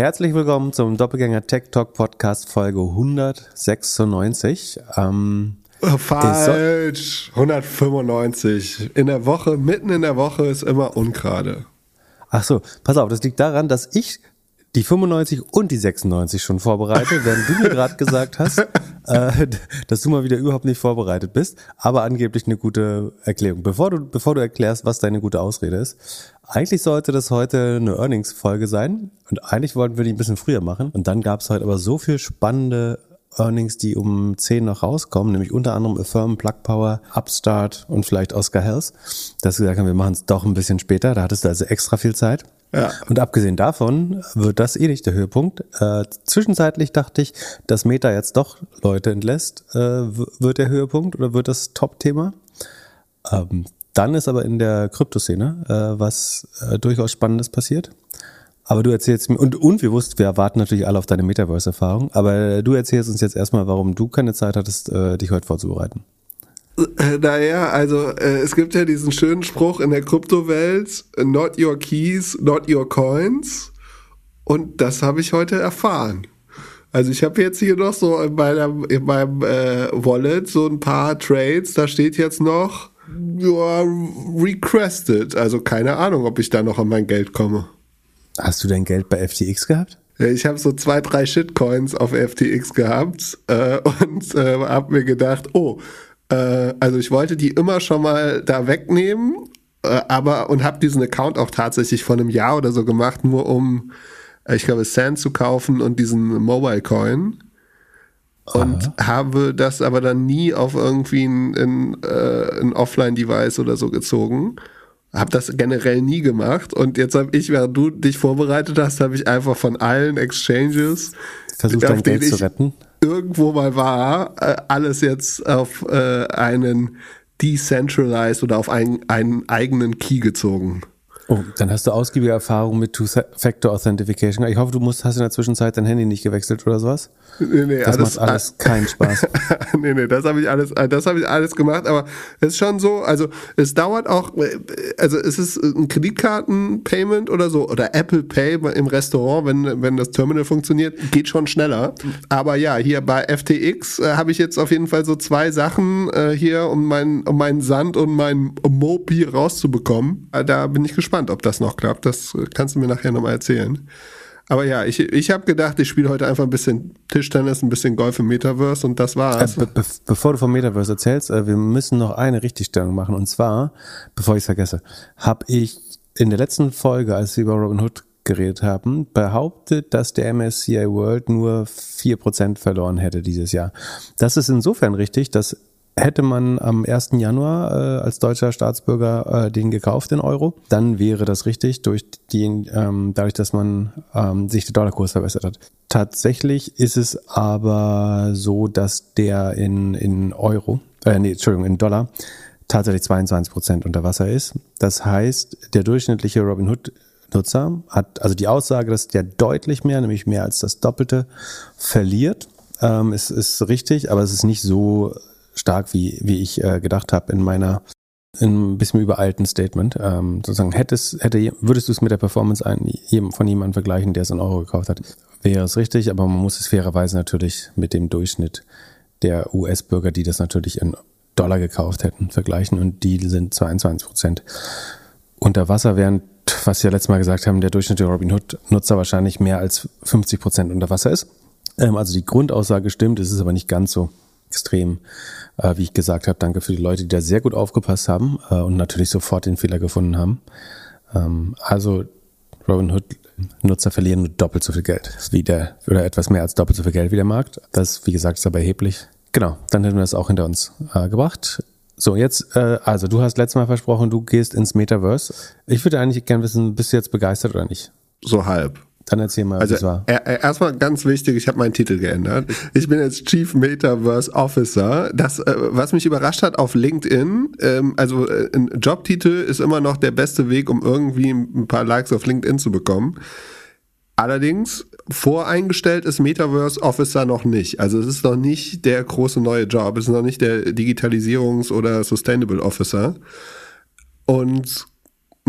Herzlich willkommen zum Doppelgänger Tech Talk Podcast Folge 196. Ähm, Falsch, 195. In der Woche, mitten in der Woche ist immer ungerade. Ach so, pass auf, das liegt daran, dass ich die 95 und die 96 schon vorbereite, während du mir gerade gesagt hast, äh, dass du mal wieder überhaupt nicht vorbereitet bist, aber angeblich eine gute Erklärung. Bevor du, bevor du erklärst, was deine gute Ausrede ist, eigentlich sollte das heute eine Earnings-Folge sein und eigentlich wollten wir die ein bisschen früher machen und dann gab es heute aber so viel spannende Earnings, die um 10 noch rauskommen, nämlich unter anderem Affirm, Plug Power, Upstart und vielleicht Oscar Health, dass wir gesagt haben, wir machen es doch ein bisschen später. Da hattest du also extra viel Zeit. Ja. Und abgesehen davon wird das eh nicht der Höhepunkt. Äh, zwischenzeitlich dachte ich, dass Meta jetzt doch Leute entlässt, äh, wird der Höhepunkt oder wird das Top-Thema. Ähm, dann ist aber in der Kryptoszene äh, was äh, durchaus Spannendes passiert. Aber du erzählst mir, und, wussten, wir erwarten natürlich alle auf deine Metaverse-Erfahrung, aber du erzählst uns jetzt erstmal, warum du keine Zeit hattest, äh, dich heute vorzubereiten. Äh, naja, also äh, es gibt ja diesen schönen Spruch in der Kryptowelt, not your keys, not your coins. Und das habe ich heute erfahren. Also ich habe jetzt hier noch so in, meiner, in meinem äh, Wallet so ein paar Trades, da steht jetzt noch, requested. Also keine Ahnung, ob ich da noch an mein Geld komme. Hast du dein Geld bei FTX gehabt? Ich habe so zwei, drei Shitcoins auf FTX gehabt äh, und äh, habe mir gedacht, oh, äh, also ich wollte die immer schon mal da wegnehmen, äh, aber und habe diesen Account auch tatsächlich vor einem Jahr oder so gemacht, nur um, äh, ich glaube, Sand zu kaufen und diesen Mobile Coin. Und Aha. habe das aber dann nie auf irgendwie ein, ein, äh, ein Offline-Device oder so gezogen habe das generell nie gemacht und jetzt habe ich, während du dich vorbereitet hast, habe ich einfach von allen Exchanges versucht, dein Geld zu retten. Irgendwo mal war, äh, alles jetzt auf äh, einen decentralized oder auf einen, einen eigenen Key gezogen. Oh, dann hast du ausgiebige Erfahrung mit Two-Factor Authentication. Ich hoffe, du musst, hast in der Zwischenzeit dein Handy nicht gewechselt oder sowas. Nee, nee, das alles, macht alles keinen Spaß. nee, nee, das habe ich alles, das habe ich alles gemacht, aber es ist schon so, also es dauert auch, also es ist ein Kreditkarten-Payment oder so, oder Apple Pay im Restaurant, wenn, wenn das Terminal funktioniert, geht schon schneller. Aber ja, hier bei FTX äh, habe ich jetzt auf jeden Fall so zwei Sachen äh, hier, um meinen um meinen Sand und mein Mopi rauszubekommen. Äh, da bin ich gespannt gespannt, ob das noch klappt. Das kannst du mir nachher nochmal erzählen. Aber ja, ich, ich habe gedacht, ich spiele heute einfach ein bisschen Tischtennis, ein bisschen Golf im Metaverse und das war's. Äh, be be bevor du vom Metaverse erzählst, äh, wir müssen noch eine Richtigstellung machen. Und zwar, bevor ich es vergesse, habe ich in der letzten Folge, als wir über Robin Hood geredet haben, behauptet, dass der MSCI World nur 4% verloren hätte dieses Jahr. Das ist insofern richtig, dass Hätte man am 1. Januar äh, als deutscher Staatsbürger äh, den gekauft in Euro, dann wäre das richtig, durch die, ähm, dadurch, dass man ähm, sich der Dollarkurs verbessert hat. Tatsächlich ist es aber so, dass der in, in Euro, äh, nee, Entschuldigung, in Dollar tatsächlich 22 Prozent unter Wasser ist. Das heißt, der durchschnittliche Robinhood Nutzer hat also die Aussage, dass der deutlich mehr, nämlich mehr als das Doppelte verliert. Ähm, ist, ist richtig, aber es ist nicht so stark, wie, wie ich äh, gedacht habe in meiner in ein bisschen überalten Statement. Ähm, sozusagen hättest, hätte, würdest du es mit der Performance ein, von jemandem vergleichen, der es in Euro gekauft hat, wäre es richtig, aber man muss es fairerweise natürlich mit dem Durchschnitt der US-Bürger, die das natürlich in Dollar gekauft hätten, vergleichen und die sind 22 Prozent unter Wasser, während, was wir letztes Mal gesagt haben, der Durchschnitt der Robinhood-Nutzer wahrscheinlich mehr als 50 Prozent unter Wasser ist. Ähm, also die Grundaussage stimmt, es ist aber nicht ganz so extrem, äh, wie ich gesagt habe. Danke für die Leute, die da sehr gut aufgepasst haben äh, und natürlich sofort den Fehler gefunden haben. Ähm, also Robinhood Nutzer verlieren nur doppelt so viel Geld wie der, oder etwas mehr als doppelt so viel Geld wie der Markt. Das, wie gesagt, ist aber erheblich. Genau, dann hätten wir das auch hinter uns äh, gebracht. So, jetzt, äh, also du hast letztes Mal versprochen, du gehst ins Metaverse. Ich würde eigentlich gerne wissen, bist du jetzt begeistert oder nicht? So halb. Dann erzähl mal, also, was war. Erstmal ganz wichtig, ich habe meinen Titel geändert. Ich bin jetzt Chief Metaverse Officer. Das, äh, was mich überrascht hat auf LinkedIn, ähm, also äh, ein Jobtitel ist immer noch der beste Weg, um irgendwie ein paar Likes auf LinkedIn zu bekommen. Allerdings, voreingestellt ist Metaverse Officer noch nicht. Also es ist noch nicht der große neue Job. Es ist noch nicht der Digitalisierungs- oder Sustainable Officer. Und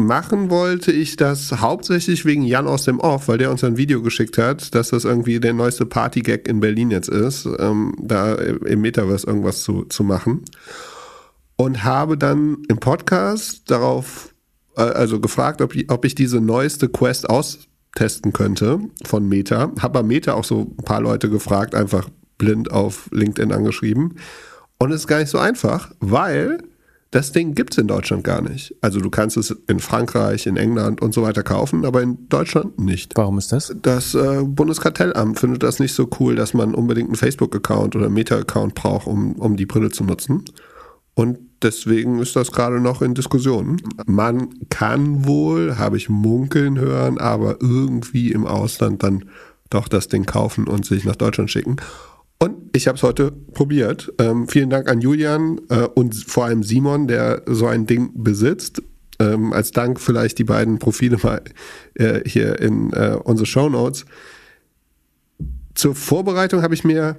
machen wollte ich das hauptsächlich wegen Jan aus dem Off, weil der uns ein Video geschickt hat, dass das irgendwie der neueste Party-Gag in Berlin jetzt ist, ähm, da im Metaverse irgendwas zu, zu machen. Und habe dann im Podcast darauf, äh, also gefragt, ob ob ich diese neueste Quest austesten könnte von Meta. Habe bei Meta auch so ein paar Leute gefragt, einfach blind auf LinkedIn angeschrieben. Und es ist gar nicht so einfach, weil das Ding gibt es in Deutschland gar nicht. Also du kannst es in Frankreich, in England und so weiter kaufen, aber in Deutschland nicht. Warum ist das? Das äh, Bundeskartellamt findet das nicht so cool, dass man unbedingt einen Facebook-Account oder einen Meta-Account braucht, um, um die Brille zu nutzen. Und deswegen ist das gerade noch in Diskussion. Man kann wohl, habe ich munkeln hören, aber irgendwie im Ausland dann doch das Ding kaufen und sich nach Deutschland schicken. Und ich habe es heute probiert. Ähm, vielen Dank an Julian äh, und vor allem Simon, der so ein Ding besitzt. Ähm, als Dank vielleicht die beiden Profile mal äh, hier in äh, unsere Show Notes. Zur Vorbereitung habe ich mir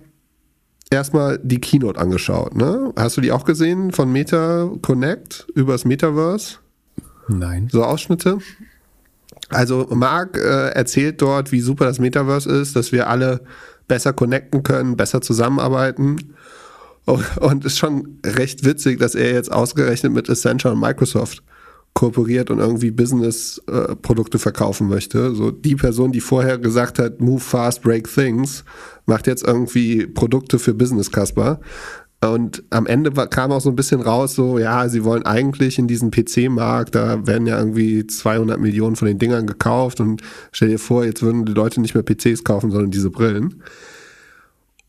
erstmal die Keynote angeschaut. Ne? Hast du die auch gesehen von Meta Connect übers Metaverse? Nein. So Ausschnitte? Also Marc äh, erzählt dort, wie super das Metaverse ist, dass wir alle besser connecten können, besser zusammenarbeiten. Und ist schon recht witzig, dass er jetzt ausgerechnet mit Accenture und Microsoft kooperiert und irgendwie Business-Produkte äh, verkaufen möchte. So die Person, die vorher gesagt hat, move fast, break things, macht jetzt irgendwie Produkte für Business Casper. Und am Ende kam auch so ein bisschen raus, so, ja, sie wollen eigentlich in diesen PC-Markt, da werden ja irgendwie 200 Millionen von den Dingern gekauft und stell dir vor, jetzt würden die Leute nicht mehr PCs kaufen, sondern diese Brillen.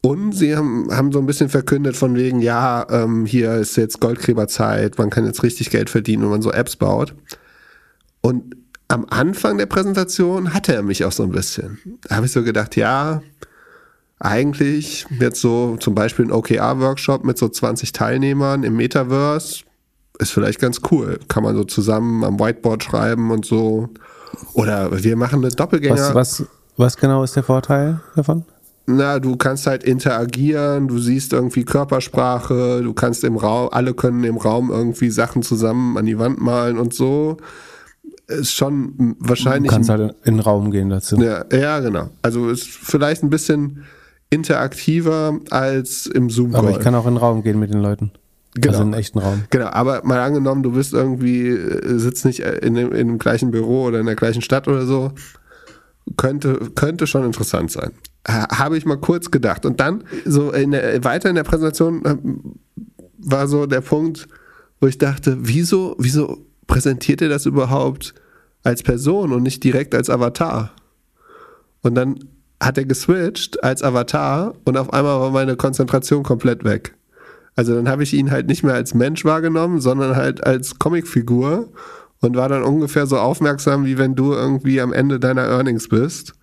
Und sie haben, haben so ein bisschen verkündet von wegen, ja, ähm, hier ist jetzt Goldgräberzeit, man kann jetzt richtig Geld verdienen, wenn man so Apps baut. Und am Anfang der Präsentation hatte er mich auch so ein bisschen. Da habe ich so gedacht, ja, eigentlich jetzt so zum Beispiel ein OKR-Workshop mit so 20 Teilnehmern im Metaverse ist vielleicht ganz cool. Kann man so zusammen am Whiteboard schreiben und so. Oder wir machen eine Doppelgänger. Was, was, was genau ist der Vorteil davon? Na, du kannst halt interagieren, du siehst irgendwie Körpersprache, du kannst im Raum, alle können im Raum irgendwie Sachen zusammen an die Wand malen und so. Ist schon wahrscheinlich. Du kannst halt in den Raum gehen dazu. Ja, ja, genau. Also ist vielleicht ein bisschen interaktiver als im Zoom. Aber ich kann auch in den Raum gehen mit den Leuten. Genau. Also in echten Raum. Genau, aber mal angenommen, du bist irgendwie, äh, sitzt nicht in dem, in dem gleichen Büro oder in der gleichen Stadt oder so, könnte, könnte schon interessant sein. Habe ich mal kurz gedacht. Und dann, so in der, weiter in der Präsentation, äh, war so der Punkt, wo ich dachte, wieso, wieso präsentiert ihr das überhaupt als Person und nicht direkt als Avatar? Und dann hat er geswitcht als Avatar und auf einmal war meine Konzentration komplett weg. Also dann habe ich ihn halt nicht mehr als Mensch wahrgenommen, sondern halt als Comicfigur und war dann ungefähr so aufmerksam, wie wenn du irgendwie am Ende deiner Earnings bist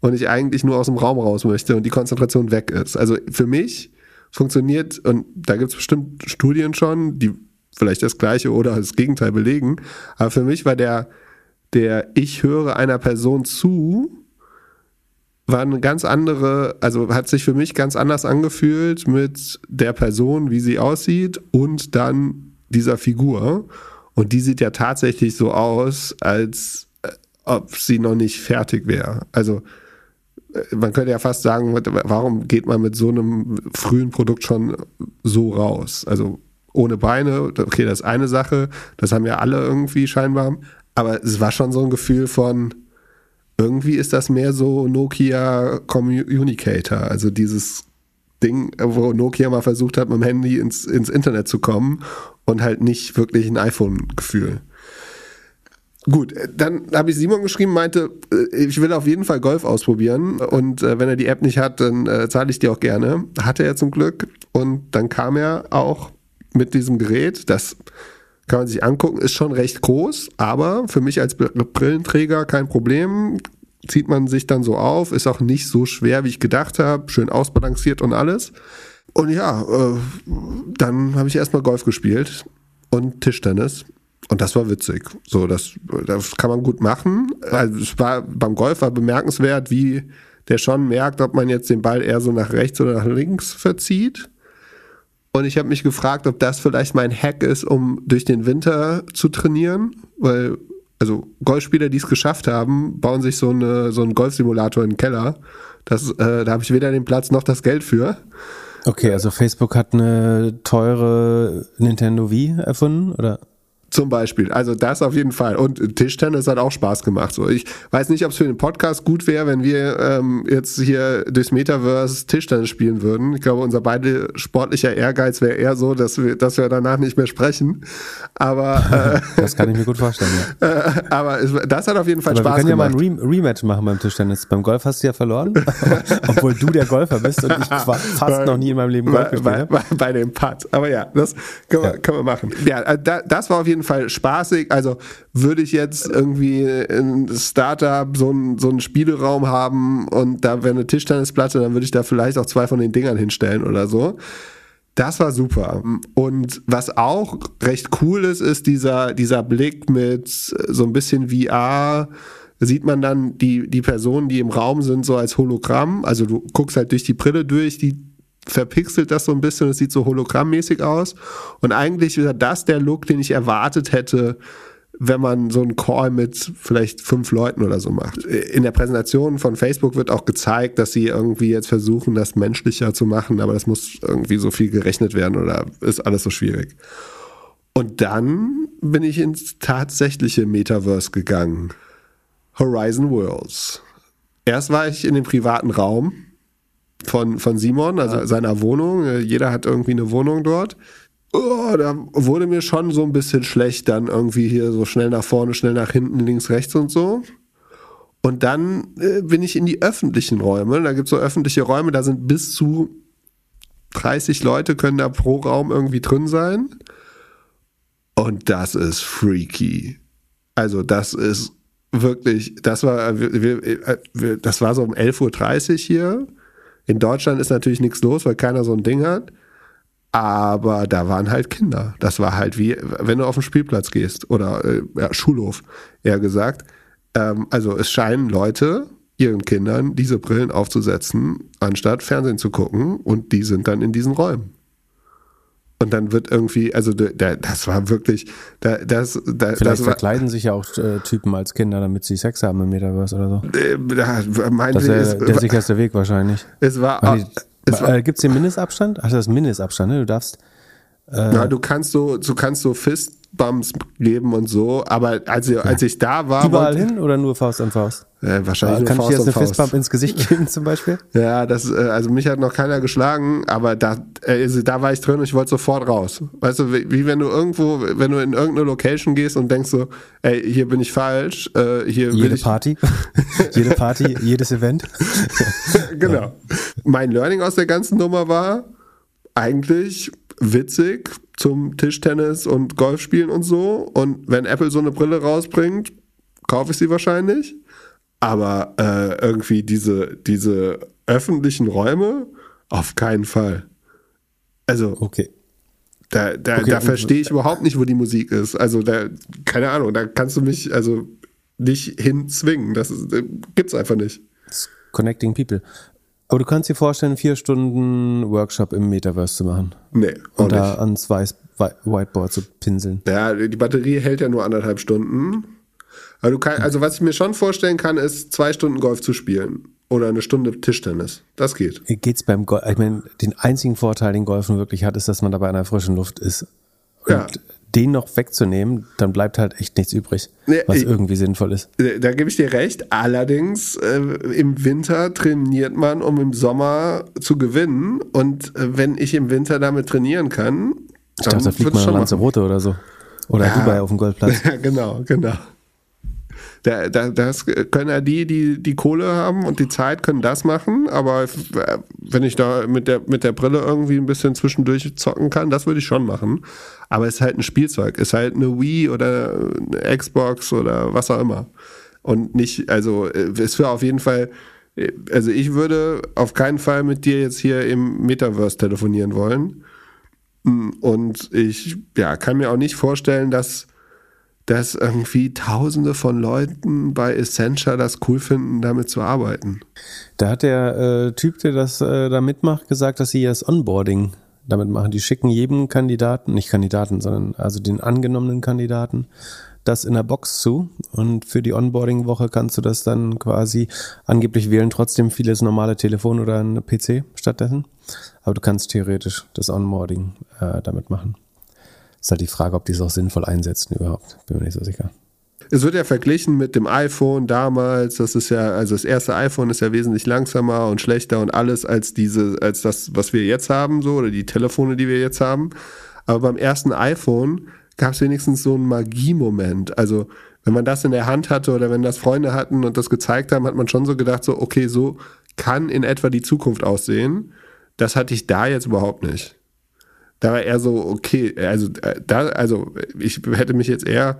und ich eigentlich nur aus dem Raum raus möchte und die Konzentration weg ist. Also für mich funktioniert, und da gibt es bestimmt Studien schon, die vielleicht das gleiche oder das Gegenteil belegen, aber für mich war der, der Ich höre einer Person zu, war eine ganz andere, also hat sich für mich ganz anders angefühlt mit der Person, wie sie aussieht und dann dieser Figur. Und die sieht ja tatsächlich so aus, als äh, ob sie noch nicht fertig wäre. Also äh, man könnte ja fast sagen, warum geht man mit so einem frühen Produkt schon so raus? Also ohne Beine, okay, das ist eine Sache, das haben ja alle irgendwie scheinbar. Aber es war schon so ein Gefühl von, irgendwie ist das mehr so Nokia Communicator, also dieses Ding, wo Nokia mal versucht hat, mit dem Handy ins, ins Internet zu kommen und halt nicht wirklich ein iPhone-Gefühl. Gut, dann habe ich Simon geschrieben, meinte, äh, ich will auf jeden Fall Golf ausprobieren und äh, wenn er die App nicht hat, dann äh, zahle ich die auch gerne. Hatte er zum Glück und dann kam er auch mit diesem Gerät, das kann man sich angucken, ist schon recht groß, aber für mich als Brillenträger kein Problem. Zieht man sich dann so auf, ist auch nicht so schwer, wie ich gedacht habe, schön ausbalanciert und alles. Und ja, äh, dann habe ich erstmal Golf gespielt und Tischtennis. Und das war witzig. So, das, das kann man gut machen. Also es war beim Golf war bemerkenswert, wie der schon merkt, ob man jetzt den Ball eher so nach rechts oder nach links verzieht. Und ich habe mich gefragt, ob das vielleicht mein Hack ist, um durch den Winter zu trainieren, weil Also Golfspieler, die es geschafft haben, bauen sich so, eine, so einen Golfsimulator in den Keller. Das, äh, da habe ich weder den Platz noch das Geld für. Okay, also Facebook hat eine teure Nintendo Wii erfunden, oder? Zum Beispiel. Also das auf jeden Fall. Und Tischtennis hat auch Spaß gemacht. So, ich weiß nicht, ob es für den Podcast gut wäre, wenn wir ähm, jetzt hier durchs Metaverse Tischtennis spielen würden. Ich glaube, unser beide sportlicher Ehrgeiz wäre eher so, dass wir, dass wir danach nicht mehr sprechen. Aber äh, das kann ich mir gut vorstellen. Ja. Äh, aber es, das hat auf jeden Fall aber Spaß gemacht. Wir können gemacht. ja mal ein Re Rematch machen beim Tischtennis. Beim Golf hast du ja verloren, obwohl du der Golfer bist und ich fast bei, noch nie in meinem Leben Golf gespielt habe. Bei, bei, dem Putt. Aber ja, das können wir, ja. können wir machen. Ja, äh, da, das war auf jeden Fall spaßig. Also würde ich jetzt irgendwie ein Startup so einen, so Spieleraum haben und da wäre eine Tischtennisplatte, dann würde ich da vielleicht auch zwei von den Dingern hinstellen oder so. Das war super. Und was auch recht cool ist, ist dieser, dieser Blick mit so ein bisschen VR. Sieht man dann die, die Personen, die im Raum sind, so als Hologramm. Also du guckst halt durch die Brille durch, die verpixelt das so ein bisschen, es sieht so hologrammmäßig aus. Und eigentlich wäre das der Look, den ich erwartet hätte, wenn man so einen Call mit vielleicht fünf Leuten oder so macht. In der Präsentation von Facebook wird auch gezeigt, dass sie irgendwie jetzt versuchen, das menschlicher zu machen, aber das muss irgendwie so viel gerechnet werden oder ist alles so schwierig. Und dann bin ich ins tatsächliche Metaverse gegangen. Horizon Worlds. Erst war ich in dem privaten Raum von, von Simon, also seiner Wohnung. Jeder hat irgendwie eine Wohnung dort. Oh, da wurde mir schon so ein bisschen schlecht, dann irgendwie hier so schnell nach vorne, schnell nach hinten, links, rechts und so. Und dann äh, bin ich in die öffentlichen Räume. Da gibt es so öffentliche Räume, da sind bis zu 30 Leute können da pro Raum irgendwie drin sein. Und das ist freaky. Also das ist wirklich, das war, wir, wir, das war so um 11.30 Uhr hier. In Deutschland ist natürlich nichts los, weil keiner so ein Ding hat. Aber da waren halt Kinder. Das war halt wie, wenn du auf den Spielplatz gehst oder äh, ja, Schulhof, eher gesagt. Ähm, also es scheinen Leute ihren Kindern diese Brillen aufzusetzen, anstatt Fernsehen zu gucken und die sind dann in diesen Räumen. Und dann wird irgendwie, also da, das war wirklich, da, das, da, Vielleicht das war, verkleiden sich ja auch äh, Typen als Kinder, damit sie Sex haben im Metaverse oder so. Äh, da, das ist der sicherste Weg wahrscheinlich. Es war, Ach, äh, Gibt es den Mindestabstand? Ach, das ist Mindestabstand, ne? Du darfst. Äh, ja, du kannst so, du kannst so Fistbumps geben und so, aber als, ich, als ich da war. Überall hin oder nur Faust an Faust? Äh, wahrscheinlich äh, Kann ich dir jetzt eine. Fistbump ins Gesicht geben zum Beispiel? Ja, das, äh, also mich hat noch keiner geschlagen, aber da, also da war ich drin und ich wollte sofort raus. Weißt du, wie, wie wenn du irgendwo, wenn du in irgendeine Location gehst und denkst so, ey, hier bin ich falsch, äh, hier will Jede ich. Party, jede Party, jedes Event. genau. Mein Learning aus der ganzen Nummer war eigentlich witzig zum Tischtennis und Golfspielen und so. Und wenn Apple so eine Brille rausbringt, kaufe ich sie wahrscheinlich. Aber äh, irgendwie diese, diese öffentlichen Räume, auf keinen Fall. Also, Okay. da, da, Okay, da verstehe ich überhaupt nicht, wo die Musik ist. Also, da, keine Ahnung, da kannst du mich also nicht hinzwingen. Das ist, äh, gibt's einfach nicht. Connecting People. Aber du kannst dir vorstellen, vier Stunden Workshop im Metaverse zu machen. Nee, auch Und da nicht. ans Weiß Whi- Whiteboard zu pinseln. Ja, die Batterie hält ja nur anderthalb Stunden. Du kann, also was ich mir schon vorstellen kann, ist zwei Stunden Golf zu spielen. Oder eine Stunde Tischtennis. Das geht. Geht's beim Golf? Ich meine, den einzigen Vorteil, den Golfen wirklich hat, ist, dass man dabei in der frischen Luft ist. Und Ja. den noch wegzunehmen, dann bleibt halt echt nichts übrig, Nee, was ich- irgendwie sinnvoll ist. Da gebe ich dir recht. Allerdings, äh, im Winter trainiert man, um im Sommer zu gewinnen. Und äh, wenn ich im Winter damit trainieren kann, Ich dachte, da fliegt man nach. Lanzarote oder so. Oder Ja. Dubai auf dem Golfplatz. Ja, genau, genau. Da, da, das können ja die, die die Kohle haben und die Zeit, können das machen. Aber äh, wenn ich da mit der, mit der Brille irgendwie ein bisschen zwischendurch zocken kann, das würde ich schon machen. Aber es ist halt ein Spielzeug. Es ist halt eine Wii oder eine Xbox oder was auch immer. Und nicht, also äh, es wäre auf jeden Fall, äh, also ich würde auf keinen Fall mit dir jetzt hier im Metaverse telefonieren wollen. Und ich ja, kann mir auch nicht vorstellen, dass dass irgendwie tausende von Leuten bei Essentia das cool finden, damit zu arbeiten. Da hat der äh, Typ, der das äh, da mitmacht, gesagt, dass sie das Onboarding damit machen. Die schicken jedem Kandidaten, nicht Kandidaten, sondern also den angenommenen Kandidaten, das in der Box zu und für die Onboarding-Woche kannst du das dann quasi angeblich wählen, trotzdem vieles normale Telefon oder ein PC stattdessen. Aber du kannst theoretisch das Onboarding äh, damit machen. Ist halt die Frage, ob die es auch sinnvoll einsetzen überhaupt. Bin mir nicht so sicher. Es wird ja verglichen mit dem iPhone damals. Das ist ja, also das erste iPhone ist ja wesentlich langsamer und schlechter und alles als diese, als das, was wir jetzt haben, so, oder die Telefone, die wir jetzt haben. Aber beim ersten iPhone gab es wenigstens so einen Magiemoment. Also, wenn man das in der Hand hatte oder wenn das Freunde hatten und das gezeigt haben, hat man schon so gedacht, so, okay, so kann in etwa die Zukunft aussehen. Das hatte ich da jetzt überhaupt nicht. Da war eher so, okay, also äh, da, also ich hätte mich jetzt eher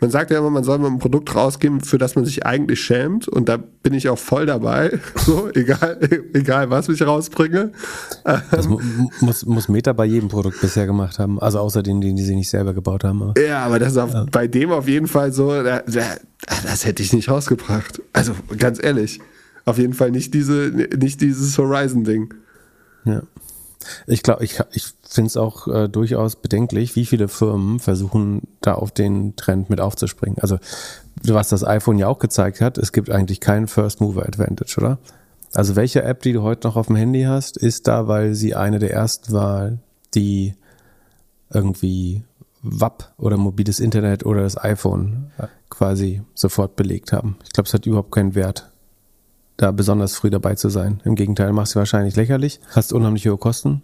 man sagt ja immer, man soll mal ein Produkt rausgeben, für das man sich eigentlich schämt. Und da bin ich auch voll dabei. So, egal, egal was ich rausbringe. Das muss, muss Meta bei jedem Produkt bisher gemacht haben. Also außer denen, die sie nicht selber gebaut haben. Aber. Ja, aber das ist auf, ja. bei dem auf jeden Fall so, da, da, das hätte ich nicht rausgebracht. Also ganz ehrlich. Auf jeden Fall nicht diese, nicht dieses Horizon-Ding. Ja. Ich glaube, ich, ich finde es auch äh, durchaus bedenklich, wie viele Firmen versuchen, da auf den Trend mit aufzuspringen. Also, was das iPhone ja auch gezeigt hat, es gibt eigentlich keinen First Mover Advantage, oder? Also, welche App, die du heute noch auf dem Handy hast, ist da, weil sie eine der ersten war, die irgendwie WAP oder mobiles Internet oder das iPhone quasi sofort belegt haben. Ich glaube, es hat überhaupt keinen Wert, da besonders früh dabei zu sein. Im Gegenteil, machst du wahrscheinlich lächerlich, hast unheimlich hohe Kosten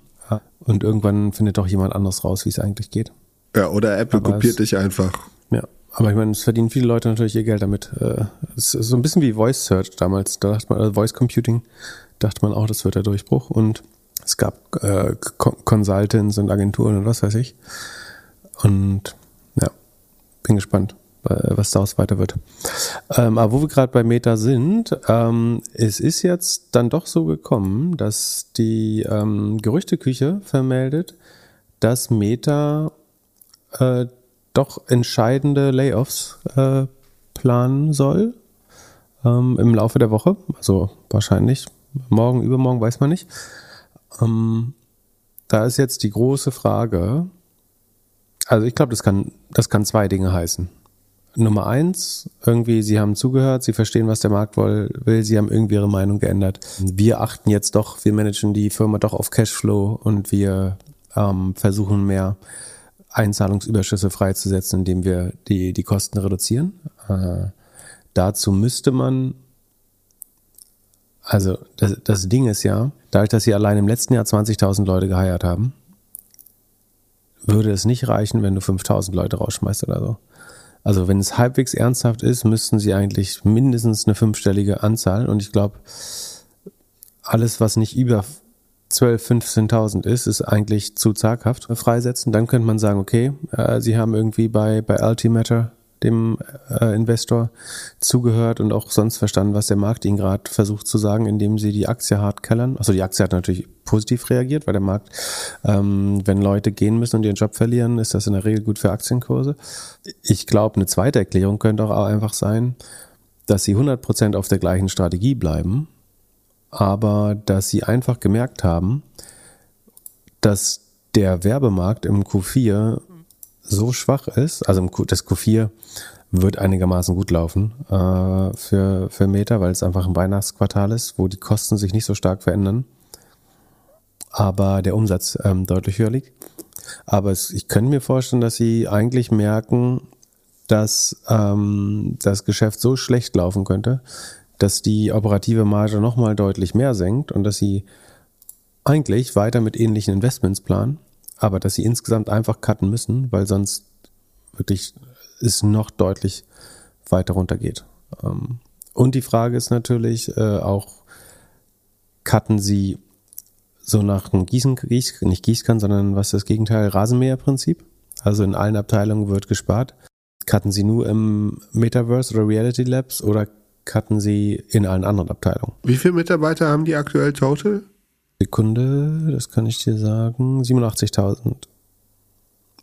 und irgendwann findet doch jemand anders raus, wie es eigentlich geht. Ja, oder Apple aber kopiert es, dich einfach. Ja, aber ich meine, es verdienen viele Leute natürlich ihr Geld damit. Äh, es ist so ein bisschen wie Voice Search damals. Da dachte man, also Voice Computing, dachte man auch, das wird der Durchbruch. Und es gab äh, Consultants und Agenturen und was weiß ich. Und ja, bin gespannt. Äh, was daraus weiter wird. Ähm, aber wo wir gerade bei Meta sind, ähm, es ist jetzt dann doch so gekommen, dass die ähm, Gerüchteküche vermeldet, dass Meta äh, doch entscheidende Layoffs äh, planen soll ähm, im Laufe der Woche. Also wahrscheinlich morgen, übermorgen, weiß man nicht. Ähm, da ist jetzt die große Frage. Also ich glaube, das kann, das kann zwei Dinge heißen. Nummer eins, irgendwie, sie haben zugehört, sie verstehen, was der Markt will, sie haben irgendwie ihre Meinung geändert. Wir achten jetzt doch, wir managen die Firma doch auf Cashflow und wir ähm, versuchen mehr Einzahlungsüberschüsse freizusetzen, indem wir die, die Kosten reduzieren. Äh, dazu müsste man, also das, das Ding ist ja, dadurch, dass sie allein im letzten Jahr 20.000 Leute geheiert haben, würde es nicht reichen, wenn du 5.000 Leute rausschmeißt oder so. Also wenn es halbwegs ernsthaft ist, müssten sie eigentlich mindestens eine fünfstellige Anzahl. Und ich glaube, alles, was nicht über 12, 15.000 ist, ist eigentlich zu zaghaft freisetzen. Dann könnte man sagen, okay, äh, sie haben irgendwie bei, bei Altimeter dem äh, Investor zugehört und auch sonst verstanden, was der Markt ihnen gerade versucht zu sagen, indem sie die Aktie hart kellern. Also die Aktie hat natürlich positiv reagiert, weil der Markt, ähm, wenn Leute gehen müssen und ihren Job verlieren, ist das in der Regel gut für Aktienkurse. Ich glaube, eine zweite Erklärung könnte auch einfach sein, dass sie 100% auf der gleichen Strategie bleiben, aber dass sie einfach gemerkt haben, dass der Werbemarkt im Q4 so schwach ist, also das Q4 wird einigermaßen gut laufen äh, für, für Meta, weil es einfach ein Weihnachtsquartal ist, wo die Kosten sich nicht so stark verändern, aber der Umsatz ähm, deutlich höher liegt. Aber es, ich könnte mir vorstellen, dass sie eigentlich merken, dass ähm, das Geschäft so schlecht laufen könnte, dass die operative Marge nochmal deutlich mehr senkt und dass sie eigentlich weiter mit ähnlichen Investments planen aber dass sie insgesamt einfach cutten müssen, weil sonst wirklich es noch deutlich weiter runtergeht. Ähm, und die Frage ist natürlich äh, auch, cutten sie so nach einem Gießen, Gieß, nicht Gießkann, sondern was ist das Gegenteil, Rasenmäherprinzip? Also in allen Abteilungen wird gespart. Cutten sie nur im Metaverse oder Reality Labs oder cutten sie in allen anderen Abteilungen? Wie viele Mitarbeiter haben die aktuell total? Sekunde, das kann ich dir sagen, 87.000.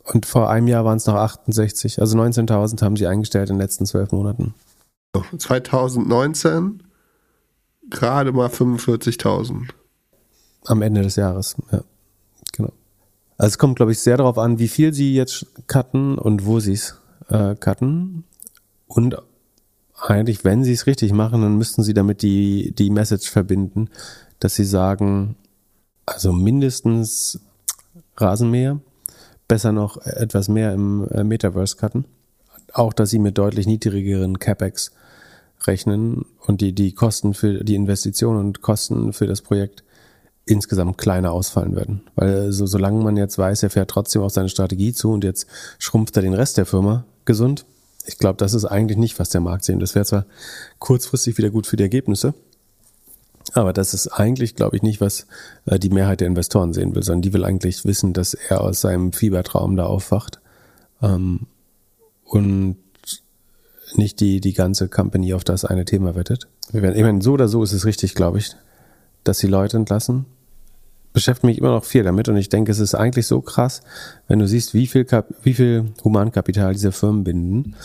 Und vor einem Jahr waren es noch 68. Also 19.000 haben sie eingestellt in den letzten zwölf Monaten. 2019 gerade mal 45.000. Am Ende des Jahres, ja. Genau. Also es kommt, glaube ich, sehr darauf an, wie viel sie jetzt cutten und wo sie es äh, cutten und eigentlich, wenn sie es richtig machen, dann müssten sie damit die, die Message verbinden, dass sie sagen, also mindestens Rasenmäher, besser noch etwas mehr im äh, Metaverse cutten. Auch, dass sie mit deutlich niedrigeren CapEx rechnen und die, die Kosten für die Investitionen und Kosten für das Projekt insgesamt kleiner ausfallen werden. Weil so, solange man jetzt weiß, er fährt trotzdem auf seine Strategie zu und jetzt schrumpft er den Rest der Firma gesund, ich glaube, das ist eigentlich nicht, was der Markt sehen. Das wäre zwar kurzfristig wieder gut für die Ergebnisse, aber das ist eigentlich, glaube ich, nicht, was äh, die Mehrheit der Investoren sehen will, sondern die will eigentlich wissen, dass er aus seinem Fiebertraum da aufwacht ähm, und nicht die, die ganze Company auf das eine Thema wettet. Ich meine, so oder so ist es richtig, glaube ich, dass die Leute entlassen. Beschäftigt mich immer noch viel damit und ich denke, es ist eigentlich so krass, wenn du siehst, wie viel, Kap wie viel Humankapital diese Firmen binden.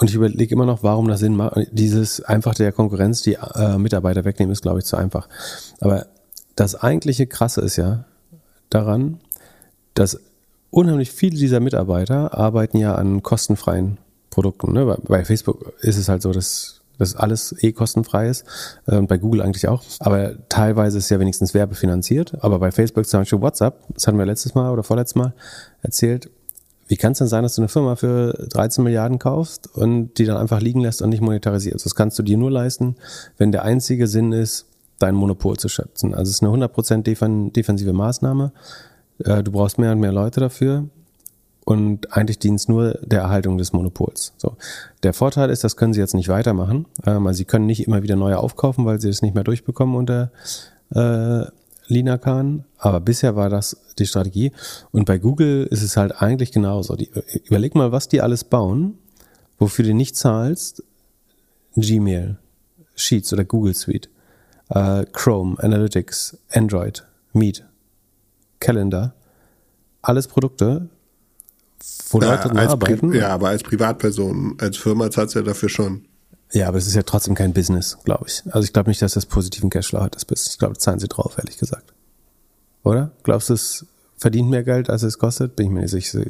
Und ich überlege immer noch, warum das Sinn macht. Dieses einfach der Konkurrenz die äh, Mitarbeiter wegnehmen, ist, glaube ich, zu einfach. Aber das eigentliche Krasse ist ja daran, dass unheimlich viele dieser Mitarbeiter arbeiten ja an kostenfreien Produkten. Ne? Bei, Facebook ist es halt so, dass dass alles eh kostenfrei ist äh, und bei Google eigentlich auch. Aber teilweise ist ja wenigstens werbefinanziert. Aber bei Facebook zum Beispiel WhatsApp, das hatten wir letztes Mal oder vorletztes Mal erzählt, wie kann es denn sein, dass du eine Firma für 13 Milliarden kaufst und die dann einfach liegen lässt und nicht monetarisierst? Das kannst du dir nur leisten, wenn der einzige Sinn ist, dein Monopol zu schätzen. Also es ist eine 100% defensive Maßnahme. Äh, du brauchst mehr und mehr Leute dafür und eigentlich dient es nur der Erhaltung des Monopols. So. Der Vorteil ist, das können sie jetzt nicht weitermachen. Ähm, also sie können nicht immer wieder neue aufkaufen, weil sie es nicht mehr durchbekommen unter äh, Lina Khan. Aber bisher war das die Strategie. Und bei Google ist es halt eigentlich genauso. Die, überleg mal, was die alles bauen, wofür du nicht zahlst. Gmail, Sheets oder Google Suite, äh, Chrome, Analytics, Android, Meet, Calendar. Alles Produkte, wo ja, Leute arbeiten. ja, aber als Privatperson, als Firma zahlt ja dafür schon. Ja, aber es ist ja trotzdem kein Business, glaube ich. Also ich glaube nicht, dass das positiven Cashflow hat, das Business. Ich glaube, zahlen sie drauf, ehrlich gesagt. Oder? Glaubst du, es verdient mehr Geld, als es kostet? Bin ich mir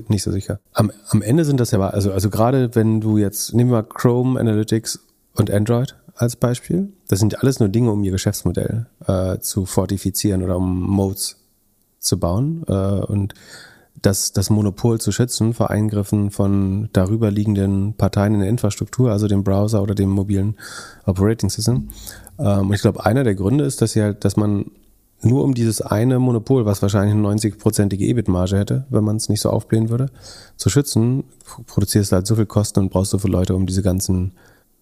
nicht, so sicher. Am, am Ende sind das ja, also, also gerade wenn du jetzt, nehmen wir mal Chrome, Analytics und Android als Beispiel. Das sind alles nur Dinge, um ihr Geschäftsmodell äh, zu fortifizieren oder um Modes zu bauen. Äh, und das, das Monopol zu schützen vor Eingriffen von darüber liegenden Parteien in der Infrastruktur, also dem Browser oder dem mobilen Operating System. Ähm, und ich glaube, einer der Gründe ist, dass, halt, dass man nur um dieses eine Monopol, was wahrscheinlich eine 90-prozentige EBIT-Marge hätte, wenn man es nicht so aufblähen würde, zu schützen, produzierst du halt so viel Kosten und brauchst so viele Leute um diese ganzen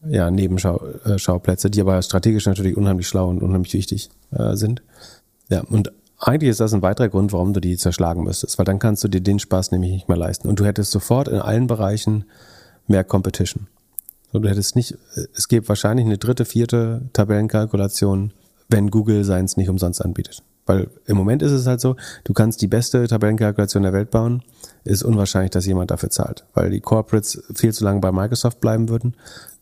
ja, Nebenschauplätze, die aber strategisch natürlich unheimlich schlau und unheimlich wichtig äh, sind. Ja, und eigentlich ist das ein weiterer Grund, warum du die zerschlagen müsstest, weil dann kannst du dir den Spaß nämlich nicht mehr leisten. Und du hättest sofort in allen Bereichen mehr Competition. So, du hättest nicht, es gibt wahrscheinlich eine dritte, vierte Tabellenkalkulation, wenn Google seins nicht umsonst anbietet. Weil im Moment ist es halt so, du kannst die beste Tabellenkalkulation der Welt bauen, ist unwahrscheinlich, dass jemand dafür zahlt. Weil die Corporates viel zu lange bei Microsoft bleiben würden.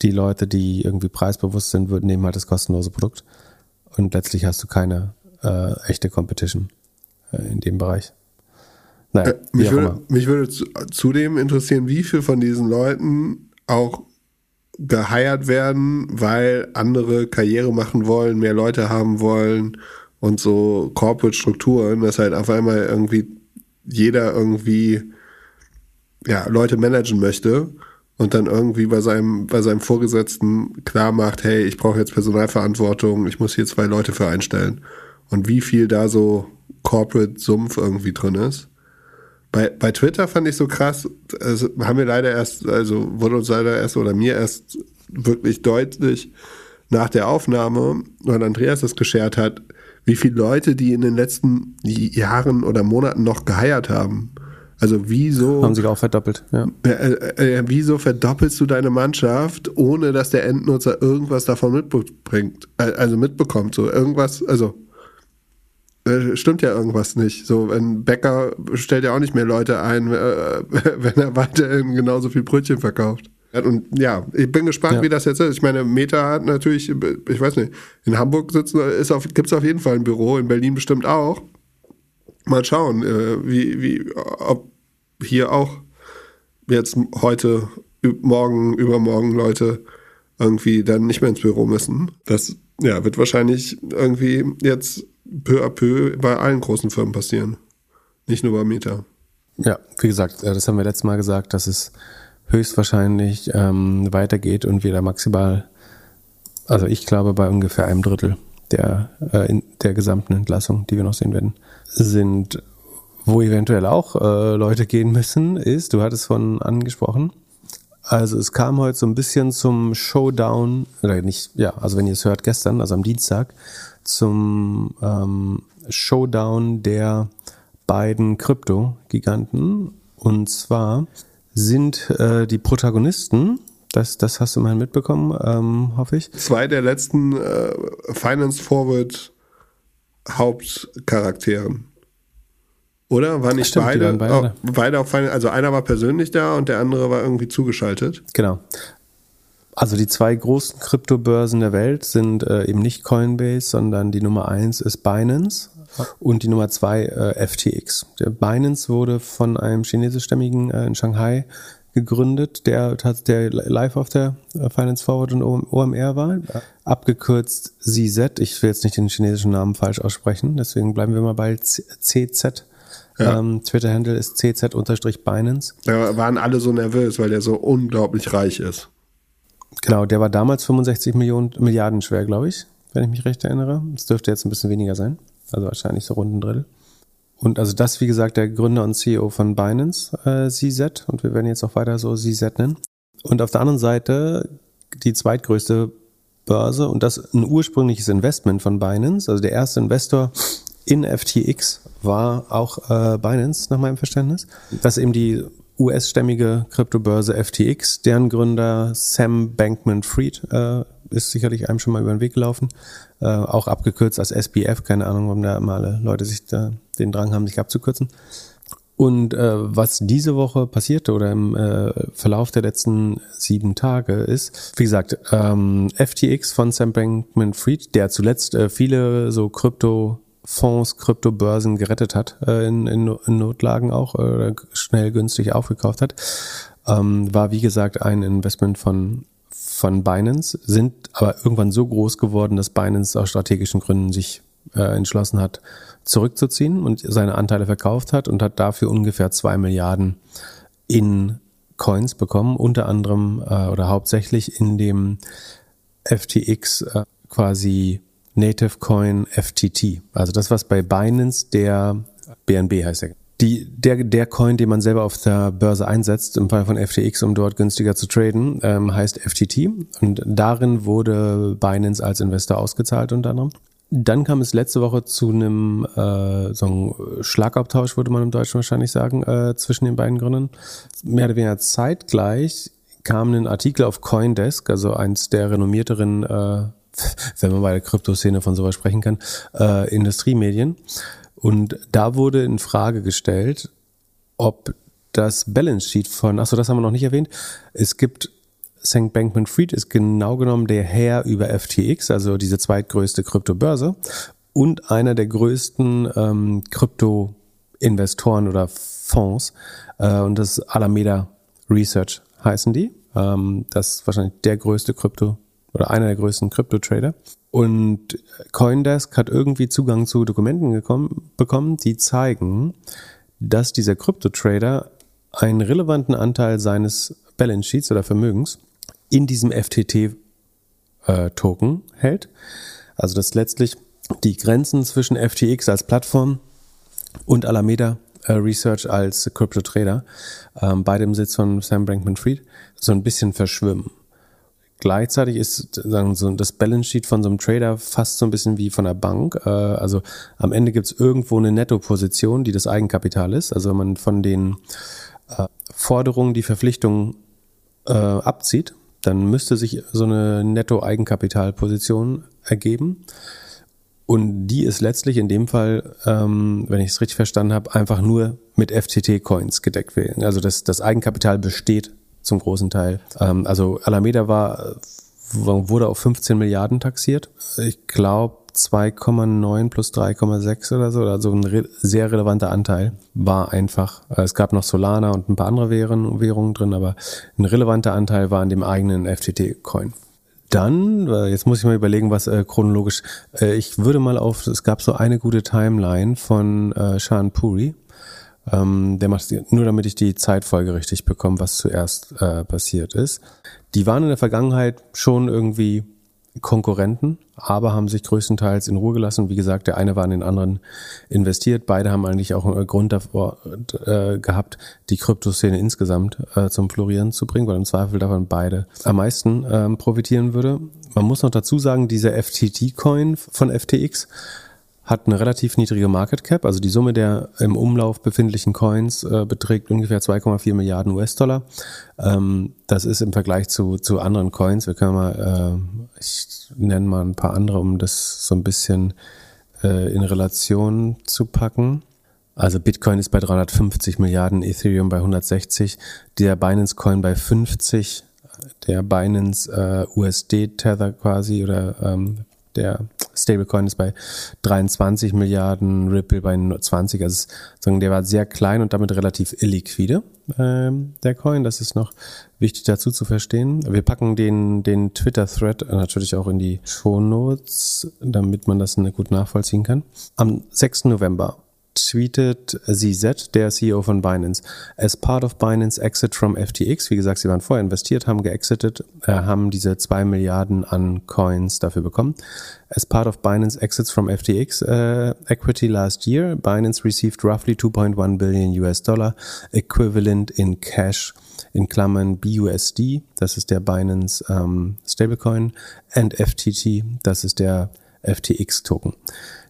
Die Leute, die irgendwie preisbewusst sind, würden nehmen halt das kostenlose Produkt. Und letztlich hast du keine äh, echte Competition äh, in dem Bereich. Naja, äh, mich, würde, mich würde zudem interessieren, wie viele von diesen Leuten auch geheiert werden, weil andere Karriere machen wollen, mehr Leute haben wollen und so Corporate-Strukturen, dass halt auf einmal irgendwie jeder irgendwie ja, Leute managen möchte und dann irgendwie bei seinem, bei seinem Vorgesetzten klar macht, hey, ich brauche jetzt Personalverantwortung, ich muss hier zwei Leute für einstellen und wie viel da so Corporate-Sumpf irgendwie drin ist. Bei, bei Twitter fand ich so krass, also haben wir leider erst, also wurde uns leider erst oder mir erst wirklich deutlich nach der Aufnahme, weil Andreas das geschert hat, wie viele Leute die in den letzten Jahren oder Monaten noch geheiert haben. Also wieso haben sich auch verdoppelt? Ja. Äh, äh, wieso verdoppelst du deine Mannschaft, ohne dass der Endnutzer irgendwas davon mitbringt, äh, also mitbekommt? So irgendwas, also äh, stimmt ja irgendwas nicht. So, ein Bäcker stellt ja auch nicht mehr Leute ein, äh, wenn er weiterhin genauso viel Brötchen verkauft. Und ja, ich bin gespannt, ja. wie das jetzt ist. Ich meine, Meta hat natürlich, ich weiß nicht, in Hamburg sitzen, gibt es auf jeden Fall ein Büro, in Berlin bestimmt auch. Mal schauen, äh, wie, wie, ob hier auch jetzt heute, morgen, übermorgen Leute irgendwie dann nicht mehr ins Büro müssen. Das ja, wird wahrscheinlich irgendwie jetzt peu à peu bei allen großen Firmen passieren. Nicht nur bei Meta. Ja, wie gesagt, äh, das haben wir letztes Mal gesagt, dass es höchstwahrscheinlich ähm, weitergeht und wir da maximal, also ich glaube bei ungefähr einem Drittel der, äh, in, der gesamten Entlassung, die wir noch sehen werden, sind, wo eventuell auch äh, Leute gehen müssen, ist, du hattest von angesprochen, also es kam heute so ein bisschen zum Showdown, oder nicht, ja, also wenn ihr es hört, gestern, also am Dienstag, zum ähm, Showdown der beiden Krypto-Giganten. Und zwar sind äh, die Protagonisten, das, das hast du mal mitbekommen, ähm, hoffe ich. Zwei der letzten äh, Finance Forward Hauptcharakteren. Oder? War nicht Stimmt, beide, beide. Oh, beide auf Finance, also einer war persönlich da und der andere war irgendwie zugeschaltet. Genau. Also die zwei großen Kryptobörsen der Welt sind äh, eben nicht Coinbase, sondern die Nummer eins ist Binance und die Nummer zwei äh, FTX. Der Binance wurde von einem chinesischstämmigen äh, in Shanghai gegründet, der, der live auf der äh, Finance Forward und OMR war. Abgekürzt CZ. Ich will jetzt nicht den chinesischen Namen falsch aussprechen, deswegen bleiben wir mal bei CZ. Ja. Ähm, Twitter-Handle ist cz-binance. Da waren alle so nervös, weil der so unglaublich reich ist. Genau, der war damals 65 Millionen, Milliarden schwer, glaube ich, wenn ich mich recht erinnere. Es dürfte jetzt ein bisschen weniger sein. Also wahrscheinlich so rund ein Drittel. Und also das, wie gesagt, der Gründer und CEO von Binance, äh, CZ. Und wir werden jetzt auch weiter so CZ nennen. Und auf der anderen Seite die zweitgrößte Börse und das ein ursprüngliches Investment von Binance. Also der erste Investor in FTX war auch äh, Binance, nach meinem Verständnis. Das ist eben die US-stämmige Kryptobörse FTX, deren Gründer Sam Bankman-Fried äh, ist sicherlich einem schon mal über den Weg gelaufen, äh, auch abgekürzt als SBF, keine Ahnung, warum da immer alle Leute sich da den Drang haben, sich abzukürzen. Und äh, was diese Woche passierte oder im äh, Verlauf der letzten sieben Tage ist, wie gesagt, ähm, FTX von Sam Bankman-Fried, der zuletzt äh, viele so Krypto Fonds, Kryptobörsen gerettet hat, äh, in, in, in Notlagen auch, äh, schnell günstig aufgekauft hat, ähm, war wie gesagt ein Investment von von Binance, sind aber irgendwann so groß geworden, dass Binance aus strategischen Gründen sich äh, entschlossen hat, zurückzuziehen und seine Anteile verkauft hat und hat dafür ungefähr zwei Milliarden in Coins bekommen, unter anderem äh, oder hauptsächlich in dem FTX äh, quasi Native Coin FTT. Also das, was bei Binance der BNB heißt er. Die, der, der Coin, den man selber auf der Börse einsetzt, im Fall von FTX, um dort günstiger zu traden, ähm, heißt FTT. Und darin wurde Binance als Investor ausgezahlt unter anderem. Dann kam es letzte Woche zu einem äh, so einem Schlagabtausch, würde man im Deutschen wahrscheinlich sagen, äh, zwischen den beiden Gründern. Mehr oder weniger zeitgleich kam ein Artikel auf Coindesk, also eins der renommierteren äh, wenn man bei der Kryptoszene von sowas sprechen kann, äh, Industriemedien. Und da wurde in Frage gestellt, ob das Balance Sheet von, achso, das haben wir noch nicht erwähnt. Es gibt St. Bankman Fried ist genau genommen der Herr über FTX, also diese zweitgrößte Kryptobörse und einer der größten ähm, Krypto-Investoren oder Fonds. Äh, und das Alameda Research heißen die. Ähm, das ist wahrscheinlich der größte Krypto oder einer der größten Krypto-Trader. Und Coindesk hat irgendwie Zugang zu Dokumenten gekommen, bekommen, die zeigen, dass dieser Krypto-Trader einen relevanten Anteil seines Balance Sheets oder Vermögens in diesem FTT-Token äh, hält. Also dass letztlich die Grenzen zwischen FTX als Plattform und Alameda äh, Research als Crypto Trader, ähm, beide im Sitz von Sam Bankman-Fried, so ein bisschen verschwimmen. Gleichzeitig ist sagen so das Balance Sheet von so einem Trader fast so ein bisschen wie von einer Bank. Äh, also am Ende gibt es irgendwo eine Nettoposition, die das Eigenkapital ist. Also wenn man von den äh, Forderungen die Verpflichtungen äh, abzieht, dann müsste sich so eine Netto-Eigenkapitalposition ergeben. Und die ist letztlich in dem Fall, ähm, wenn ich es richtig verstanden habe, einfach nur mit FTT-Coins gedeckt werden. Also das, das Eigenkapital besteht zum großen Teil. Ähm, also Alameda war, wurde auf 15 Milliarden taxiert. Ich glaube, 2,9 plus 3,6 oder so, also ein re sehr relevanter Anteil war einfach. Äh, es gab noch Solana und ein paar andere Währungen, Währungen drin, aber ein relevanter Anteil war in dem eigenen FTT-Coin. Dann, äh, jetzt muss ich mal überlegen, was äh, chronologisch, äh, ich würde mal auf, es gab so eine gute Timeline von äh, Sean Puri. Ähm, der macht nur damit ich die Zeitfolge richtig bekomme, was zuerst äh, passiert ist. Die waren in der Vergangenheit schon irgendwie Konkurrenten, aber haben sich größtenteils in Ruhe gelassen. Wie gesagt, der eine war in den anderen investiert. Beide haben eigentlich auch einen Grund davor äh, gehabt, die Kryptoszene insgesamt äh, zum Florieren zu bringen, weil im Zweifel davon beide am meisten ähm, profitieren würde. Man muss noch dazu sagen, dieser FTT-Coin von FTX hat eine relativ niedrige Market Cap, also die Summe der im Umlauf befindlichen Coins äh, beträgt ungefähr 2,4 Milliarden US-Dollar. Ähm, das ist im Vergleich zu, zu anderen Coins, wir können mal, äh, ich nenne mal ein paar andere, um das so ein bisschen äh, in Relation zu packen. Also Bitcoin ist bei 350 Milliarden, Ethereum bei 160, der Binance Coin bei 50, der Binance äh, USD Tether quasi oder ähm, der Stablecoin ist bei 23 Milliarden, Ripple bei 20. Also sagen, der war sehr klein und damit relativ illiquide, äh, der Coin. Das ist noch wichtig dazu zu verstehen. Wir packen den, den Twitter-Thread natürlich auch in die Show Notes, damit man das gut nachvollziehen kann. Am 6. November tweetet ZZ, der CEO von Binance, as part of Binance exit from FTX, wie gesagt, sie waren vorher investiert, haben geexitet, äh, haben diese zwei Milliarden an Coins dafür bekommen. As part of Binance exits from FTX uh, equity last year, Binance received roughly 2.1 billion US Dollar, equivalent in cash in Klammern BUSD, das ist der Binance ähm, Stablecoin, and FTT, das ist der FTX Token.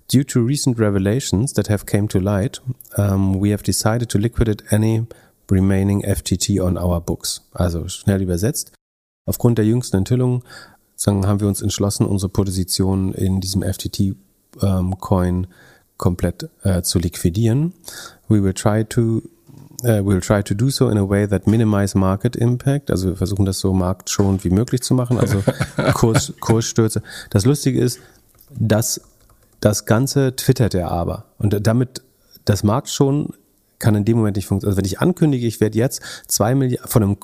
Due to recent revelations that have came to light, um, we have decided to liquidate any remaining FTT on our books. Also schnell übersetzt. Aufgrund der jüngsten Enthüllungen sagen, haben wir uns entschlossen, unsere Position in diesem FTT-Coin ähm, komplett äh, zu liquidieren. We will try to Uh, we'll try to do so in a way that minimize market impact. Also wir versuchen das so marktschonend wie möglich zu machen, also Kurs, Kursstürze. Das Lustige ist, dass das Ganze twittert er aber. Und damit, das mag schon, kann in dem Moment nicht funktionieren. Also wenn ich ankündige, ich werde jetzt zwei Milliarden, von einem,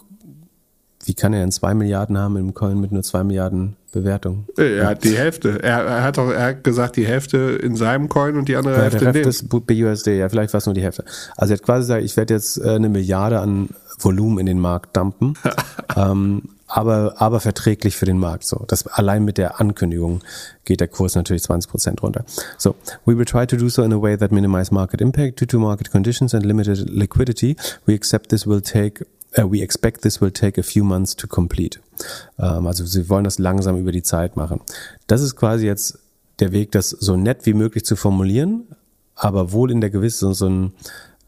wie kann er denn zwei Milliarden haben im Coin mit nur zwei Milliarden Bewertung? Er hat die Hälfte. Er, er, hat doch, er hat gesagt, die Hälfte in seinem Coin und die andere ja, Hälfte der in dem. ist BUSD, ja, vielleicht war es nur die Hälfte. Also er hat quasi gesagt, ich werde jetzt äh, eine Milliarde an Volumen in den Markt dumpen. ähm, aber, aber verträglich für den Markt. So, das allein mit der Ankündigung geht der Kurs natürlich 20 Prozent runter. So, we will try to do so in a way that minimize market impact due to market conditions and limited liquidity. We accept this will take Uh, we expect this will take a few months to complete. Um, also sie wollen das langsam über die Zeit machen. Das ist quasi jetzt der Weg, das so nett wie möglich zu formulieren, aber wohl in der gewissen so ein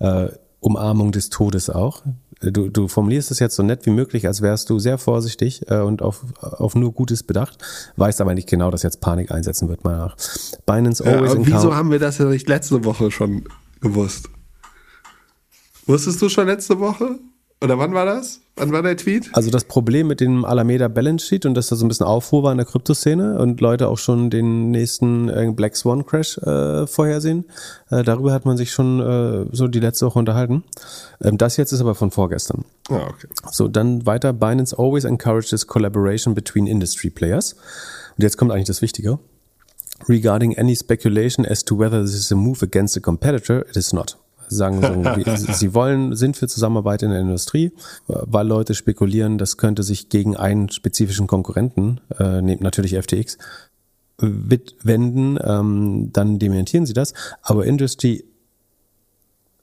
äh, Umarmung des Todes auch. Du, du formulierst es jetzt so nett wie möglich, als wärst du sehr vorsichtig äh, und auf, auf nur Gutes bedacht, weißt aber nicht genau, dass jetzt Panik einsetzen wird, mal nach. Binance always ja, Wieso haben wir das ja nicht letzte Woche schon gewusst? Wusstest du schon letzte Woche? Oder wann war das? Wann war der Tweet? Also das Problem mit dem Alameda Balance Sheet und dass da so ein bisschen Aufruhr war in der Kryptoszene und Leute auch schon den nächsten äh, Black Swan Crash äh, vorhersehen. Äh, darüber hat man sich schon äh, so die letzte Woche unterhalten. Ähm, das jetzt ist aber von vorgestern. Ah, okay. So, dann weiter. Binance always encourages collaboration between industry players. Und jetzt kommt eigentlich das Wichtige. Regarding any speculation as to whether this is a move against a competitor, it is not sagen, so, sie wollen, sind für Zusammenarbeit in der Industrie, weil Leute spekulieren, das könnte sich gegen einen spezifischen Konkurrenten, äh, natürlich FTX, wenden, ähm, dann dementieren sie das. Aber Industry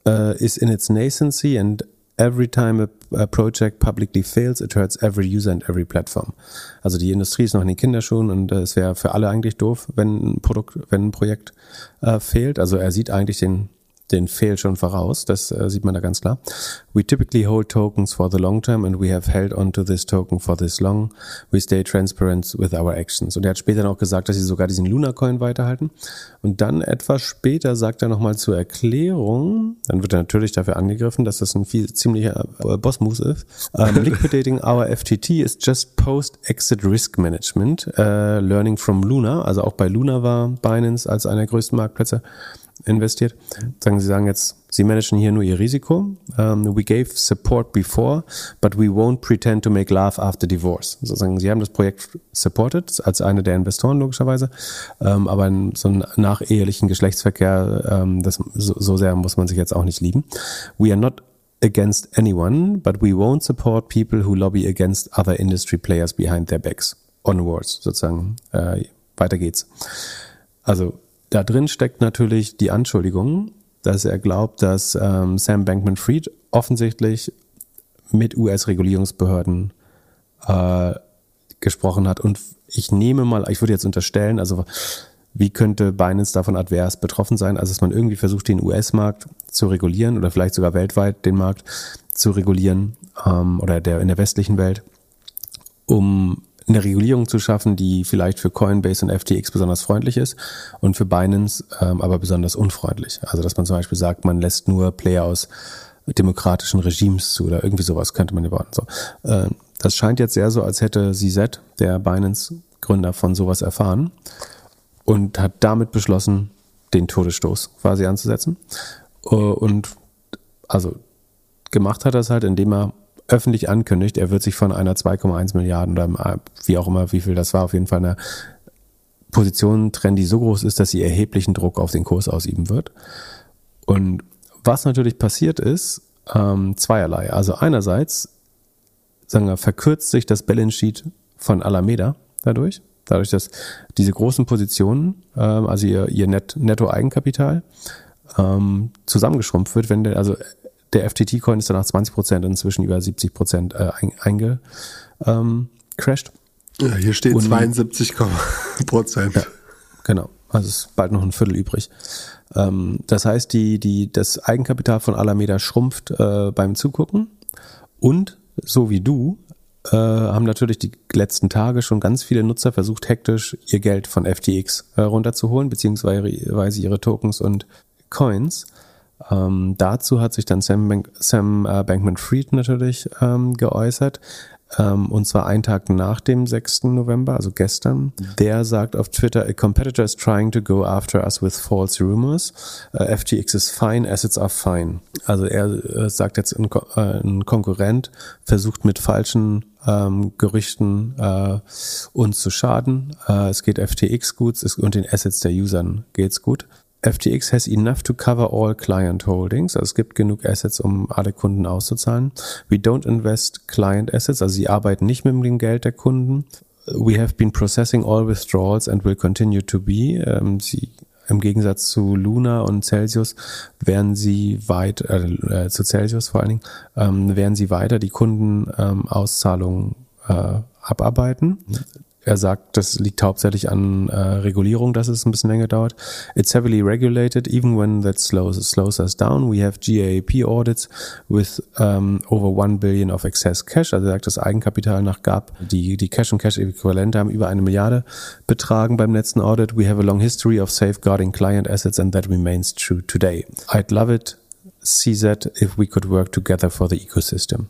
uh, is in its nascency and every time a, a, project publicly fails, it hurts every user and every platform. Also die Industrie ist noch in den Kinderschuhen und äh, es wäre für alle eigentlich doof, wenn ein Produkt, wenn ein Projekt äh, fehlt. Also er sieht eigentlich den den Fail schon voraus. Das äh, sieht man da ganz klar. We typically hold tokens for the long term and we have held onto this token for this long. We stay transparent with our actions. Und er hat später noch gesagt, dass sie sogar diesen Luna Coin weiterhalten. Und dann etwas später sagt er nochmal zur Erklärung, dann wird er natürlich dafür angegriffen, dass das ein viel ziemlicher äh, Boss-Move ist. Um, liquidating our FTT is just post-exit risk management, uh, learning from Luna. Also auch bei Luna war Binance als einer der größten Marktplätze investiert. Sagen Sie sagen jetzt, Sie managen hier nur Ihr Risiko. Um, we gave support before, but we won't pretend to make love after divorce. Sozusagen, Sie haben das Projekt supported als eine der Investoren logischerweise, um, aber in so einen nachehelichen Geschlechtsverkehr, um, das, so, so sehr muss man sich jetzt auch nicht lieben. We are not against anyone, but we won't support people who lobby against other industry players behind their backs. Onwards, sozusagen. Äh, weiter geht's. Also da drin steckt natürlich die Anschuldigung, dass er glaubt, dass ähm, Sam Bankman-Fried offensichtlich mit US-Regulierungsbehörden äh, gesprochen hat. Und ich nehme mal, ich würde jetzt unterstellen, also wie könnte Binance davon advers betroffen sein? Also dass man irgendwie versucht, den US-Markt zu regulieren oder vielleicht sogar weltweit den Markt zu regulieren ähm, oder der in der westlichen Welt, um eine Regulierung zu schaffen, die vielleicht für Coinbase und FTX besonders freundlich ist und für Binance ähm, aber besonders unfreundlich. Also dass man zum Beispiel sagt, man lässt nur Player aus demokratischen Regimes zu oder irgendwie sowas könnte man überhaupt so. Äh, das scheint jetzt sehr so, als hätte CZ, der Binance-Gründer, von sowas erfahren und hat damit beschlossen, den Todesstoß quasi anzusetzen. Äh, und also gemacht hat es halt, indem er öffentlich ankündigt, er wird sich von einer 2,1 Milliarden oder wie auch immer, wie viel das war, auf jeden Fall eine Position trennen, die so groß ist, dass sie erheblichen Druck auf den Kurs ausüben wird. Und was natürlich passiert ist, ähm, zweierlei. Also einerseits, sagen wir, verkürzt sich das Balance Sheet von Alameda dadurch, dadurch, dass diese großen Positionen, ähm, also ihr, ihr Net, Netto-Eigenkapital, ähm, zusammengeschrumpft wird, wenn der, also der FTT-Coin ist danach 20 Prozent inzwischen über 70 Prozent äh, eingecrashed. Ähm, ja, hier steht 72 Prozent. Ja, genau. Also ist bald noch ein Viertel übrig. Ähm, das heißt, die, die, das Eigenkapital von Alameda schrumpft äh, beim Zugucken. Und so wie du äh, haben natürlich die letzten Tage schon ganz viele Nutzer versucht, hektisch ihr Geld von FTX äh, runterzuholen, beziehungsweise ihre Tokens und Coins. Ähm, dazu hat sich dann Sam, Bank, Sam äh, Bankman-Fried natürlich ähm, geäußert. Ähm, und zwar einen Tag nach dem 6. November, also gestern. Der sagt auf Twitter, a competitor is trying to go after us with false rumors. Uh, FTX is fine, assets are fine. Also er äh, sagt jetzt, ein, äh, ein, Konkurrent versucht mit falschen ähm, Gerüchten äh, uns zu schaden. Äh, es geht FTX gut und den Assets der Usern geht's gut. FTX has enough to cover all client holdings. Also es gibt genug Assets, um alle Kunden auszuzahlen. We don't invest client assets, also sie arbeiten nicht mit dem Geld der Kunden. We have been processing all withdrawals and will continue to be. Ähm, sie im Gegensatz zu Luna und Celsius werden sie weit, äh, äh zu Celsius vor allen Dingen, ähm, werden sie weiter die Kundenauszahlungen ähm, äh, abarbeiten. Er sagt, das liegt hauptsächlich an äh, Regulierung, dass es ein bisschen länger dauert. It's heavily regulated, even when that slows, slows us down. We have GAAP audits with um, over one billion of excess cash. Also er sagt, das Eigenkapital nach GAP, die, die Cash und Cash-Äquivalente haben über eine Milliarde betragen beim letzten Audit. We have a long history of safeguarding client assets and that remains true today. I'd love it, CZ, if we could work together for the ecosystem.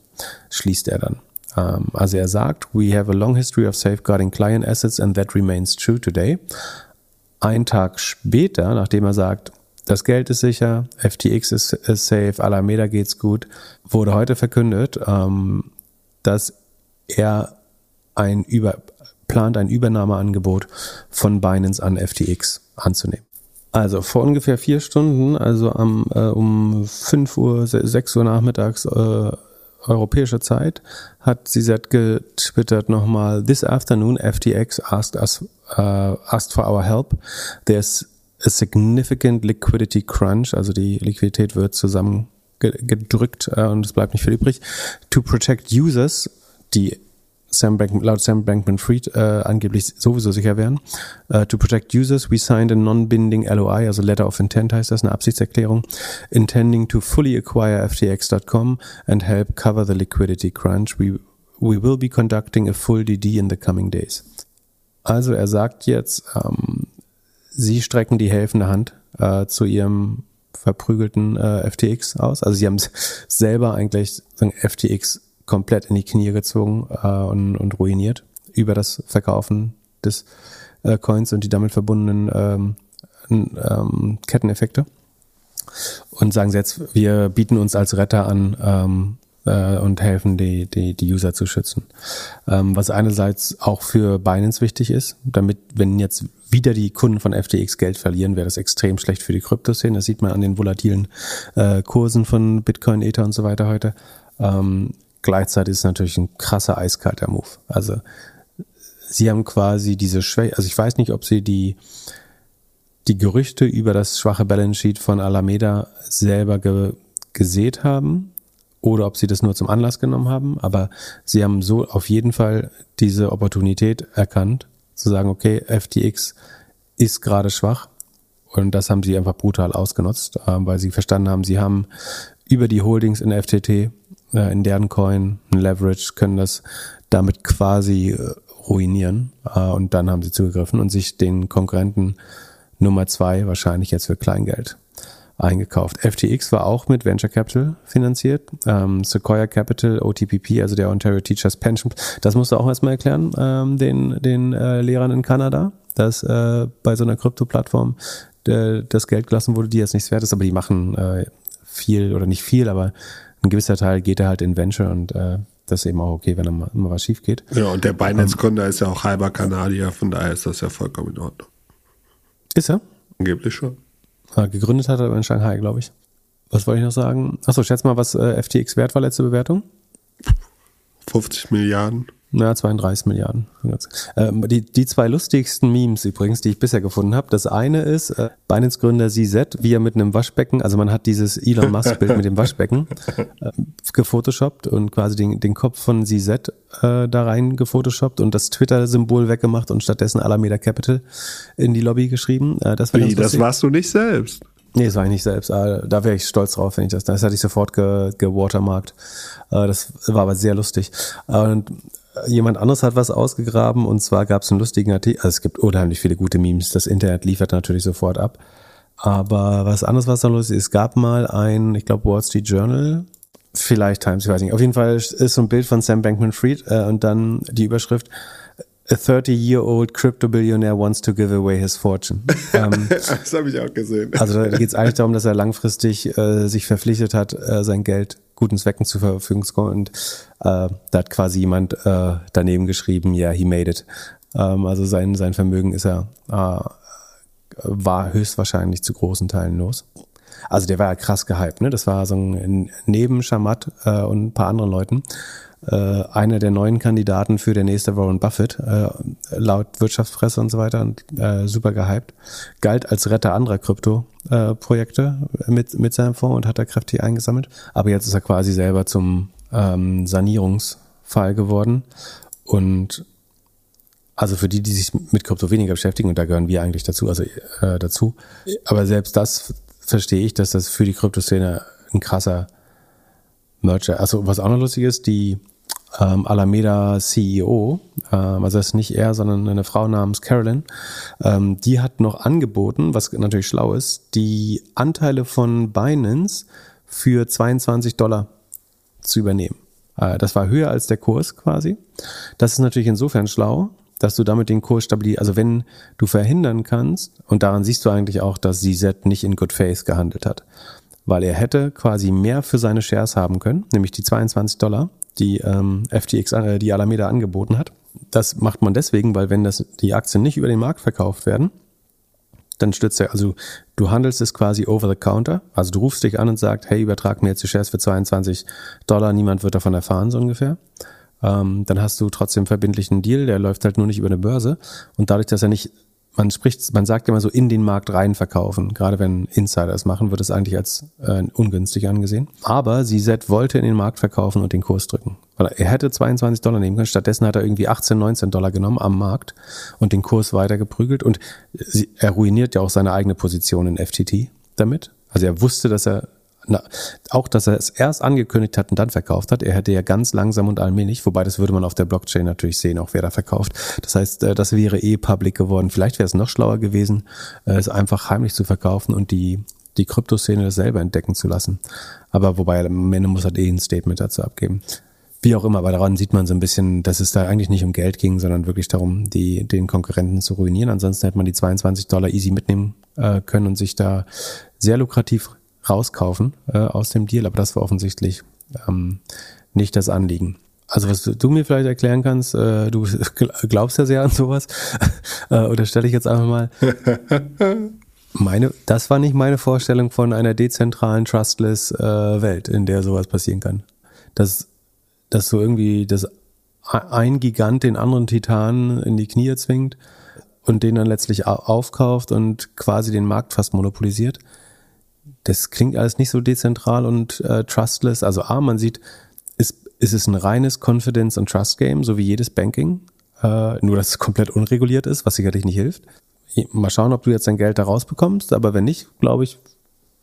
Schließt er dann. Um, also er sagt, we have a long history of safeguarding client assets and that remains true today. Ein Tag später, nachdem er sagt, das Geld ist sicher, FTX ist, ist safe, Alameda geht's gut, wurde heute verkündet, ähm, dass er ein über, plant, ein Übernahmeangebot von Binance an FTX anzunehmen. Also vor ungefähr vier Stunden, also am, äh, um 5 Uhr, 6 Uhr nachmittags äh, europäischer Zeit hat CZ getwittert nochmal, this afternoon FTX asked us, uh, asked for our help. There's a significant liquidity crunch, also die Liquidität wird zusammengedrückt uh, und es bleibt nicht viel übrig. To protect users, die Sam Bank, laut Sam Bankman-Fried äh, angeblich sowieso sicher wären. Uh, to protect users, we signed a non-binding LOI, also Letter of Intent heißt das, eine Absichtserklärung, intending to fully acquire FTX.com and help cover the liquidity crunch. We, we will be conducting a full DD in the coming days. Also er sagt jetzt, ähm, sie strecken die helfende Hand äh, zu ihrem verprügelten äh, FTX aus. Also sie haben selber eigentlich sagen, FTX komplett in die Knie gezogen äh, und, und ruiniert über das Verkaufen des äh, Coins und die damit verbundenen ähm, ähm, Ketteneffekte. Und sagen sie jetzt, wir bieten uns als Retter an ähm, äh, und helfen, die, die, die User zu schützen. Ähm, was einerseits auch für Binance wichtig ist, damit, wenn jetzt wieder die Kunden von FTX Geld verlieren, wäre das extrem schlecht für die Kryptoszene. Das sieht man an den volatilen äh, Kursen von Bitcoin, Ether und so weiter heute. Ähm, Gleichzeitig ist es natürlich ein krasser eiskalter Move. Also sie haben quasi diese Schwäche, also ich weiß nicht, ob sie die, die Gerüchte über das schwache Balance Sheet von Alameda selber ge, gesät haben oder ob sie das nur zum Anlass genommen haben, aber sie haben so auf jeden Fall diese Opportunität erkannt, zu sagen, okay, FTX ist gerade schwach und das haben sie einfach brutal ausgenutzt, äh, weil sie verstanden haben, sie haben über die Holdings in der FTT äh, in deren Coin, ein Leverage, können das damit quasi äh, ruinieren. Äh, und dann haben sie zugegriffen und sich den Konkurrenten Nummer zwei wahrscheinlich jetzt für Kleingeld eingekauft. FTX war auch mit Venture Capital finanziert. Ähm, Sequoia Capital, OTPP, also der Ontario Teachers Pension. Das musst du auch erstmal erklären, ähm, den, den äh, Lehrern in Kanada, dass äh, bei so einer Krypto-Plattform äh, das Geld gelassen wurde, die jetzt nichts wert ist, aber die machen äh, viel oder nicht viel, aber ein gewisser Teil geht er halt in Venture und äh, das ist eben auch okay, wenn immer, immer was schief geht. Ja, und der Binance-Gründer ist ja auch halber Kanadier, von daher ist das ja vollkommen in Ordnung. Ist er? Angeblich schon. Ja, gegründet hat er in Shanghai, glaube ich. Was wollte ich noch sagen? Achso, schätz mal, was äh, FTX wert war, letzte Bewertung? 50 Milliarden. Na, 32 Milliarden. Ähm, die, die zwei lustigsten Memes übrigens, die ich bisher gefunden habe. Das eine ist äh, Binance Gründer CZ, wie er mit einem Waschbecken, also man hat dieses Elon Musk Bild mit dem Waschbecken äh, gefotoshoppt und quasi den, den Kopf von CZ äh, da rein gefotoshoppt und das Twitter-Symbol weggemacht und stattdessen Alameda Capital in die Lobby geschrieben. Äh, das, wie, das warst du nicht selbst? Nee, das war ich nicht selbst. Ah, da wäre ich stolz drauf, wenn ich das. Das hatte ich sofort gewatermarkt. Ge das war aber sehr lustig. Und jemand anderes hat was ausgegraben und zwar gab es einen lustigen Artikel, also es gibt unheimlich viele gute Memes, das Internet liefert natürlich sofort ab. Aber was anderes, was da los ist, es gab mal ein, ich glaube, Wall Street Journal, vielleicht Times, ich weiß nicht. Auf jeden Fall ist so ein Bild von Sam Bankman-Fried äh, und dann die Überschrift A 30-year-old crypto billionaire wants to give away his fortune. Ähm, das habe ich auch gesehen. Also da geht es eigentlich darum, dass er langfristig äh, sich verpflichtet hat, äh, sein Geld guten Zwecken zur Verfügung zu kommen. Und äh, da hat quasi jemand äh, daneben geschrieben, ja, yeah, he made it. Ähm, also sein, sein Vermögen ist er, äh, war höchstwahrscheinlich zu großen Teilen los. Also der war ja krass gehypt, ne? Das war so ein neben Shamat äh, und ein paar anderen Leuten äh, einer der neuen Kandidaten für der nächste Warren Buffett, äh, laut Wirtschaftspresse und so weiter und äh, super gehypt. Galt als Retter anderer Krypto-Projekte äh, mit, mit seinem Fonds und hat da kräftig eingesammelt. Aber jetzt ist er quasi selber zum ähm, Sanierungsfall geworden. Und also für die, die sich mit Krypto weniger beschäftigen, und da gehören wir eigentlich dazu, also äh, dazu. Aber selbst das verstehe ich, dass das für die Kryptoszene ein krasser Merger. Also was auch noch lustig ist, die ähm, Alameda CEO, ähm, also das ist nicht er, sondern eine Frau namens Carolyn, ähm, die hat noch angeboten, was natürlich schlau ist, die Anteile von Binance für 22 Dollar zu übernehmen. Äh, das war höher als der Kurs quasi. Das ist natürlich insofern schlau, dass du damit den Kurs stabilisierst. Also wenn du verhindern kannst, und daran siehst du eigentlich auch, dass ZZ nicht in Good Faith gehandelt hat, weil er hätte quasi mehr für seine Shares haben können, nämlich die 22 Dollar, die ähm, FTX, äh, die Alameda angeboten hat. Das macht man deswegen, weil wenn das, die Aktien nicht über den Markt verkauft werden, dann stützt er, also du handelst es quasi over the counter, also du rufst dich an und sagst, hey, übertrag mir jetzt die Shares für 22 Dollar, niemand wird davon erfahren, so ungefähr. Ähm, dann hast du trotzdem verbindlichen Deal, der läuft halt nur nicht über eine Börse und dadurch, dass er nicht man spricht, man sagt immer so in den Markt rein verkaufen. Gerade wenn Insider es machen, wird es eigentlich als äh, ungünstig angesehen. Aber CZ wollte in den Markt verkaufen und den Kurs drücken. Weil er hätte 22 Dollar nehmen können. Stattdessen hat er irgendwie 18, 19 Dollar genommen am Markt und den Kurs weiter geprügelt. Und sie, er ruiniert ja auch seine eigene Position in FTT damit. Also er wusste, dass er na, auch, dass er es erst angekündigt hat und dann verkauft hat. Er hätte ja ganz langsam und allmählich, wobei das würde man auf der Blockchain natürlich sehen, auch wer da verkauft. Das heißt, äh, das wäre eh public geworden. Vielleicht wäre es noch schlauer gewesen, äh, es einfach heimlich zu verkaufen und die, die Kryptoszene selber entdecken zu lassen. Aber wobei, am Ende muss er eh ein Statement dazu abgeben. Wie auch immer, aber daran sieht man so ein bisschen, dass es da eigentlich nicht um Geld ging, sondern wirklich darum, die, den Konkurrenten zu ruinieren. Ansonsten hätte man die 22 Dollar easy mitnehmen äh, können und sich da sehr lukrativ rauskaufen äh, aus dem Deal, aber das war offensichtlich ähm, nicht das Anliegen. Also was du mir vielleicht erklären kannst, äh, du glaubst ja sehr an sowas, äh, oder stelle ich jetzt einfach mal. Meine, das war nicht meine Vorstellung von einer dezentralen, trustless äh, Welt, in der sowas passieren kann. Dass, dass so irgendwie das ein Gigant den anderen Titan in die Knie zwingt und den dann letztlich aufkauft und quasi den Markt fast monopolisiert das klingt alles nicht so dezentral und äh, trustless. Also A, man sieht, ist, ist es ein reines Confidence- und Trust-Game, so wie jedes Banking, äh, nur dass es komplett unreguliert ist, was sicherlich nicht hilft. Mal schauen, ob du jetzt dein Geld da rausbekommst, aber wenn nicht, glaube ich,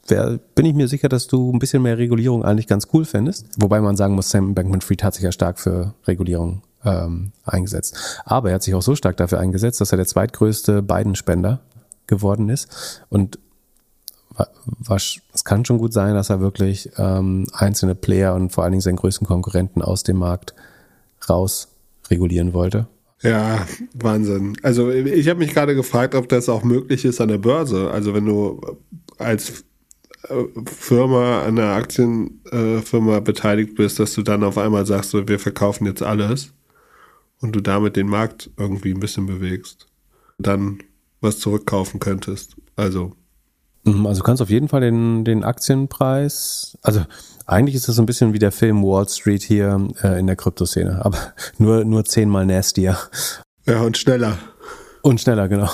wär, bin ich mir sicher, dass du ein bisschen mehr Regulierung eigentlich ganz cool fändest. Wobei man sagen muss, Sam Bankman-Fried hat sich ja stark für Regulierung ähm, eingesetzt. Aber er hat sich auch so stark dafür eingesetzt, dass er der zweitgrößte Biden-Spender geworden ist. Und was, es kann schon gut sein, dass er wirklich ähm, einzelne Player und vor allen Dingen seinen größten Konkurrenten aus dem Markt raus regulieren wollte. Ja, Wahnsinn. Also ich habe mich gerade gefragt, ob das auch möglich ist an der Börse. Also wenn du als äh, Firma, an einer Aktienfirma äh, beteiligt bist, dass du dann auf einmal sagst, so, wir verkaufen jetzt alles und du damit den Markt irgendwie ein bisschen bewegst, dann was zurückkaufen könntest. Also also du kannst auf jeden Fall den, den Aktienpreis, also eigentlich ist das so ein bisschen wie der Film Wall Street hier äh, in der Kryptoszene, aber nur, nur zehnmal nastier. Ja, und schneller. Und schneller, genau.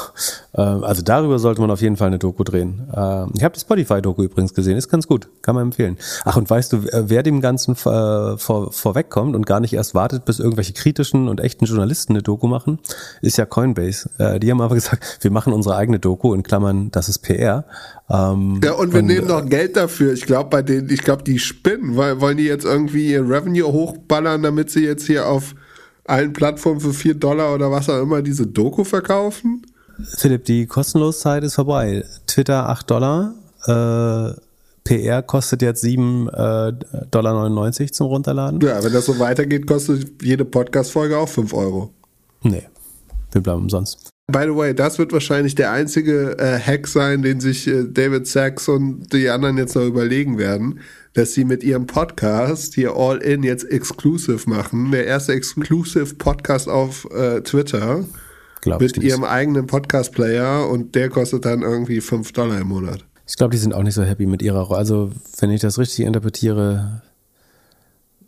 Ähm, also darüber sollte man auf jeden Fall eine Doku drehen. Ähm, ich habe die Spotify-Doku übrigens gesehen, ist ganz gut, kann man empfehlen. Ach, und weißt du, wer dem Ganzen äh, vor, vorwegkommt und gar nicht erst wartet, bis irgendwelche kritischen und echten Journalisten eine Doku machen, ist ja Coinbase. Äh, die haben aber gesagt, wir machen unsere eigene Doku, in Klammern, das ist PR. Ähm, ja, und wir und, nehmen noch Geld dafür. Ich glaube, bei denen, ich glaube, die spinnen, weil wollen die jetzt irgendwie ihr Revenue hochballern, damit sie jetzt hier auf allen Plattformen für 4 Dollar oder was auch immer diese Doku verkaufen? Philipp, die kostenlose Zeit ist vorbei. Twitter 8 Dollar, äh, PR kostet jetzt 7,99 äh, Dollar zum Runterladen. Ja, wenn das so weitergeht, kostet jede Podcast-Folge auch 5 Euro. Nee, wir bleiben umsonst. By the way, das wird wahrscheinlich der einzige äh, Hack sein, den sich äh, David Sachs und die anderen jetzt noch überlegen werden dass sie mit ihrem Podcast hier All In jetzt exclusive machen. Der erste exclusive Podcast auf äh, Twitter. Glaub mit ihrem eigenen Podcast-Player und der kostet dann irgendwie 5 Dollar im Monat. Ich glaube, die sind auch nicht so happy mit ihrer Rolle. Also, wenn ich das richtig interpretiere,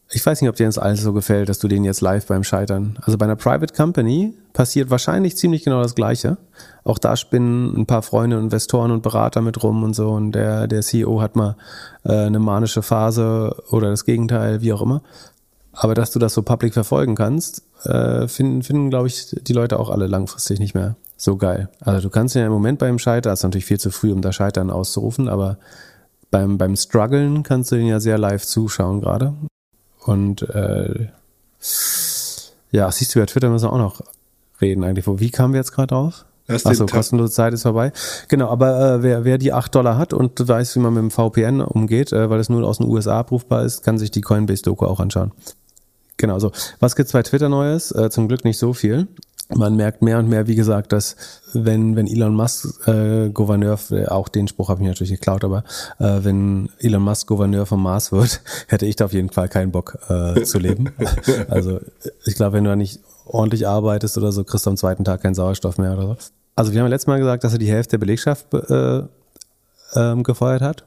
ich weiß nicht, ob dir das alles so gefällt, dass du den jetzt live beim Scheitern. Also bei einer Private Company passiert wahrscheinlich ziemlich genau das Gleiche. Auch da spinnen ein paar Freunde, Investoren und Berater mit rum und so. Und der, der CEO hat mal äh, eine manische Phase oder das Gegenteil, wie auch immer. Aber dass du das so public verfolgen kannst, äh, finden, finden glaube ich, die Leute auch alle langfristig nicht mehr so geil. Also du kannst ja im Moment beim Scheitern, das ist natürlich viel zu früh, um das Scheitern auszurufen, aber beim, beim Struggeln kannst du den ja sehr live zuschauen gerade. Und äh, ja, siehst du, bei Twitter müssen wir auch noch reden eigentlich. Wie kamen wir jetzt gerade drauf? Achso, kostenlose Zeit ist vorbei. Genau, aber äh, wer, wer die 8 Dollar hat und weiß, wie man mit dem VPN umgeht, äh, weil es nur aus den USA abrufbar ist, kann sich die Coinbase-Doku auch anschauen. Genau, so. Was gibt's bei Twitter Neues? Äh, zum Glück nicht so viel man merkt mehr und mehr, wie gesagt, dass wenn, wenn Elon Musk äh, Gouverneur, äh, auch den Spruch habe ich natürlich geklaut, aber äh, wenn Elon Musk Gouverneur vom Mars wird, hätte ich da auf jeden Fall keinen Bock äh, zu leben. also ich glaube, wenn du da nicht ordentlich arbeitest oder so, kriegst du am zweiten Tag keinen Sauerstoff mehr oder so. Also wir haben ja letztes Mal gesagt, dass er die Hälfte der Belegschaft äh, ähm, gefeuert hat.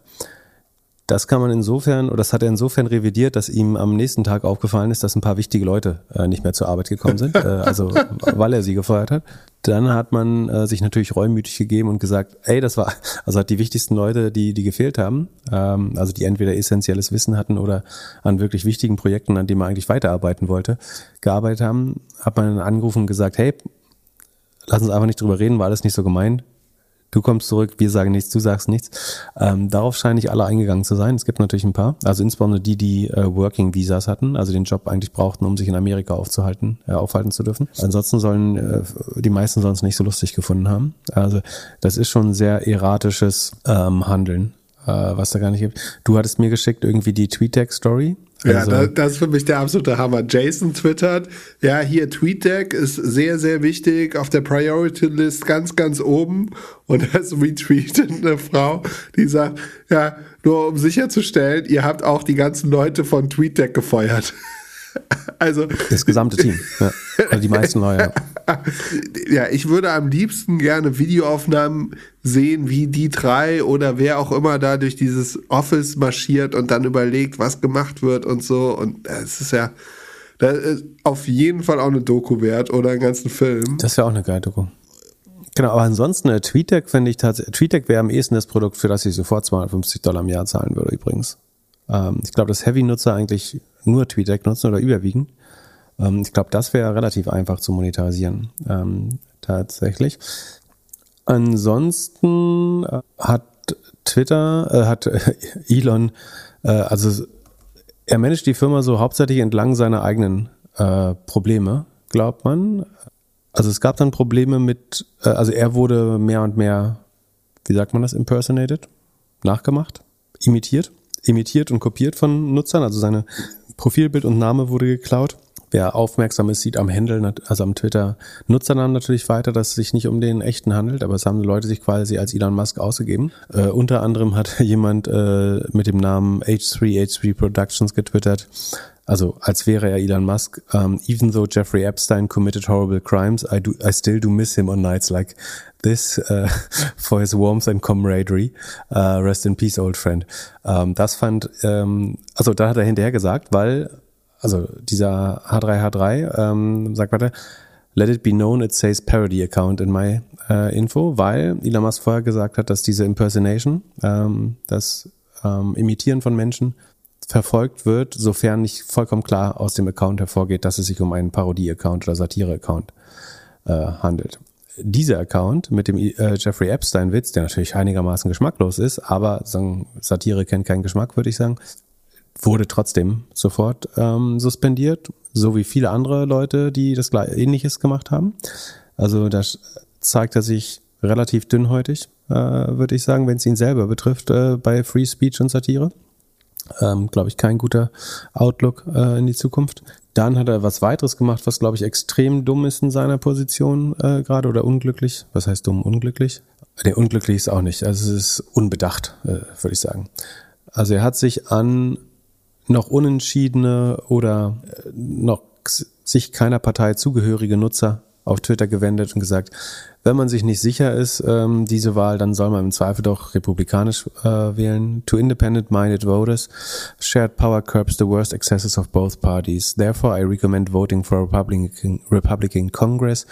Das kann man insofern, oder das hat er insofern revidiert, dass ihm am nächsten Tag aufgefallen ist, dass ein paar wichtige Leute äh, nicht mehr zur Arbeit gekommen sind, äh, also weil er sie gefeuert hat. Dann hat man äh, sich natürlich reumütig gegeben und gesagt, ey, das war, also hat die wichtigsten Leute, die, die gefehlt haben, ähm, also die entweder essentielles Wissen hatten oder an wirklich wichtigen Projekten, an denen man eigentlich weiterarbeiten wollte, gearbeitet haben, hat man angerufen und gesagt, hey, lass uns einfach nicht drüber reden, war alles nicht so gemeint du kommst zurück, wir sagen nichts, du sagst nichts. Ähm, darauf scheinen nicht alle eingegangen zu sein. Es gibt natürlich ein paar, also insbesondere die, die äh, Working Visas hatten, also den Job eigentlich brauchten, um sich in Amerika aufzuhalten, äh, aufhalten zu dürfen. Ansonsten sollen äh, die meisten sonst nicht so lustig gefunden haben. Also das ist schon sehr erratisches ähm, Handeln, äh, was da gar nicht gibt. Du hattest mir geschickt irgendwie die TweetDeck-Story. Also, ja, das ist für mich der absolute Hammer. Jason twittert, ja, hier TweetDeck ist sehr, sehr wichtig, auf der Priority List ganz, ganz oben. Und das retweetet eine Frau, die sagt, ja, nur um sicherzustellen, ihr habt auch die ganzen Leute von TweetDeck gefeuert. Also das gesamte Team, ja. also die meisten Leute. Ja, ich würde am liebsten gerne Videoaufnahmen sehen, wie die drei oder wer auch immer da durch dieses Office marschiert und dann überlegt, was gemacht wird und so. Und es ist ja das ist auf jeden Fall auch eine Doku wert oder einen ganzen Film. Das wäre auch eine geile Doku. Genau, aber ansonsten, äh, TweetDeck finde ich tatsächlich, TweetDeck wäre am ehesten das Produkt, für das ich sofort 250 Dollar im Jahr zahlen würde übrigens. Ähm, ich glaube, dass Heavy-Nutzer eigentlich nur TweetDeck nutzen oder überwiegend. Ähm, ich glaube, das wäre relativ einfach zu monetarisieren, ähm, tatsächlich. Ansonsten äh, hat Twitter, äh, hat Elon, äh, also er managt die Firma so hauptsächlich entlang seiner eigenen äh, Probleme, glaubt man. Also es gab dann Probleme mit, äh, also er wurde mehr und mehr, wie sagt man das, impersonated, nachgemacht, imitiert imitiert und kopiert von Nutzern. Also seine Profilbild und Name wurde geklaut. Wer aufmerksam ist, sieht am Handle, also am Twitter-Nutzernamen natürlich weiter, dass es sich nicht um den echten handelt, aber es haben Leute sich quasi als Elon Musk ausgegeben. Äh, unter anderem hat jemand äh, mit dem Namen H3H3 Productions getwittert, also als wäre er Elon Musk. Um, even though Jeffrey Epstein committed horrible crimes, I do, I still do miss him on nights like this uh, for his warmth and camaraderie. Uh, rest in peace, old friend. Um, das fand, ähm, also da hat er hinterher gesagt, weil, also dieser H3H3 ähm, sagt weiter, let it be known it says parody account in my uh, info, weil Elon Musk vorher gesagt hat, dass diese Impersonation, ähm, das ähm, Imitieren von Menschen verfolgt wird, sofern nicht vollkommen klar aus dem Account hervorgeht, dass es sich um einen Parodie-Account oder Satire-Account äh, handelt. Dieser Account mit dem äh, Jeffrey Epstein-Witz, der natürlich einigermaßen geschmacklos ist, aber Satire kennt keinen Geschmack, würde ich sagen, wurde trotzdem sofort ähm, suspendiert, so wie viele andere Leute, die das ähnliches gemacht haben. Also da zeigt er sich relativ dünnhäutig, äh, würde ich sagen, wenn es ihn selber betrifft, äh, bei Free Speech und Satire. Ähm, glaube ich, kein guter Outlook äh, in die Zukunft. Dann hat er was weiteres gemacht, was, glaube ich, extrem dumm ist in seiner Position äh, gerade oder unglücklich. Was heißt dumm, unglücklich? Nee, unglücklich ist auch nicht. Also es ist unbedacht, äh, würde ich sagen. Also er hat sich an noch unentschiedene oder äh, noch sich keiner Partei zugehörige Nutzer auf Twitter gewendet und gesagt, wenn man sich nicht sicher ist, ähm, diese Wahl, dann soll man im Zweifel doch republikanisch äh, wählen. To independent-minded voters, shared power curbs the worst excesses of both parties. Therefore, I recommend voting for a Republican, Republican Congress,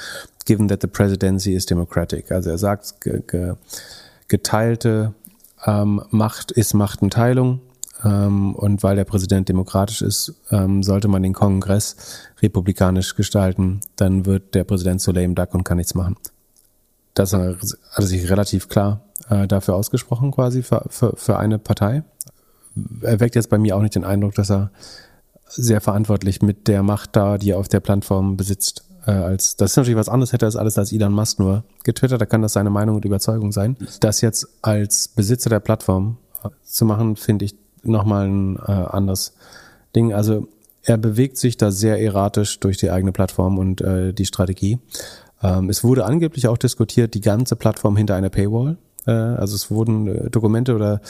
given that the presidency is democratic. Also er sagt, ge, ge, geteilte ähm, Macht ist Machtenteilung. Ähm, und weil der Präsident demokratisch ist, ähm, sollte man den Kongress republikanisch gestalten, dann wird der Präsident so lame duck und kann nichts machen. Das hat er sich relativ klar äh, dafür ausgesprochen, quasi für, für, für eine Partei. Er weckt jetzt bei mir auch nicht den Eindruck, dass er sehr verantwortlich mit der Macht da, die er auf der Plattform besitzt, äh, als das ist natürlich was anderes, hätte er das alles als Elon Musk nur getwittert, da kann das seine Meinung und Überzeugung sein. Das jetzt als Besitzer der Plattform äh, zu machen, finde ich nochmal ein äh, anderes Ding. Also er bewegt sich da sehr erratisch durch die eigene Plattform und äh, die Strategie. Ähm, es wurde angeblich auch diskutiert, die ganze Plattform hinter einer Paywall. Äh, also es wurden äh, Dokumente oder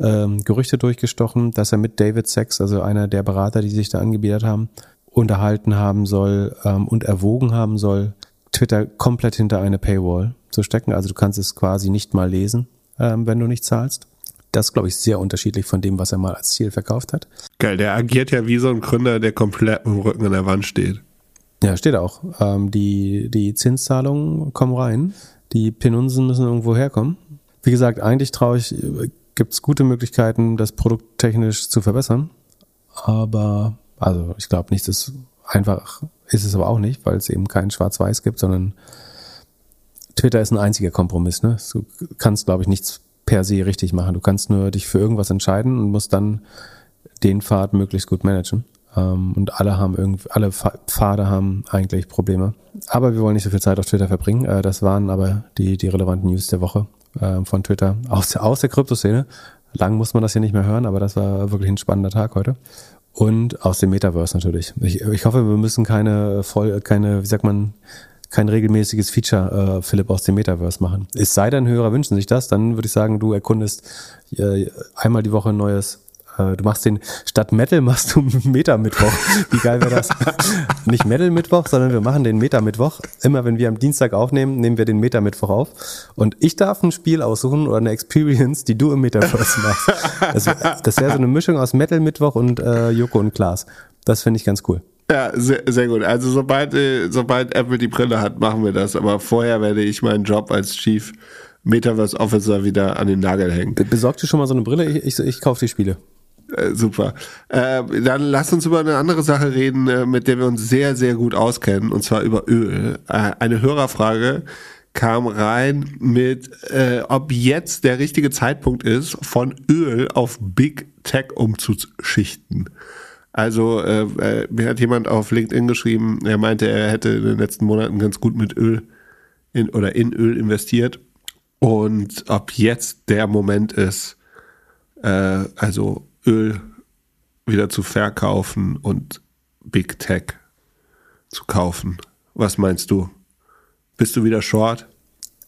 ähm, Gerüchte durchgestochen, dass er mit David Sachs, also einer der Berater, die sich da angebietet haben, unterhalten haben soll ähm, und erwogen haben soll, Twitter komplett hinter eine Paywall zu stecken. Also du kannst es quasi nicht mal lesen, ähm, wenn du nicht zahlst. das glaube ich sehr unterschiedlich von dem, was er mal als Ziel verkauft hat. Geil, der agiert ja wie so ein Gründer, der komplett mit dem Rücken an der Wand steht. Ja, steht auch. Ähm, die, die Zinszahlungen kommen rein. Die Penunsen müssen irgendwo herkommen. Wie gesagt, eigentlich traue ich, gibt es gute Möglichkeiten, das Produkt technisch zu verbessern. Aber, also ich glaube, nichts ist einfach, ist es aber auch nicht, weil es eben kein Schwarz-Weiß gibt, sondern Twitter ist ein einziger Kompromiss. Ne? Du kannst, glaube ich, nichts per se richtig machen. Du kannst nur dich für irgendwas entscheiden und musst dann den Pfad möglichst gut managen. Ähm, und alle haben irgendwie, alle Pfade haben eigentlich Probleme. Aber wir wollen nicht so viel Zeit auf Twitter verbringen. Äh, das waren aber die, die relevanten News der Woche äh, von Twitter aus der, aus der Kryptoszene. Lang muss man das hier nicht mehr hören, aber das war wirklich ein spannender Tag heute. Und aus dem Metaverse natürlich. Ich, ich hoffe, wir müssen keine voll, keine, wie sagt man, kein regelmäßiges Feature äh, Philipp aus dem Metaverse machen. Es sei denn, Hörer wünschen sich das, dann würde ich sagen, du erkundest äh, einmal die Woche ein neues äh, du machst den, statt Metal machst du Meta-Mittwoch. Wie geil wäre das? Nicht Metal-Mittwoch, sondern wir machen den Meta-Mittwoch. Immer wenn wir am Dienstag aufnehmen, nehmen wir den Meta-Mittwoch auf. Und ich darf ein Spiel aussuchen oder eine Experience, die du im Metaverse machst. Das, das wäre so eine Mischung aus Metal-Mittwoch und äh, Joko und Klaas. Das finde ich ganz cool. Ja, sehr, sehr gut. Also sobald, äh, sobald Apple die Brille hat, machen wir das. Aber vorher werde ich meinen Job als Chief Metaverse Officer wieder an den Nagel hängen. Besorgt dir schon mal so eine Brille? Ich, ich, ich kaufe die Spiele. Äh, super. Äh, dann lass uns über eine andere Sache reden, äh, mit der wir uns sehr, sehr gut auskennen, und zwar über Öl. Äh, eine Hörerfrage kam rein mit, äh, ob jetzt der richtige Zeitpunkt ist, von Öl auf Big Tech umzuschichten. Also äh, mir hat jemand auf LinkedIn geschrieben, er meinte, er hätte in den letzten Monaten ganz gut mit Öl in, oder in Öl investiert und ob jetzt der Moment ist, also Öl wieder zu verkaufen und Big Tech zu kaufen. Was meinst du? Bist du wieder short?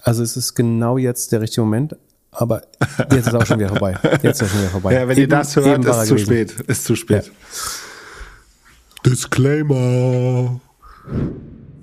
Also es ist genau jetzt der richtige Moment, aber jetzt ist auch schon wieder vorbei. Jetzt ist auch schon wieder vorbei. Ja, wenn eben, ihr das hört, ist zu spät. Ist zu spät. Ja. Disclaimer.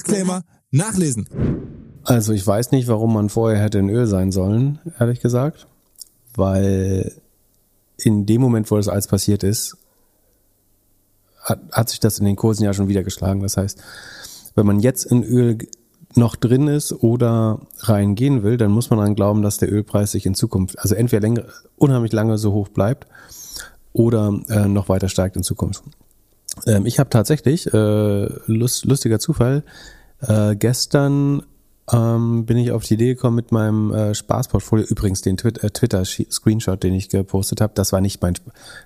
Disclaimer nachlesen. Also ich weiß nicht, warum man vorher hätte in Öl sein sollen, ehrlich gesagt. Weil in dem Moment, wo das alles passiert ist, hat, hat sich das in den Kursen ja schon wieder geschlagen. Das heißt, wenn man jetzt in Öl noch drin ist oder reingehen will, dann muss man dann glauben, dass der Ölpreis sich in Zukunft, also entweder länger, unheimlich lange so hoch bleibt oder äh, noch weiter steigt in Zukunft. Ähm, ich habe tatsächlich, äh, lust, lustiger Zufall, äh, gestern ähm, bin ich auf die Idee gekommen mit meinem äh, Spaßportfolio. Übrigens den Twi äh, Twitter-Screenshot, den ich gepostet habe, das war nicht mein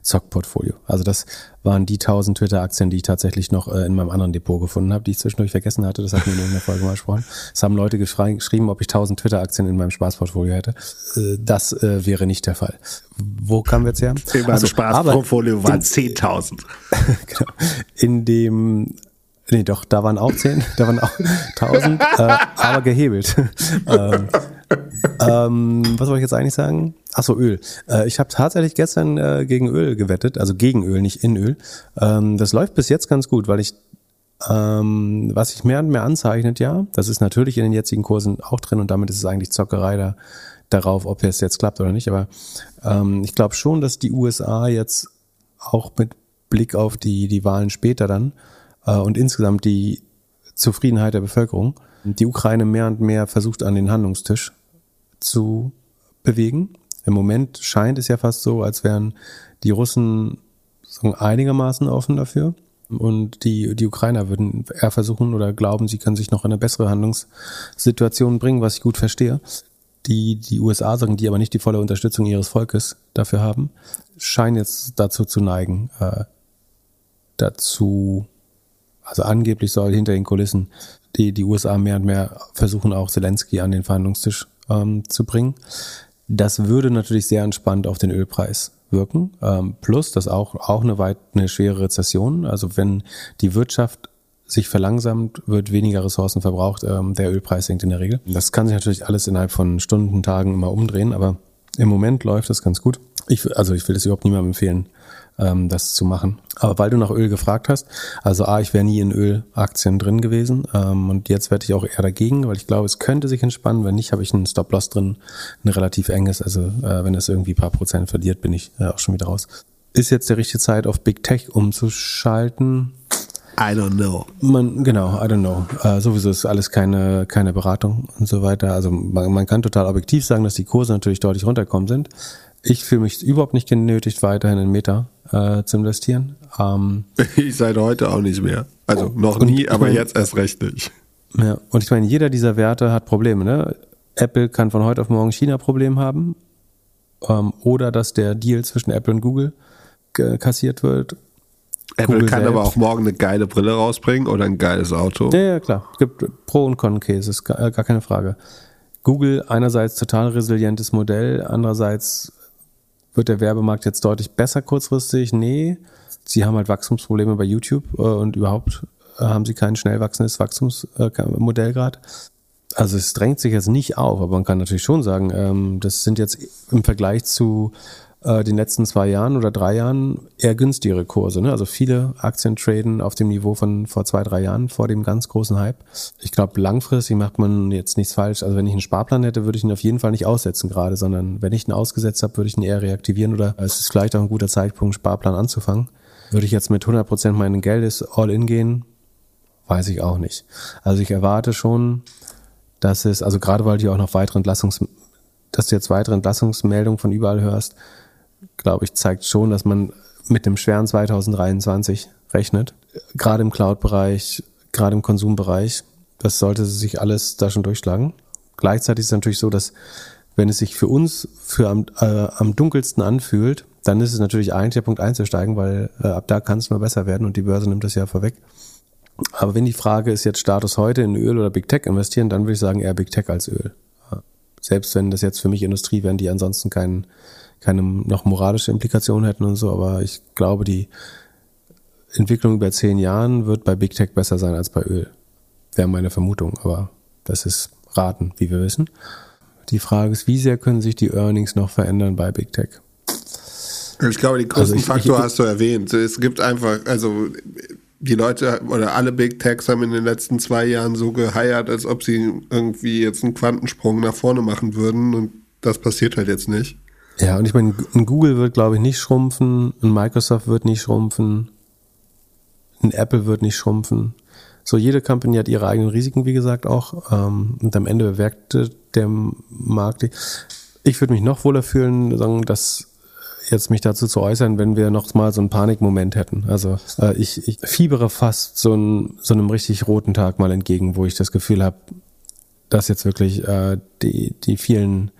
Zock-Portfolio. Also das waren die 1000 Twitter-Aktien, die ich tatsächlich noch äh, in meinem anderen Depot gefunden habe, die ich zwischendurch vergessen hatte. Das hatten wir in irgendeiner Folge mal gesprochen. Es haben Leute geschrieben, ob ich 1000 Twitter-Aktien in meinem Spaßportfolio hätte. Äh, das äh, wäre nicht der Fall. Wo kamen wir jetzt her? In meinem also, Spaßportfolio waren 10.000. genau. In dem Nee, doch, da waren auch zehn, da waren auch tausend, äh, aber gehebelt. ähm, ähm, was wollte ich jetzt eigentlich sagen? Achso, Öl. Äh, ich habe tatsächlich gestern äh, gegen Öl gewettet, also gegen Öl, nicht in Öl. Ähm, das läuft bis jetzt ganz gut, weil ich, ähm, was sich mehr und mehr anzeichnet, ja, das ist natürlich in den jetzigen Kursen auch drin und damit ist es eigentlich Zockerei da, darauf, ob es jetzt klappt oder nicht. Aber ähm, ich glaube schon, dass die USA jetzt auch mit Blick auf die, die Wahlen später dann und insgesamt die Zufriedenheit der Bevölkerung die Ukraine mehr und mehr versucht an den Handlungstisch zu bewegen. Im Moment scheint es ja fast so, als wären die Russen einigermaßen offen dafür. Und die, die Ukrainer würden eher versuchen oder glauben, sie können sich noch in eine bessere Handlungssituation bringen, was ich gut verstehe. Die, die USA sagen, die aber nicht die volle Unterstützung ihres Volkes dafür haben, scheinen jetzt dazu zu neigen, äh, dazu also angeblich soll hinter den Kulissen die, die USA mehr und mehr versuchen, auch Zelensky an den Verhandlungstisch ähm, zu bringen. Das würde natürlich sehr entspannt auf den Ölpreis wirken. Ähm, plus, dass auch, auch eine weit, eine schwere Rezession. Also wenn die Wirtschaft sich verlangsamt, wird weniger Ressourcen verbraucht, ähm, der Ölpreis sinkt in der Regel. Das kann sich natürlich alles innerhalb von Stunden, Tagen immer umdrehen, aber im Moment läuft das ganz gut. Ich, also ich will es überhaupt niemandem empfehlen, ähm, das zu machen. Aber weil du nach Öl gefragt hast, also A, ich wäre nie in Ölaktien drin gewesen ähm, und jetzt werde ich auch eher dagegen, weil ich glaube, es könnte sich entspannen. Wenn nicht, habe ich einen Stop-Loss drin, ein relativ enges. Also äh, wenn es irgendwie paar Prozent verliert, bin ich äh, auch schon wieder raus. Ist jetzt der richtige Zeit, auf Big Tech umzuschalten? I don't know. Man, genau, I don't know. Äh, sowieso ist alles keine, keine Beratung und so weiter. Also man, man kann total objektiv sagen, dass die Kurse natürlich deutlich runtergekommen sind. Ich fühle mich überhaupt nicht genötigt, weiterhin in Meta äh, zu investieren. Ähm, ich seit heute auch nicht mehr. Also noch nie, aber mein, jetzt erst recht nicht. Ja, und ich meine, jeder dieser Werte hat Probleme. Ne? Apple kann von heute auf morgen China-Problem haben. Ähm, oder dass der Deal zwischen Apple und Google kassiert wird Apple Google kann selbst. aber auch morgen eine geile Brille rausbringen oder ein geiles Auto. Ja, ja klar. Es gibt Pro- und Con-Cases, gar, gar keine Frage. Google einerseits total resilientes Modell, andererseits wird der Werbemarkt jetzt deutlich besser kurzfristig. Nee, sie haben halt Wachstumsprobleme bei YouTube äh, und überhaupt äh, haben sie kein schnell wachsendes Wachstumsmodell äh, gerade. Also es drängt sich jetzt nicht auf, aber man kann natürlich schon sagen, ähm, das sind jetzt im Vergleich zu äh, den letzten zwei Jahren oder drei Jahren eher günstigere Kurse. Ne? Also viele Aktien traden auf dem Niveau von vor zwei, drei Jahren, vor dem ganz großen Hype. Ich glaube, langfristig macht man jetzt nichts falsch. Also wenn ich einen Sparplan hätte, würde ich ihn auf jeden Fall nicht aussetzen gerade, sondern wenn ich ihn ausgesetzt habe, würde ich ihn eher reaktivieren oder es ist vielleicht auch ein guter Zeitpunkt, Sparplan anzufangen. Würde ich jetzt mit 100 Prozent meinen Geldes all in gehen, weiß ich auch nicht. Also ich erwarte schon, dass es, also gerade weil du auch noch weitere Entlassungs, dass du jetzt weitere Entlassungsmeldungen von überall hörst, glaube ich, zeigt schon, dass man mit dem schweren 2023 rechnet. Gerade im Cloud-Bereich, gerade im Konsumbereich. Das sollte sich alles da schon durchschlagen. Gleichzeitig ist es natürlich so, dass wenn es sich für uns für am, äh, am dunkelsten anfühlt, dann ist es natürlich eigentlich der Punkt einzusteigen, weil äh, ab da kann es nur besser werden und die Börse nimmt das ja vorweg. Aber wenn die Frage ist jetzt Status heute in Öl oder Big Tech investieren, dann würde ich sagen eher Big Tech als Öl. Selbst wenn das jetzt für mich Industrie wären, die ansonsten keinen keine noch moralische Implikationen hätten und so, aber ich glaube, die Entwicklung über zehn Jahren wird bei Big Tech besser sein als bei Öl. Wäre meine Vermutung, aber das ist Raten, wie wir wissen. Die Frage ist, wie sehr können sich die Earnings noch verändern bei Big Tech? Ich glaube, den größten also hast du erwähnt. Es gibt einfach, also die Leute oder alle Big Techs haben in den letzten zwei Jahren so geheiert, als ob sie irgendwie jetzt einen Quantensprung nach vorne machen würden und das passiert halt jetzt nicht. Ja, und ich meine, ein Google wird, glaube ich, nicht schrumpfen, ein Microsoft wird nicht schrumpfen, ein Apple wird nicht schrumpfen. So, jede Company hat ihre eigenen Risiken, wie gesagt, auch. Ähm, und am Ende bewertet der Markt. Ich würde mich noch wohler fühlen, sagen, dass jetzt mich dazu zu äußern, wenn wir noch mal so einen Panikmoment hätten. Also äh, ich, ich fiebere fast so, ein, so einem richtig roten Tag mal entgegen, wo ich das Gefühl habe, dass jetzt wirklich äh, die, die vielen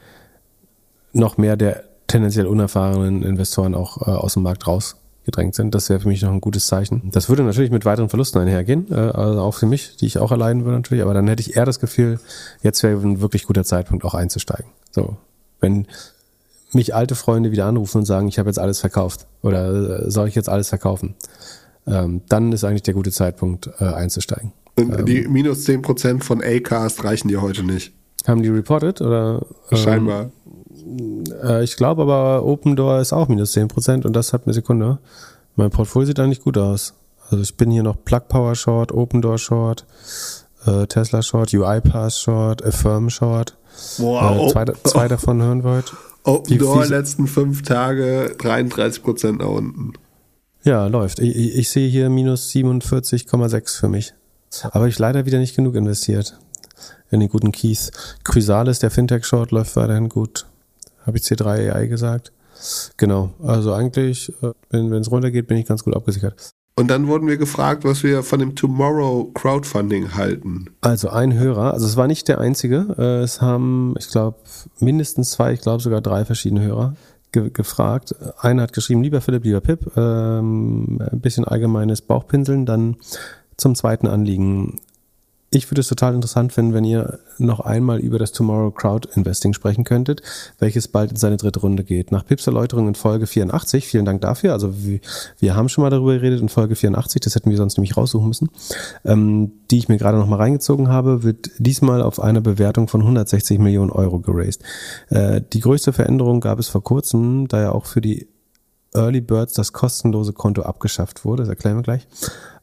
noch mehr der tendenziell unerfahrenen Investoren auch äh, aus dem Markt rausgedrängt sind. Das wäre für mich noch ein gutes Zeichen. Das würde natürlich mit weiteren Verlusten einhergehen, äh, also auch für mich, die ich auch erleiden würde natürlich, aber dann hätte ich eher das Gefühl, jetzt wäre ein wirklich guter Zeitpunkt auch einzusteigen. So, wenn mich alte Freunde wieder anrufen und sagen, ich habe jetzt alles verkauft oder äh, soll ich jetzt alles verkaufen, ähm, dann ist eigentlich der gute Zeitpunkt äh, einzusteigen. Und ähm, die minus 10% von Acast reichen dir heute nicht. Haben die reported oder? Ähm, Scheinbar. Äh, ich glaube aber, Open Door ist auch minus 10% und das hat eine Sekunde. Mein Portfolio sieht eigentlich gut aus. Also ich bin hier noch Plug Power Short, Open Door Short, äh, Tesla Short, UiPath Short, Affirm Short. Wow. Äh, zwei, zwei davon hören wollt. Open wie, Door letzten fünf Tage 33% nach unten. Ja, läuft. Ich, ich, ich sehe hier minus 47,6 für mich. Aber ich leider wieder nicht genug investiert in den guten Keys. Chrysalis, der Fintech-Short, läuft weiterhin gut. Habe ich C3 AI gesagt? Genau. Also eigentlich, äh, wenn es runtergeht, bin ich ganz gut abgesichert. Und dann wurden wir gefragt, was wir von dem Tomorrow Crowdfunding halten. Also ein Hörer, also es war nicht der einzige. Äh, es haben, ich glaube, mindestens zwei, ich glaube sogar drei verschiedene Hörer ge gefragt. Einer hat geschrieben, lieber Philipp, lieber Pip, ähm, ein bisschen allgemeines Bauchpinseln. Dann zum zweiten Anliegen ich würde es total interessant finden, wenn ihr noch einmal über das Tomorrow Crowd Investing sprechen könntet, welches bald in seine dritte Runde geht. Nach Pips Erläuterung in Folge 84, vielen Dank dafür. Also wir, haben schon mal darüber geredet in Folge 84, das hätten wir sonst nämlich raussuchen müssen, ähm, die ich mir gerade noch mal reingezogen habe, wird diesmal auf eine Bewertung von 160 Millionen Euro geraced. Äh, die größte Veränderung gab es vor kurzem, da ja auch für die Early Birds das kostenlose Konto abgeschafft wurde, das erklären wir gleich.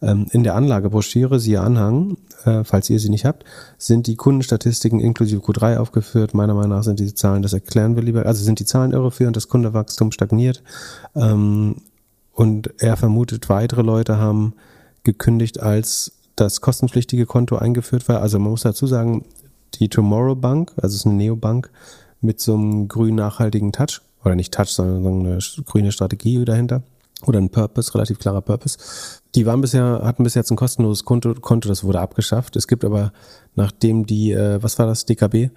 Ähm, in der Anlagebroschüre, siehe Anhang, äh, falls ihr sie nicht habt, sind die Kundenstatistiken inklusive Q3 aufgeführt. Meiner Meinung nach sind diese Zahlen, das erklären wir lieber, also sind die Zahlen irreführend, das Kundewachstum stagniert. Ähm, und er vermutet, weitere Leute haben gekündigt, als das kostenpflichtige Konto eingeführt war. Also man muss dazu sagen, die Tomorrow Bank, also es ist eine Neobank mit so einem grün nachhaltigen Touch, oder nicht Touch, sondern eine grüne Strategie dahinter oder ein Purpose, relativ klarer Purpose. Die waren bisher, hatten bis jetzt ein kostenloses Konto, Konto, das wurde abgeschafft. Es gibt aber, nachdem die, äh, was war das, DKB,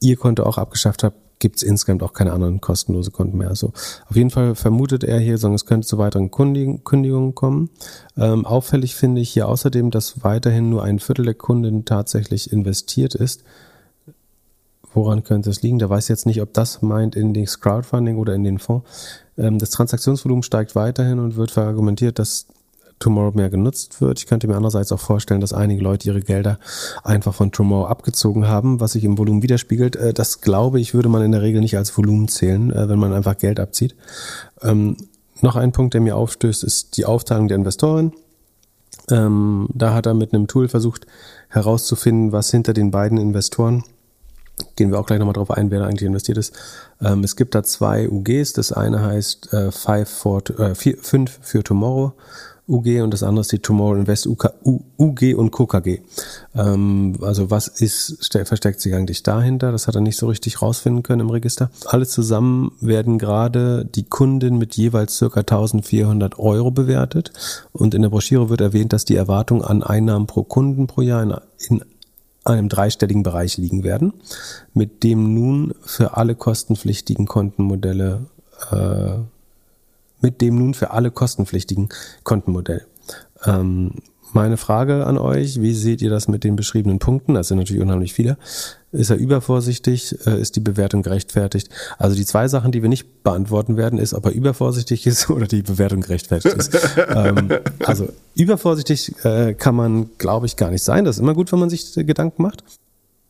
ihr Konto auch abgeschafft hat, gibt es insgesamt auch keine anderen kostenlose Konten mehr. Also auf jeden Fall vermutet er hier, sondern es könnte zu weiteren Kündigungen kommen. Ähm, auffällig finde ich hier außerdem, dass weiterhin nur ein Viertel der Kunden tatsächlich investiert ist. Woran könnte es liegen? Da weiß jetzt nicht, ob das meint in das Crowdfunding oder in den Fonds. Ähm, das Transaktionsvolumen steigt weiterhin und wird verargumentiert, dass Tomorrow mehr genutzt wird. Ich könnte mir andererseits auch vorstellen, dass einige Leute ihre Gelder einfach von Tomorrow abgezogen haben, was sich im Volumen widerspiegelt. Äh, das glaube ich, würde man in der Regel nicht als Volumen zählen, äh, wenn man einfach Geld abzieht. Ähm, noch ein Punkt, der mir aufstößt, ist die Aufteilung der Investoren. Ähm, da hat er mit einem Tool versucht herauszufinden, was hinter den beiden Investoren gehen wir auch gleich nochmal drauf ein, wer da eigentlich investiert ist. Ähm, es gibt da zwei UGs. Das eine heißt äh, five for, äh, vier, fünf für Tomorrow UG und das andere ist die Tomorrow Invest UK, U, UG und KKG. Ähm, also was ist, versteckt sich eigentlich dahinter? Das hat er nicht so richtig rausfinden können im Register. Alle zusammen werden gerade die Kunden mit jeweils circa 1400 Euro bewertet und in der Broschüre wird erwähnt, dass die Erwartung an Einnahmen pro Kunden pro Jahr in, in einem dreistelligen Bereich liegen werden, mit dem nun für alle kostenpflichtigen Kontenmodelle, äh, mit dem nun für alle kostenpflichtigen Kontenmodell. Ähm, meine Frage an euch, wie seht ihr das mit den beschriebenen Punkten? Das sind natürlich unheimlich viele. Ist er übervorsichtig? Äh, ist die Bewertung gerechtfertigt? Also die zwei Sachen, die wir nicht beantworten werden, ist, ob er übervorsichtig ist oder die Bewertung gerechtfertigt ist. ähm, also übervorsichtig äh, kann man, glaube ich, gar nicht sein. Das ist immer gut, wenn man sich Gedanken macht.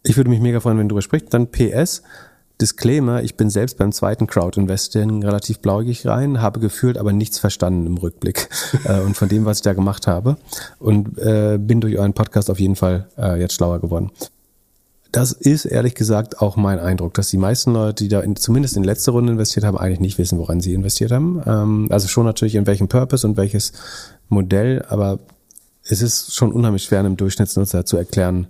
Ich würde mich mega freuen, wenn du darüber sprichst. Dann PS. Disclaimer, ich bin selbst beim zweiten Crowd-Investing relativ blaugig rein, habe gefühlt aber nichts verstanden im Rückblick äh, und von dem, was ich da gemacht habe und äh, bin durch euren Podcast auf jeden Fall äh, jetzt schlauer geworden. Das ist ehrlich gesagt auch mein Eindruck, dass die meisten Leute, die da in, zumindest in letzte Runde investiert haben, eigentlich nicht wissen, woran sie investiert haben. Ähm, also schon natürlich in welchem Purpose und welches Modell, aber es ist schon unheimlich schwer, einem Durchschnittsnutzer zu erklären,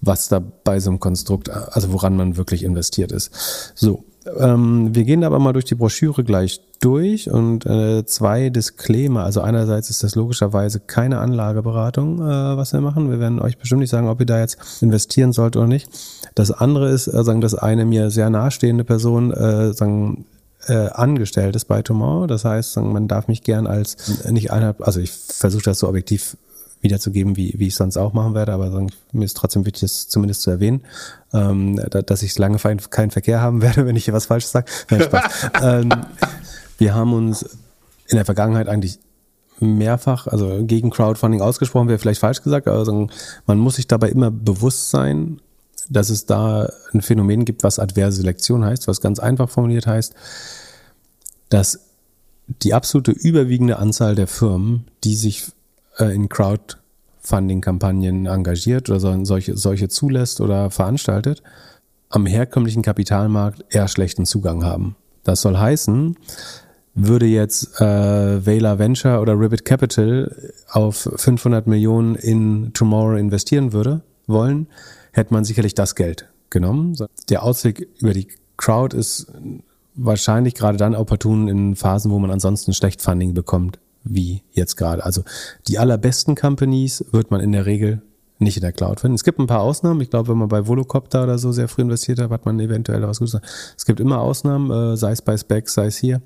was da bei so einem Konstrukt, also woran man wirklich investiert ist. So, ähm, wir gehen aber mal durch die Broschüre gleich durch und äh, zwei Disclaimer. Also einerseits ist das logischerweise keine Anlageberatung, äh, was wir machen. Wir werden euch bestimmt nicht sagen, ob ihr da jetzt investieren sollt oder nicht. Das andere ist, äh, sagen, dass eine mir sehr nahestehende Person äh, sagen, äh, angestellt ist bei Tomorrow. Das heißt, man darf mich gern als nicht einer, also ich versuche das so objektiv wiederzugeben, wie, wie ich sonst auch machen werde, aber mir ist trotzdem wichtig, es zumindest zu erwähnen, ähm, da, dass ich lange keinen Verkehr haben werde, wenn ich hier was Falsches sage. Nein, Spaß. ähm, wir haben uns in der Vergangenheit eigentlich mehrfach, also gegen Crowdfunding ausgesprochen, wäre vielleicht falsch gesagt, aber sagen, man muss sich dabei immer bewusst sein, dass es da ein Phänomen gibt, was adverse Selektion heißt, was ganz einfach formuliert heißt, dass die absolute überwiegende Anzahl der Firmen, die sich äh, in Crowdfunding-Kampagnen engagiert oder solche, solche zulässt oder veranstaltet, am herkömmlichen Kapitalmarkt eher schlechten Zugang haben. Das soll heißen, würde jetzt äh, Vela Venture oder Ribbit Capital auf 500 Millionen in Tomorrow investieren würde wollen, hätte man sicherlich das Geld genommen. Der Ausweg über die Crowd ist wahrscheinlich gerade dann opportun in Phasen, wo man ansonsten schlecht Funding bekommt wie jetzt gerade. Also die allerbesten Companies wird man in der Regel nicht in der Cloud finden. Es gibt ein paar Ausnahmen. Ich glaube, wenn man bei Volocopter oder so sehr früh investiert hat, hat man eventuell was Gutes. Es gibt immer Ausnahmen, äh, sei es bei Specs, sei es hier.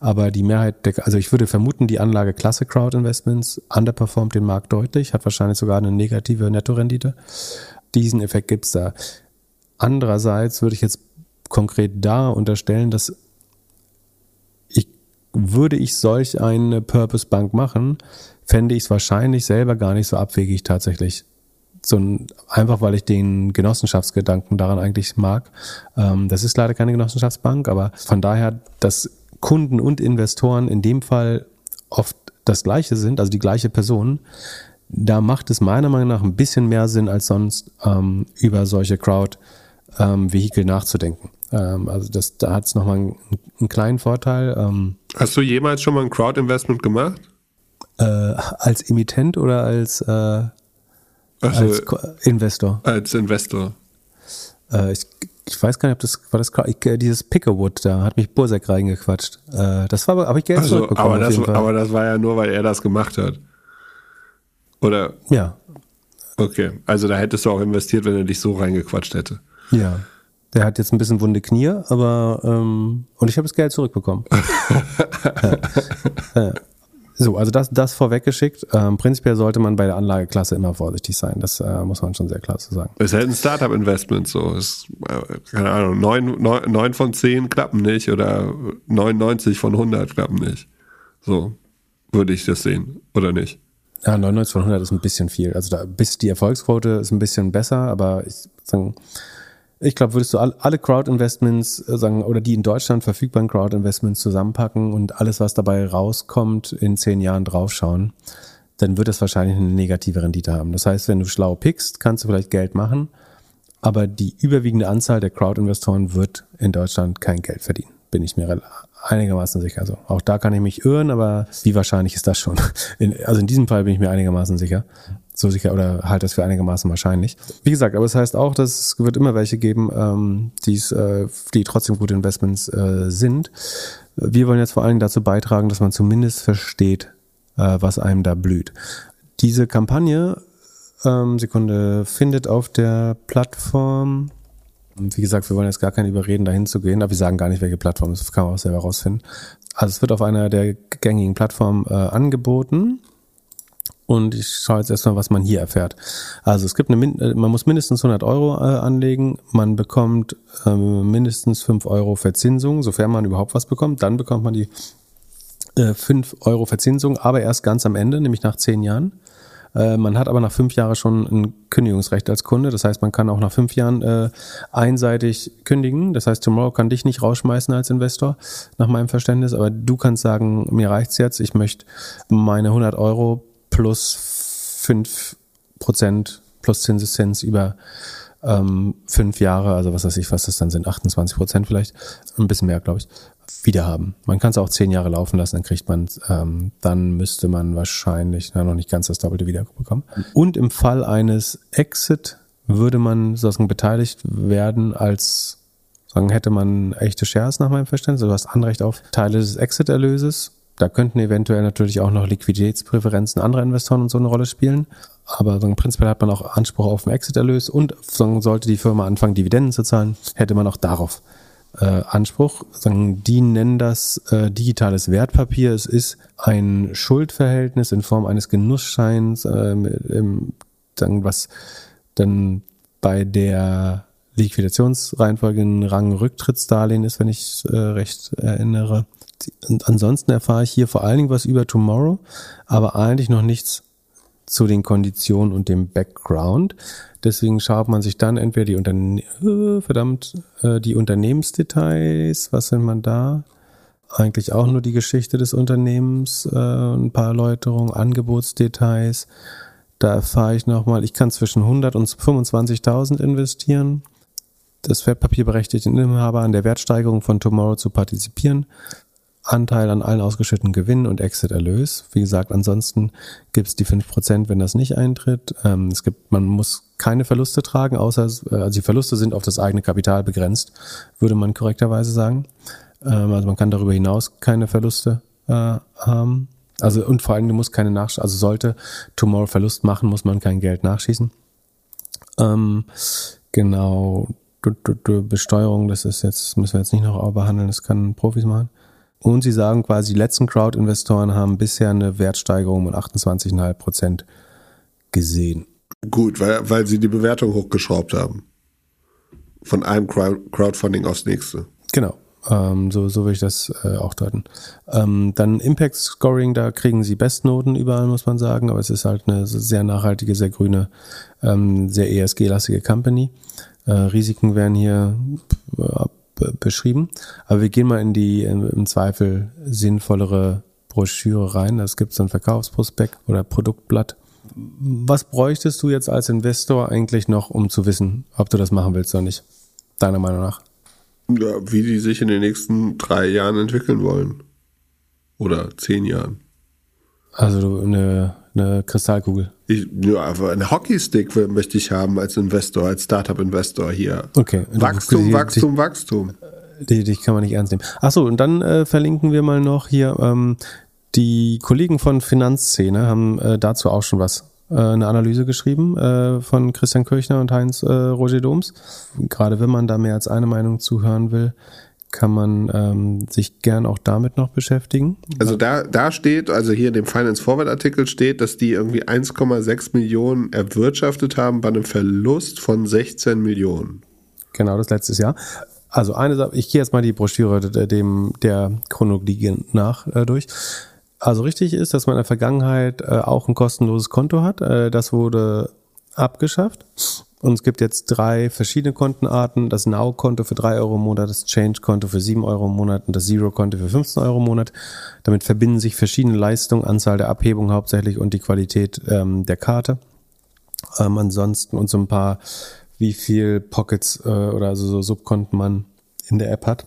Aber die Mehrheit, der, also ich würde vermuten, die Anlage Klasse Crowd Investments underperformt den Markt deutlich, hat wahrscheinlich sogar eine negative Nettorendite. Diesen Effekt gibt's da. Andererseits würde ich jetzt konkret da unterstellen, dass würde ich solch eine Purpose Bank machen, fände ich es wahrscheinlich selber gar nicht so abwegig tatsächlich. So ein, einfach weil ich den Genossenschaftsgedanken daran eigentlich mag. Ähm, das ist leider keine Genossenschaftsbank, aber von daher, dass Kunden und Investoren in dem Fall oft das gleiche sind, also die gleiche Person, da macht es meiner Meinung nach ein bisschen mehr Sinn als sonst ähm, über solche Crowd-Vehikel ähm, nachzudenken. Ähm, also das, da hat es nochmal einen, einen kleinen Vorteil. Ähm, Hast du jemals schon mal ein Crowd-Investment gemacht? Äh, als Emittent oder als, äh, Also, als Investor? als Investor. Äh, ich, ich weiß gar nicht, ob das war das ich, äh, dieses Pickerwood da hat mich Bursek reingequatscht. Äh, das war aber, habe ich Geld Also, aber, das, aber das war ja nur, weil er das gemacht hat. Oder, ja, okay. Also da hättest du auch investiert, wenn er dich so reingequatscht hätte. ja. Der hat jetzt ein bisschen wunde Knie, aber ähm, und ich habe das Geld zurückbekommen. ja. Äh, So, also das, das vorweggeschickt. Ähm, prinzipiell sollte man bei der Anlageklasse immer vorsichtig sein. Das äh, muss man schon sehr klar zu sagen. Es ist halt ein Startup-Investment, so. Ist, äh, keine Ahnung, neun, neun, neun von zehn klappen nicht oder 99 von 100 klappen nicht. So würde ich das sehen, oder nicht? Ja, 99 von 100 ist ein bisschen viel. Also da bis die Erfolgsquote ist ein bisschen besser, aber ich sagen, ich glaube, würdest du all, alle Crowd-Investments äh, sagen oder die in Deutschland verfügbaren Crowd-Investments zusammenpacken und alles, was dabei rauskommt, in zehn Jahren draufschauen, dann wird das wahrscheinlich eine negative Rendite haben. Das heißt, wenn du schlau pickst, kannst du vielleicht Geld machen, aber die überwiegende Anzahl der Crowd-Investoren wird in Deutschland kein Geld verdienen. Bin ich mir rel- einigermaßen sicher. Also auch da kann ich mich irren, aber wie wahrscheinlich ist das schon? In, also in diesem Fall bin ich mir einigermaßen sicher. So sicher oder halt das für einigermaßen wahrscheinlich. Wie gesagt, aber es heißt auch, dass es wird immer welche geben, ähm, die's, äh, die trotzdem gute Investments äh, sind. Wir wollen jetzt vor allen Dingen dazu beitragen, dass man zumindest versteht, äh, was einem da blüht. Diese Kampagne, ähm, Sekunde, findet auf der Plattform wie gesagt, wir wollen jetzt gar keinen überreden, dahin zu gehen, aber wir sagen gar nicht, welche Plattform, das kann man auch selber rausfinden. Also es wird auf einer der gängigen Plattformen äh, angeboten. Und ich schaue jetzt erstmal, was man hier erfährt. Also es gibt eine, äh, man muss mindestens 100 Euro äh, anlegen. Man bekommt äh, mindestens 5 Euro Verzinsung, sofern man überhaupt was bekommt. Dann bekommt man die äh, 5 Euro Verzinsung, aber erst ganz am Ende, nämlich nach 10 Jahren. Äh, man hat aber nach fünf Jahren schon ein Kündigungsrecht als Kunde. Das heißt, man kann auch nach fünf Jahren äh, einseitig kündigen. Das heißt, Tomorrow kann dich nicht rausschmeißen als Investor, nach meinem Verständnis. Aber du kannst sagen, mir reicht's jetzt. Ich möchte meine 100 Euro plus fünf Prozent plus Zinseszins über ähm, fünf Jahre, also was weiß ich, was das dann sind, 28 Prozent vielleicht, ein bisschen mehr, glaube ich, wieder haben. Man kann es auch zehn Jahre laufen lassen, dann kriegt man, ähm, dann müsste man wahrscheinlich na, noch nicht ganz das Doppelte wieder bekommen. Und im Fall eines Exit würde man sozusagen beteiligt werden als sagen, hätte man echte Shares nach meinem Verständnis, du hast Anrecht auf Teile des Exit-Erlöses. Da könnten eventuell natürlich auch noch Liquiditätspräferenzen anderer Investoren und so eine Rolle spielen. Aber sagen, prinzipiell hat man auch Anspruch auf einen Exit-Erlös und sollte die Firma anfangen, Dividenden zu zahlen, hätte man auch darauf äh, Anspruch. Sagen, die nennen das äh, digitales Wertpapier. Es ist ein Schuldverhältnis in Form eines Genussscheins, äh, im, sagen, was dann bei der Liquidationsreihenfolge ein Rang-Rücktrittsdarlehen ist, wenn ich äh, recht erinnere. Und ansonsten erfahre ich hier vor allen Dingen was über Tomorrow, aber eigentlich noch nichts zu den Konditionen und dem Background. Deswegen schaut man sich dann entweder die Unterne äh, verdammt äh, die Unternehmensdetails, was sind man da? Eigentlich auch nur die Geschichte des Unternehmens, äh, ein paar Erläuterungen, Angebotsdetails. Da erfahre ich nochmal, ich kann zwischen 100 und 25.000 investieren. Das Wertpapier berechtigt den Inhaber an der Wertsteigerung von Tomorrow zu partizipieren. Anteil an allen ausgeschütteten Gewinnen und Exit-Erlös. Wie gesagt, ansonsten gibt es die 5%, wenn das nicht eintritt. Ähm, es gibt, man muss keine Verluste tragen, außer äh, also die Verluste sind auf das eigene Kapital begrenzt, würde man korrekterweise sagen. Ähm, also man kann darüber hinaus keine Verluste äh, haben. Also und vor allem, du musst keine Nachsch also sollte Tomorrow Verlust machen, muss man kein Geld nachschießen. Ähm, genau, Besteuerung, das ist jetzt, müssen wir jetzt nicht noch behandeln, das kann Profis machen. Und sie sagen quasi, die letzten Crowd-Investoren haben bisher eine Wertsteigerung von 28,5 Prozent gesehen. Gut, weil, weil sie die Bewertung hochgeschraubt haben. Von einem Crowdfunding aufs nächste. Genau. Ähm, so, so würde ich das äh, auch deuten. Ähm, dann Impact Scoring, da kriegen sie Bestnoten überall, muss man sagen, aber es ist halt eine sehr nachhaltige, sehr grüne, ähm, sehr ESG-lastige Company. Äh, Risiken werden hier beschrieben, aber wir gehen mal in die im, Zweifel sinnvollere Broschüre rein. Es gibt so ein Verkaufsprospekt oder Produktblatt. Was bräuchtest du jetzt als Investor eigentlich noch, um zu wissen, ob du das machen willst oder nicht? Deiner Meinung nach? Ja, wie die sich in den nächsten drei Jahren entwickeln wollen. Oder zehn Jahren. Also eine, eine Kristallkugel. Ich, ja, aber eine Hockeystick möchte ich haben als Investor, als Startup-Investor hier. Okay. Wachstum, die, Wachstum, die, Wachstum. Die, die kann man nicht ernst nehmen. Achso, und dann äh, verlinken wir mal noch hier, ähm, die Kollegen von Finanzszene haben äh, dazu auch schon was äh, eine Analyse geschrieben äh, von Christian Kirchner und Heinz äh, Roger Doms. Gerade wenn man da mehr als eine Meinung zuhören will, kann man ähm, sich gern auch damit noch beschäftigen. Also da, da steht, also hier in dem Finance Forward Artikel steht, dass die irgendwie 1,6 Millionen erwirtschaftet haben bei einem Verlust von 16 Millionen. Genau, das letztes Jahr. Also eine Sache, ich gehe jetzt mal die Broschüre dem der Chronologie nach äh, durch. Also richtig ist, dass man in der Vergangenheit äh, auch ein kostenloses Konto hat. Äh, das wurde abgeschafft. Und es gibt jetzt drei verschiedene Kontenarten. Das Now-Konto für drei Euro im Monat, das Change-Konto für sieben Euro im Monat und das Zero-Konto für 15 Euro im Monat. Damit verbinden sich verschiedene Leistungen, Anzahl der Abhebungen hauptsächlich und die Qualität ähm, der Karte. Ähm, ansonsten und so ein paar, wie viel Pockets äh, oder also so Subkonten man in der App hat.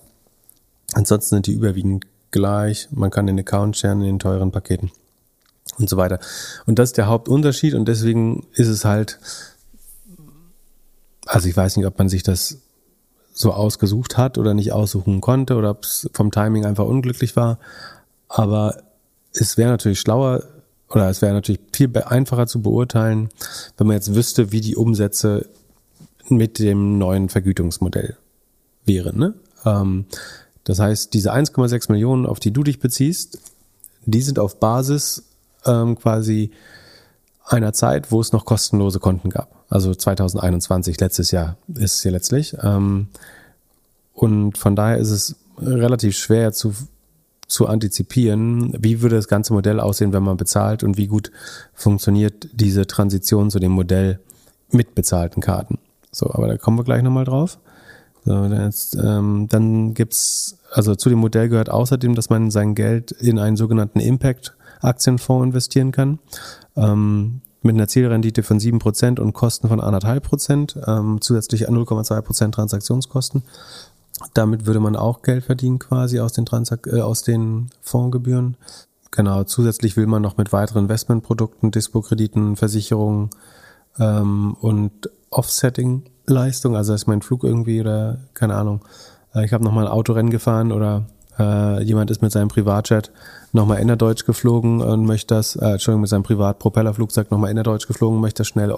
Ansonsten sind die überwiegend gleich. Man kann den Account sharen in den teuren Paketen und so weiter. Und das ist der Hauptunterschied und deswegen ist es halt, also ich weiß nicht, ob man sich das so ausgesucht hat oder nicht aussuchen konnte oder ob es vom Timing einfach unglücklich war. Aber es wäre natürlich schlauer oder es wäre natürlich viel einfacher zu beurteilen, wenn man jetzt wüsste, wie die Umsätze mit dem neuen Vergütungsmodell wären. Ne? Ähm, das heißt, diese 1,6 Millionen, auf die du dich beziehst, die sind auf Basis ähm, quasi einer Zeit, wo es noch kostenlose Konten gab. Also 2021, letztes Jahr ist es hier letztlich. Ähm, und von daher ist es relativ schwer zu, zu antizipieren, wie würde das ganze Modell aussehen, wenn man bezahlt und wie gut funktioniert diese Transition zu dem Modell mit bezahlten Karten. So, aber da kommen wir gleich nochmal drauf. So, jetzt, ähm, dann gibt's also zu dem Modell gehört außerdem, dass man sein Geld in einen sogenannten Impact-Aktienfonds investieren kann. Ähm, mit einer Zielrendite von sieben Prozent und Kosten von anderthalb Prozent, ähm, zusätzlich 0,2 Prozent Transaktionskosten. Damit würde man auch Geld verdienen quasi aus den, Transak äh, aus den Fondsgebühren. Genau, zusätzlich will man noch mit weiteren Investmentprodukten, Dispo-Krediten, Versicherungen ähm, und Offsetting Leistung, also ist mein Flug irgendwie oder keine Ahnung, äh, ich habe nochmal ein Autorennen gefahren oder äh, jemand ist mit seinem Privatjet nochmal innerdeutsch geflogen und möchte das, äh, Entschuldigung, mit seinem Privatpropellerflugzeug nochmal innerdeutsch geflogen, möchte das schnell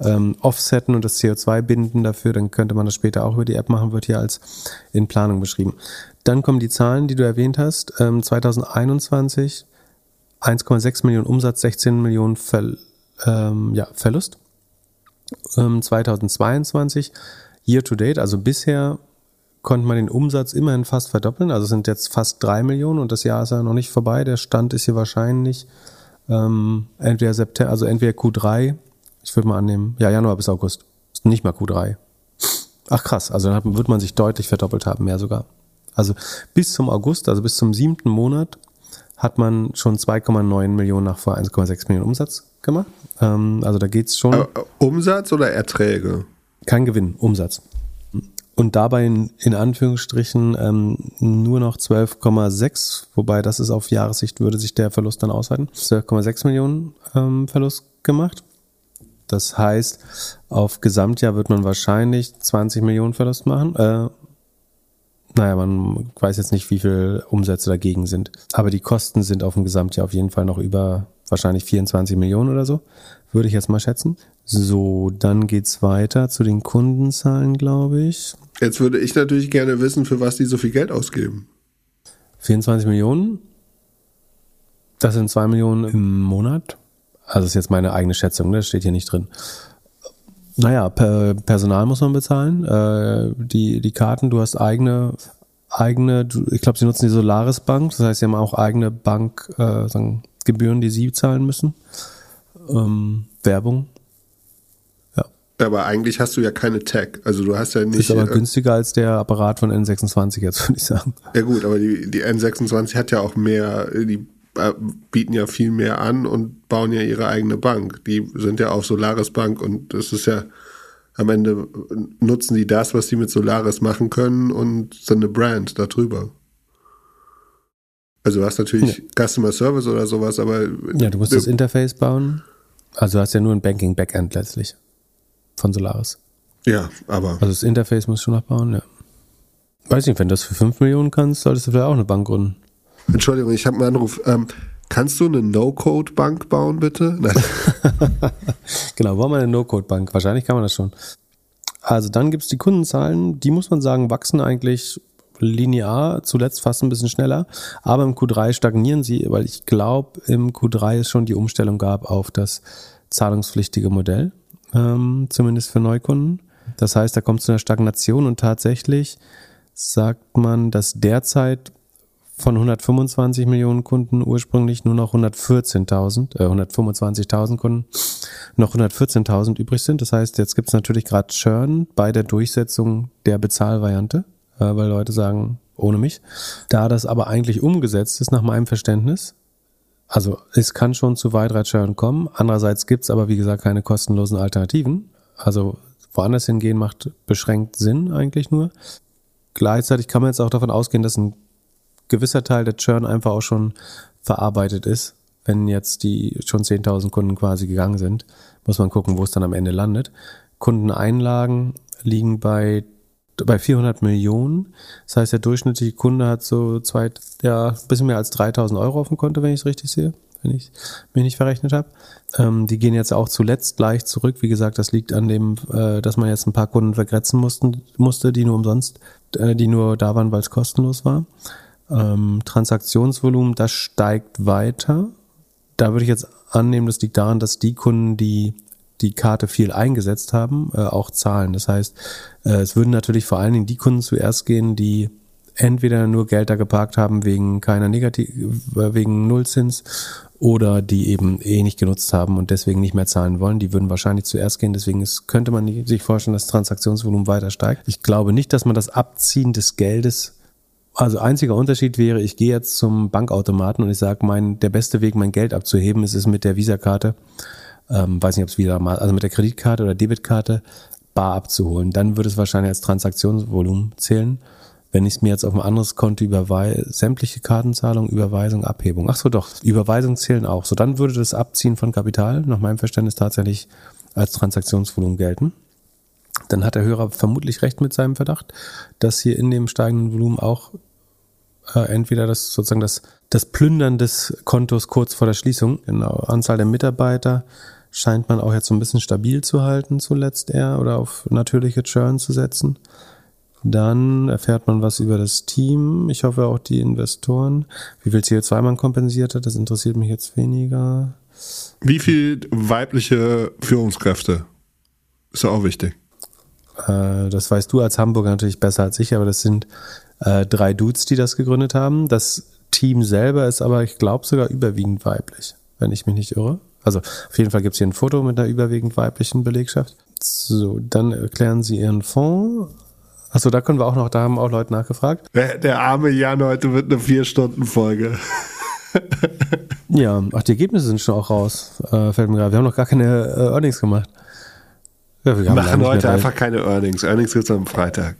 ähm, offsetten und das CO2 binden dafür, dann könnte man das später auch über die App machen, wird hier als in Planung beschrieben. Dann kommen die Zahlen, die du erwähnt hast. Ähm, 2021 1,6 Millionen Umsatz, 16 Millionen Ver, ähm, ja, Verlust. 2022 ähm, year to date, also bisher konnte man den Umsatz immerhin fast verdoppeln. Also sind jetzt fast drei Millionen und das Jahr ist ja noch nicht vorbei. Der Stand ist hier wahrscheinlich ähm, entweder September, also entweder Q3, ich würde mal annehmen, ja, Januar bis August. Ist nicht mal Q3. Ach krass, also dann wird man sich deutlich verdoppelt haben, mehr sogar. Also bis zum August, also bis zum siebten Monat, hat man schon 2,9 Millionen nach vor 1,6 Millionen Umsatz gemacht. Ähm, also da geht's schon. Aber Umsatz oder Erträge? Kein Gewinn, Umsatz. Und dabei in, in Anführungsstrichen ähm, nur noch 12,6, wobei das ist auf Jahressicht, würde sich der Verlust dann ausweiten. 12,6 Millionen ähm, Verlust gemacht. Das heißt, auf Gesamtjahr wird man wahrscheinlich 20 Millionen Verlust machen. Äh, naja, man weiß jetzt nicht, wie viel Umsätze dagegen sind. Aber die Kosten sind auf dem Gesamtjahr auf jeden Fall noch über wahrscheinlich 24 Millionen oder so, würde ich jetzt mal schätzen. So, dann geht's weiter zu den Kundenzahlen, glaube ich. Jetzt würde ich natürlich gerne wissen, für was die so viel Geld ausgeben. 24 Millionen. Das sind 2 Millionen im Monat. Also ist jetzt meine eigene Schätzung, ne? das steht hier nicht drin. Naja, per Personal muss man bezahlen. Äh, die, die Karten, du hast eigene, eigene, ich glaube, sie nutzen die Solaris Bank, das heißt, sie haben auch eigene Bank, äh, die sie zahlen müssen. Ähm, Werbung. Aber eigentlich hast du ja keine Tech. Also du hast ja nicht. Ist aber äh, günstiger als der Apparat von N26 jetzt, würde ich sagen. Ja gut, aber die, die N26 hat ja auch mehr, die äh, bieten ja viel mehr an und bauen ja ihre eigene Bank. Die sind ja auf Solaris Bank und das ist ja am Ende nutzen die das, was die mit Solaris machen können und sind eine Brand darüber. Also du hast natürlich Ja. Customer Service oder sowas, aber Ja, du musst das Interface bauen. Also du hast ja nur ein Banking-Backend letztlich von Solaris. ja, aber Also das Interface musst du noch bauen, ja. Weiß nicht, wenn du das für 5 Millionen kannst, solltest du vielleicht auch eine Bank gründen. Entschuldigung, ich habe einen Anruf. Ähm, kannst du eine No-Code-Bank bauen, bitte? Nein. Genau, wollen wir eine No-Code-Bank? Wahrscheinlich kann man das schon. Also dann gibt's die Kundenzahlen, die muss man sagen, wachsen eigentlich linear, zuletzt fast ein bisschen schneller, aber im Q3 stagnieren sie, weil ich glaube, im Q3 es schon die Umstellung gab auf das zahlungspflichtige Modell, ähm, zumindest für Neukunden. Das heißt, da kommt zu einer Stagnation und tatsächlich sagt man, dass derzeit von 125 Millionen Kunden ursprünglich nur noch 114.000, äh, 125.000 Kunden noch 114.000 übrig sind. Das heißt, jetzt gibt es natürlich gerade Churn bei der Durchsetzung der Bezahlvariante, äh, weil Leute sagen, ohne mich. Da das aber eigentlich umgesetzt ist, nach meinem Verständnis, also es kann schon zu Churn kommen. Andererseits gibt es aber, wie gesagt, keine kostenlosen Alternativen. Also woanders hingehen macht beschränkt Sinn eigentlich nur. Gleichzeitig kann man jetzt auch davon ausgehen, dass ein gewisser Teil der Churn einfach auch schon verarbeitet ist. Wenn jetzt die schon 10.000 Kunden quasi gegangen sind, muss man gucken, wo es dann am Ende landet. Kundeneinlagen liegen bei, bei 400 Millionen. Das heißt, der durchschnittliche Kunde hat so zwei, ja, ein bisschen mehr als 3.000 Euro auf dem Konto, wenn ich es richtig sehe, wenn ich mich nicht verrechnet habe. Ähm, die gehen jetzt auch zuletzt leicht zurück. Wie gesagt, das liegt an dem, äh, dass man jetzt ein paar Kunden vergrätzen mussten, musste, die nur umsonst, äh, die nur da waren, weil es kostenlos war. Ähm, Transaktionsvolumen, das steigt weiter. Da würde ich jetzt annehmen, das liegt daran, dass die Kunden, die die Karte viel eingesetzt haben, äh, auch zahlen. Das heißt, äh, es würden natürlich vor allen Dingen die Kunden zuerst gehen, die entweder nur Geld da geparkt haben wegen keiner Negativ, äh, wegen Nullzins oder die eben eh nicht genutzt haben und deswegen nicht mehr zahlen wollen. Die würden wahrscheinlich zuerst gehen. Deswegen ist, könnte man sich vorstellen, dass das Transaktionsvolumen weiter steigt. Ich glaube nicht, dass man das Abziehen des Geldes also einziger Unterschied wäre, ich gehe jetzt zum Bankautomaten und ich sage, mein der beste Weg, mein Geld abzuheben, ist es mit der Visa-Karte, ähm, weiß nicht, ob es wieder mal, also mit der Kreditkarte oder Debitkarte bar abzuholen. Dann würde es wahrscheinlich als Transaktionsvolumen zählen. Wenn ich es mir jetzt auf ein anderes Konto überweise, sämtliche Kartenzahlung, Überweisung, Abhebung. Ach so, doch, Überweisung zählen auch. So, dann würde das Abziehen von Kapital nach meinem Verständnis tatsächlich als Transaktionsvolumen gelten dann hat der Hörer vermutlich recht mit seinem Verdacht, dass hier in dem steigenden Volumen auch äh, entweder das sozusagen das, das Plündern des Kontos kurz vor der Schließung, genau, Anzahl der Mitarbeiter scheint man auch jetzt so ein bisschen stabil zu halten zuletzt eher oder auf natürliche Churn zu setzen. Dann erfährt man was über das Team. Ich hoffe auch die Investoren. Wie viel CO2 man kompensiert hat, das interessiert mich jetzt weniger. Wie viel weibliche Führungskräfte? Ist ja auch wichtig. Äh, das weißt du als Hamburger natürlich besser als ich, aber das sind äh, drei Dudes, die das gegründet haben. Das Team selber ist aber, ich glaube, sogar überwiegend weiblich, wenn ich mich nicht irre. Also auf jeden Fall gibt es hier ein Foto mit einer überwiegend weiblichen Belegschaft. So, dann erklären sie ihren Fonds. Achso, da können wir auch noch, da haben auch Leute nachgefragt. Der, der arme Jan heute wird eine Vier-Stunden-Folge. Ja, ach, die Ergebnisse sind schon auch raus. Äh, fällt mir gerade. Wir haben noch gar keine äh, Earnings gemacht. Ja, wir machen heute einfach keine Earnings. Earnings gibt's am Freitag.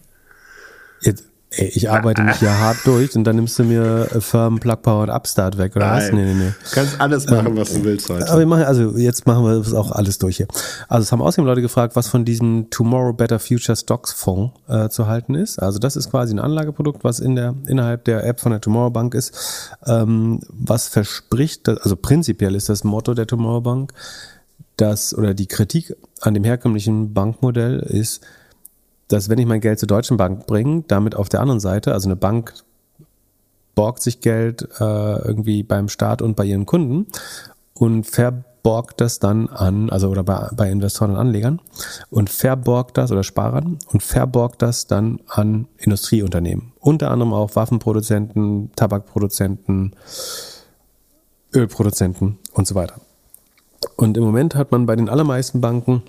Jetzt, Ey, ich arbeite mich ja hart durch und dann nimmst du mir äh, Firm, Plug Power und Upstart weg, oder was? Nein. Nee, nee, nee. Kannst alles machen, was du willst heute. Aber wir machen, also jetzt machen wir das auch alles durch hier. Also es haben außerdem Leute gefragt, was von diesem Tomorrow Better Future Stocks Fonds äh, zu halten ist. Also das ist quasi ein Anlageprodukt, was in der innerhalb der App von der Tomorrow Bank ist, ähm, was verspricht, also prinzipiell ist das Motto der Tomorrow Bank, dass oder die Kritik an dem herkömmlichen Bankmodell ist, dass wenn ich mein Geld zur Deutschen Bank bringe, damit auf der anderen Seite, also eine Bank borgt sich Geld äh, irgendwie beim Staat und bei ihren Kunden und verborgt das dann an, also oder bei, bei Investoren und Anlegern und verborgt das oder Sparern und verborgt das dann an Industrieunternehmen. Unter anderem auch Waffenproduzenten, Tabakproduzenten, Ölproduzenten und so weiter. Und im Moment hat man bei den allermeisten Banken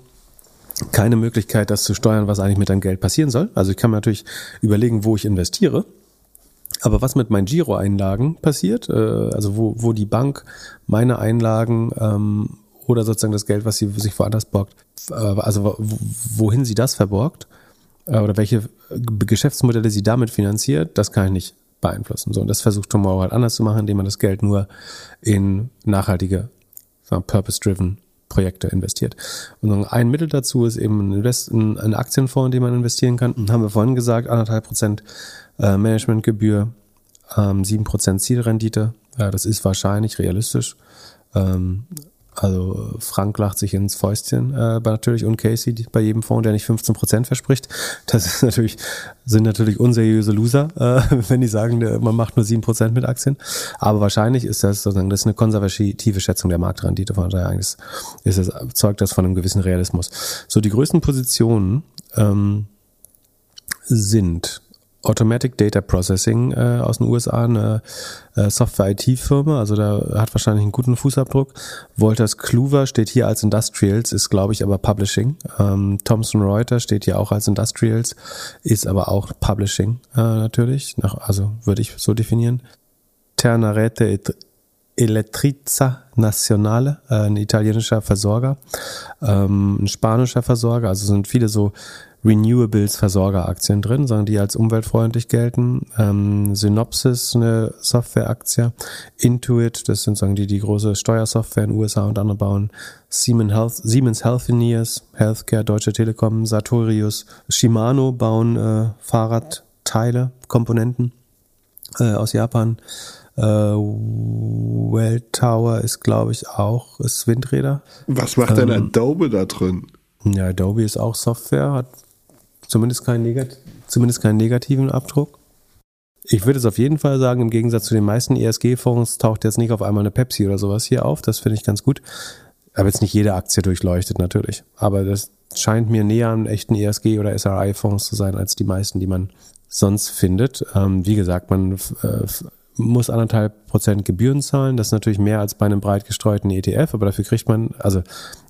keine Möglichkeit, das zu steuern, was eigentlich mit deinem Geld passieren soll. Also ich kann mir natürlich überlegen, wo ich investiere. Aber was mit meinen Giroeinlagen passiert, äh, also wo, wo die Bank meine Einlagen ähm, oder sozusagen das Geld, was sie sich woanders borgt, äh, also wo- wohin sie das verborgt äh, oder welche Geschäftsmodelle sie damit finanziert, das kann ich nicht beeinflussen. So, und das versucht Tomorrow halt anders zu machen, indem man das Geld nur in nachhaltige, purpose-driven Projekte investiert. Und ein Mittel dazu ist eben ein, Invest ein, ein Aktienfonds, in den man investieren kann. Und haben wir vorhin gesagt, anderthalb Prozent äh, Managementgebühr, ähm, sieben Prozent Zielrendite. Ja, das ist wahrscheinlich realistisch. Ähm, also Frank lacht sich ins Fäustchen, äh, natürlich und Casey bei jedem Fonds, der nicht 15 Prozent verspricht. Das ist natürlich, sind natürlich unseriöse Loser, äh, wenn die sagen, man macht nur sieben Prozent mit Aktien. Aber wahrscheinlich ist das sozusagen, das ist eine konservative Schätzung der Marktrendite. Von daher eigentlich ist das, zeugt das von einem gewissen Realismus. So, die größten Positionen ähm, sind Automatic Data Processing äh, aus den USA, eine äh, Software-IT-Firma, also da hat wahrscheinlich einen guten Fußabdruck. Wolters Kluwer steht hier als Industrials, ist glaube ich aber Publishing. Ähm, Thomson Reuters steht hier auch als Industrials, ist aber auch Publishing äh, natürlich, nach, also würde ich so definieren. Ternarete et Elettriza Nazionale, äh, ein italienischer Versorger, ähm, ein spanischer Versorger, also sind viele so Renewables Versorgeraktien drin, sagen die als umweltfreundlich gelten. Ähm, Synopsys, eine Softwareaktie. Intuit, das sind sagen die, die große Steuersoftware in den USA und andere bauen. Siemens, Health, Siemens Healthineers, Healthcare, Deutsche Telekom, Sartorius, Shimano bauen äh, Fahrradteile, Komponenten äh, aus Japan. Äh, Welltower ist, glaube ich, auch ist Windräder. Was macht denn Adobe da drin? Ja, Adobe ist auch Software, hat zumindest keinen, negat zumindest keinen negativen Abdruck. Ich würde es auf jeden Fall sagen, im Gegensatz zu den meisten ESG-Fonds taucht jetzt nicht auf einmal eine Pepsi oder sowas hier auf. Das finde ich ganz gut. Aber jetzt nicht jede Aktie durchleuchtet natürlich. Aber das scheint mir näher an echten ESG- oder SRI-Fonds zu sein, als die meisten, die man sonst findet. Ähm, wie gesagt, man äh, muss anderthalb Prozent Gebühren zahlen. Das ist natürlich mehr als bei einem breit gestreuten ETF, aber dafür kriegt man, also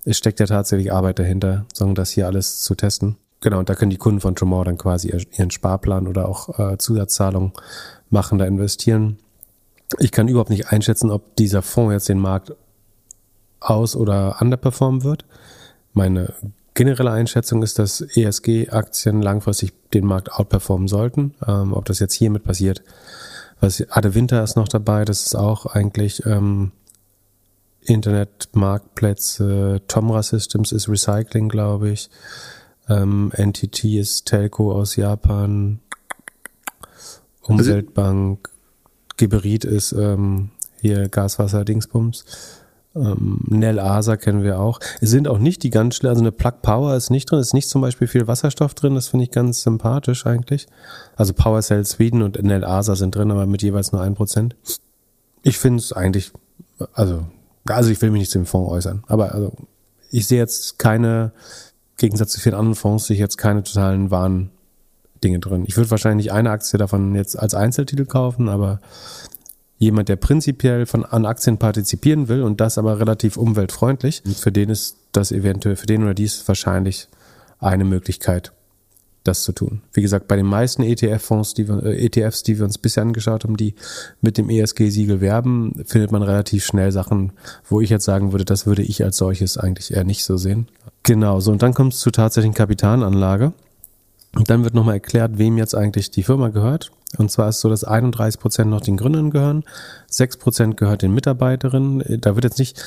es steckt ja tatsächlich Arbeit dahinter, das hier alles zu testen. Genau, und da können die Kunden von Tremor dann quasi ihren Sparplan oder auch äh, Zusatzzahlungen machen, da investieren. Ich kann überhaupt nicht einschätzen, ob dieser Fonds jetzt den Markt aus- oder underperformen wird. Meine generelle Einschätzung ist, dass ESG-Aktien langfristig den Markt outperformen sollten. Ähm, ob das jetzt hiermit passiert, was Ade Winter ist noch dabei, das ist auch eigentlich ähm, Internetmarktplätze, Tomra Systems ist Recycling, glaube ich. Ähm, NTT ist Telco aus Japan. Umweltbank, Geberit ist ähm, hier Gaswasser Dingsbums. Ähm, Nel Asa kennen wir auch. Es sind auch nicht die ganz schnell, also eine Plug Power ist nicht drin, es ist nicht zum Beispiel viel Wasserstoff drin, das finde ich ganz sympathisch eigentlich. Also Power Cell Sweden und Nel Asa sind drin, aber mit jeweils nur ein Prozent. Ich finde es eigentlich, also, also ich will mich nicht zu dem Fonds äußern, aber also ich sehe jetzt keine, Gegensatz zu vielen anderen Fonds, sehe ich jetzt keine totalen Waren Dinge drin. Ich würde wahrscheinlich eine Aktie davon jetzt als Einzeltitel kaufen, aber jemand, der prinzipiell von an Aktien partizipieren will und das aber relativ umweltfreundlich, für den ist das eventuell, für den oder dies wahrscheinlich eine Möglichkeit, das zu tun. Wie gesagt, bei den meisten ETF-Fonds, die wir, äh, ETFs, die wir uns bisher angeschaut haben, die mit dem ESG-Siegel werben, findet man relativ schnell Sachen, wo ich jetzt sagen würde, das würde ich als solches eigentlich eher nicht so sehen. Genau, so und dann kommt es zur tatsächlichen Kapitalanlage. Und dann wird nochmal erklärt, wem jetzt eigentlich die Firma gehört. Und zwar ist so, dass 31 Prozent noch den Gründern gehören, 6 Prozent gehört den Mitarbeiterinnen. Da wird jetzt nicht,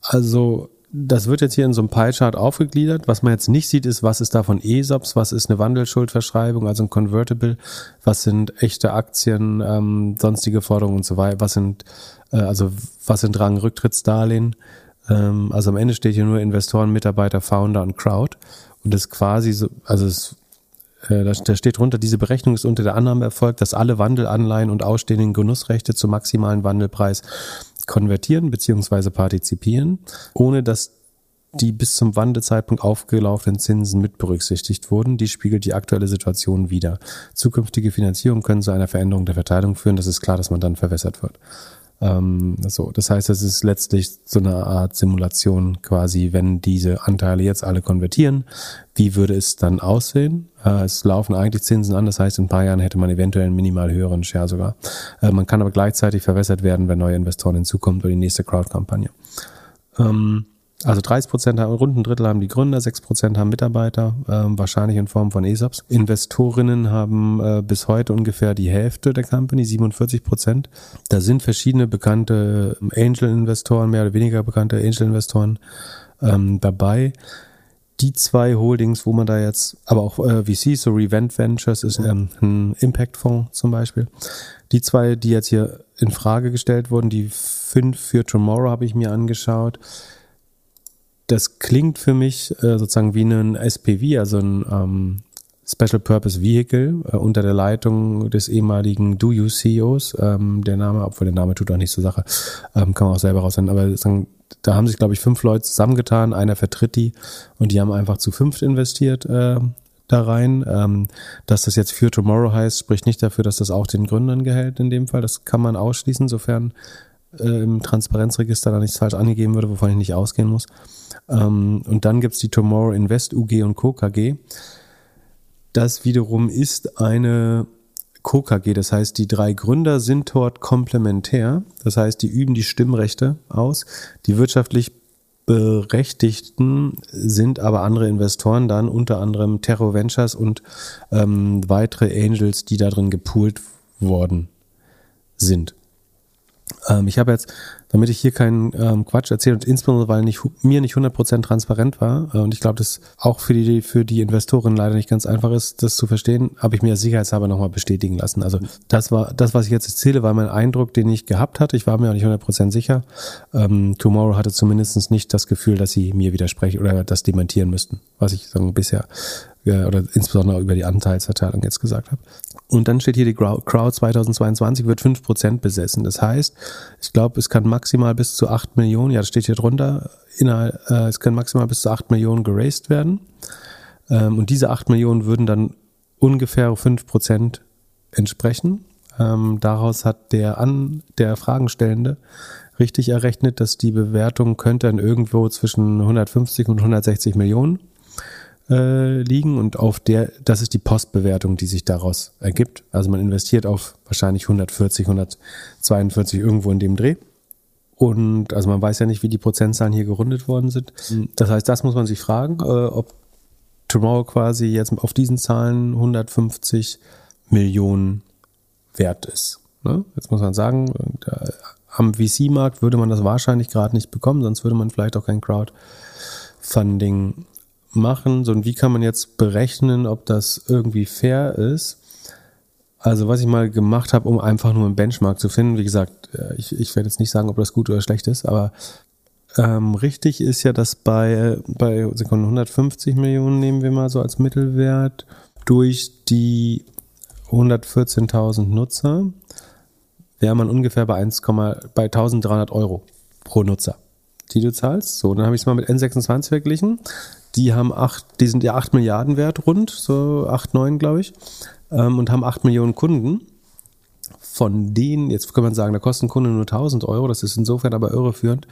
also das wird jetzt hier in so einem Pie-Chart aufgegliedert. Was man jetzt nicht sieht, ist, was ist davon ESOPs, was ist eine Wandelschuldverschreibung, also ein Convertible, was sind echte Aktien, ähm, sonstige Forderungen und so weiter, was sind, äh, also was sind Rang-Rücktrittsdarlehen. Ähm, also am Ende steht hier nur Investoren, Mitarbeiter, Founder und Crowd. Und das quasi so, also es, äh, da, da steht drunter, diese Berechnung ist unter der Annahme erfolgt, dass alle Wandelanleihen und ausstehenden Genussrechte zum maximalen Wandelpreis konvertieren bzw. partizipieren, ohne dass die bis zum Wandezeitpunkt aufgelaufenen Zinsen mit berücksichtigt wurden. Die spiegelt die aktuelle Situation wider. Zukünftige Finanzierungen können zu einer Veränderung der Verteilung führen. Das ist klar, dass man dann verwässert wird. Ähm, so, das heißt, es ist letztlich so eine Art Simulation quasi, wenn diese Anteile jetzt alle konvertieren, wie würde es dann aussehen? Äh, es laufen eigentlich Zinsen an, das heißt, in ein paar Jahren hätte man eventuell einen minimal höheren Share sogar. Äh, man kann aber gleichzeitig verwässert werden, wenn neue Investoren hinzukommen oder die nächste Crowd-Kampagne. Ähm, also 30 Prozent rund ein Drittel haben die Gründer, 6 Prozent haben Mitarbeiter, äh, wahrscheinlich in Form von ESOPs. Investorinnen haben äh, bis heute ungefähr die Hälfte der Company, 47 Prozent. Da sind verschiedene bekannte Angel-Investoren, mehr oder weniger bekannte Angel-Investoren ähm, dabei. Die zwei Holdings, wo man da jetzt, aber auch äh, VC, so Revent Ventures ist ähm, ein Impact-Fonds zum Beispiel. Die zwei, die jetzt hier in Frage gestellt wurden, die fünf für Tomorrow habe ich mir angeschaut das klingt für mich äh, sozusagen wie ein SPV, also ein ähm, Special Purpose Vehicle äh, unter der Leitung des ehemaligen Do You CEOs. Ähm, der Name, obwohl der Name tut auch nicht zur Sache, ähm, kann man auch selber rausfinden. Aber da haben sich, glaube ich, fünf Leute zusammengetan, einer vertritt die und die haben einfach zu fünft investiert äh, da rein. Ähm, dass das jetzt für Tomorrow heißt, spricht nicht dafür, dass das auch den Gründern gehält in dem Fall. Das kann man ausschließen, sofern äh, im Transparenzregister da nichts falsch angegeben würde, wovon ich nicht ausgehen muss. Ähm, und dann gibt's die Tomorrow Invest UG und Co. KG. Das wiederum ist eine Co. KG, das heißt, die drei Gründer sind dort komplementär. Das heißt, die üben die Stimmrechte aus. Die wirtschaftlich Berechtigten sind aber andere Investoren dann, unter anderem Terror Ventures und ähm, weitere Angels, die da drin gepoolt worden sind. Ähm, ich habe jetzt, damit ich hier keinen ähm, Quatsch erzähle und insbesondere weil nicht, mir nicht 100% transparent war äh, und ich glaube, das auch für die, für die Investoren leider nicht ganz einfach ist, das zu verstehen, habe ich mir sicherheitshalber nochmal bestätigen lassen. Also das war, das, was ich jetzt erzähle, war mein Eindruck, den ich gehabt hatte. Ich war mir auch nicht 100% sicher. Ähm, Tomorrow hatte zumindest nicht das Gefühl, dass sie mir widersprechen oder das dementieren müssten, was ich sagen, bisher oder insbesondere über die Anteilsverteilung jetzt gesagt habe. Und dann steht hier, die Crowd 2022 wird 5% besessen. Das heißt, ich glaube, es kann maximal bis zu 8 Millionen, ja, das steht hier drunter, innerhalb, äh, es können maximal bis zu 8 Millionen geraced werden. Ähm, und diese 8 Millionen würden dann ungefähr 5% entsprechen. Ähm, daraus hat der an der Fragenstellende richtig errechnet, dass die Bewertung könnte dann irgendwo zwischen 150 und 160 Millionen äh, liegen und auf der, das ist die Postbewertung, die sich daraus ergibt. Also man investiert auf wahrscheinlich 140, 142 irgendwo in dem Dreh. Und also man weiß ja nicht, wie die Prozentzahlen hier gerundet worden sind. Das heißt, das muss man sich fragen, äh, ob Tomorrow quasi jetzt auf diesen Zahlen 150 Millionen wert ist. Ne? Jetzt muss man sagen, am VC-Markt würde man das wahrscheinlich gerade nicht bekommen, sonst würde man vielleicht auch kein Crowdfunding machen, so und wie kann man jetzt berechnen, ob das irgendwie fair ist. Also was ich mal gemacht habe, um einfach nur einen Benchmark zu finden, wie gesagt, äh, ich, ich werde jetzt nicht sagen, ob das gut oder schlecht ist, aber ähm, richtig ist ja, dass bei, bei Sekunden 150 Millionen nehmen wir mal so als Mittelwert durch die 114.000 Nutzer wäre man ungefähr bei 1, bei 1300 Euro pro Nutzer, die du zahlst. So, dann habe ich es mal mit N26 verglichen die haben acht, die sind ja acht Milliarden wert rund, so acht, neun, glaube ich, ähm, und haben acht Millionen Kunden. Von denen, jetzt kann man sagen, da kosten Kunden nur 1000 Euro, das ist insofern aber irreführend,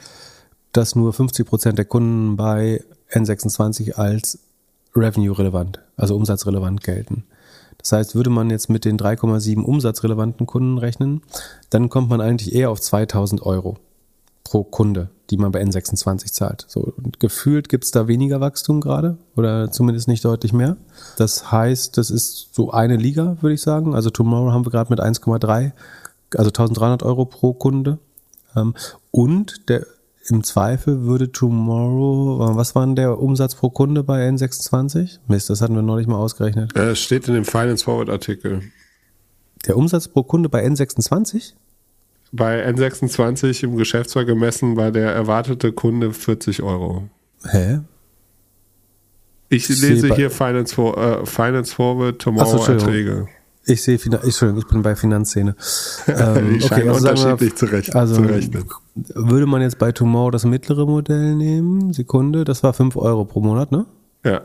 dass nur 50 Prozent der Kunden bei N26 als Revenue-relevant, also umsatzrelevant gelten. Das heißt, würde man jetzt mit den 3,7 umsatzrelevanten Kunden rechnen, dann kommt man eigentlich eher auf 2000 Euro pro Kunde, die man bei N26 zahlt. So, gefühlt gibt's da weniger Wachstum gerade oder zumindest nicht deutlich mehr. Das heißt, das ist so eine Liga, würde ich sagen. Also Tomorrow haben wir gerade mit 1,3, also 1300 Euro pro Kunde. Ähm, und der, im Zweifel würde Tomorrow, äh, was war denn der Umsatz pro Kunde bei N26? Mist, das hatten wir neulich mal ausgerechnet. Äh, Es steht in dem Finance Forward Artikel. Der Umsatz pro Kunde bei N26? Bei N26 im Geschäftsjahr gemessen war der erwartete Kunde 40 Euro. Hä? Ich Ich lese hier Finance, for, äh, Finance Forward so, Tomorrow Entschuldigung. Erträge. Ich sehe, Entschuldigung, ich bin bei Finanzszene. Ähm, Die scheinen also sagen wir- unterschiedlich zu, rech also zu rechnen. würde man jetzt bei Tomorrow das mittlere Modell nehmen, Sekunde, das war 5 Euro pro Monat, ne? Ja.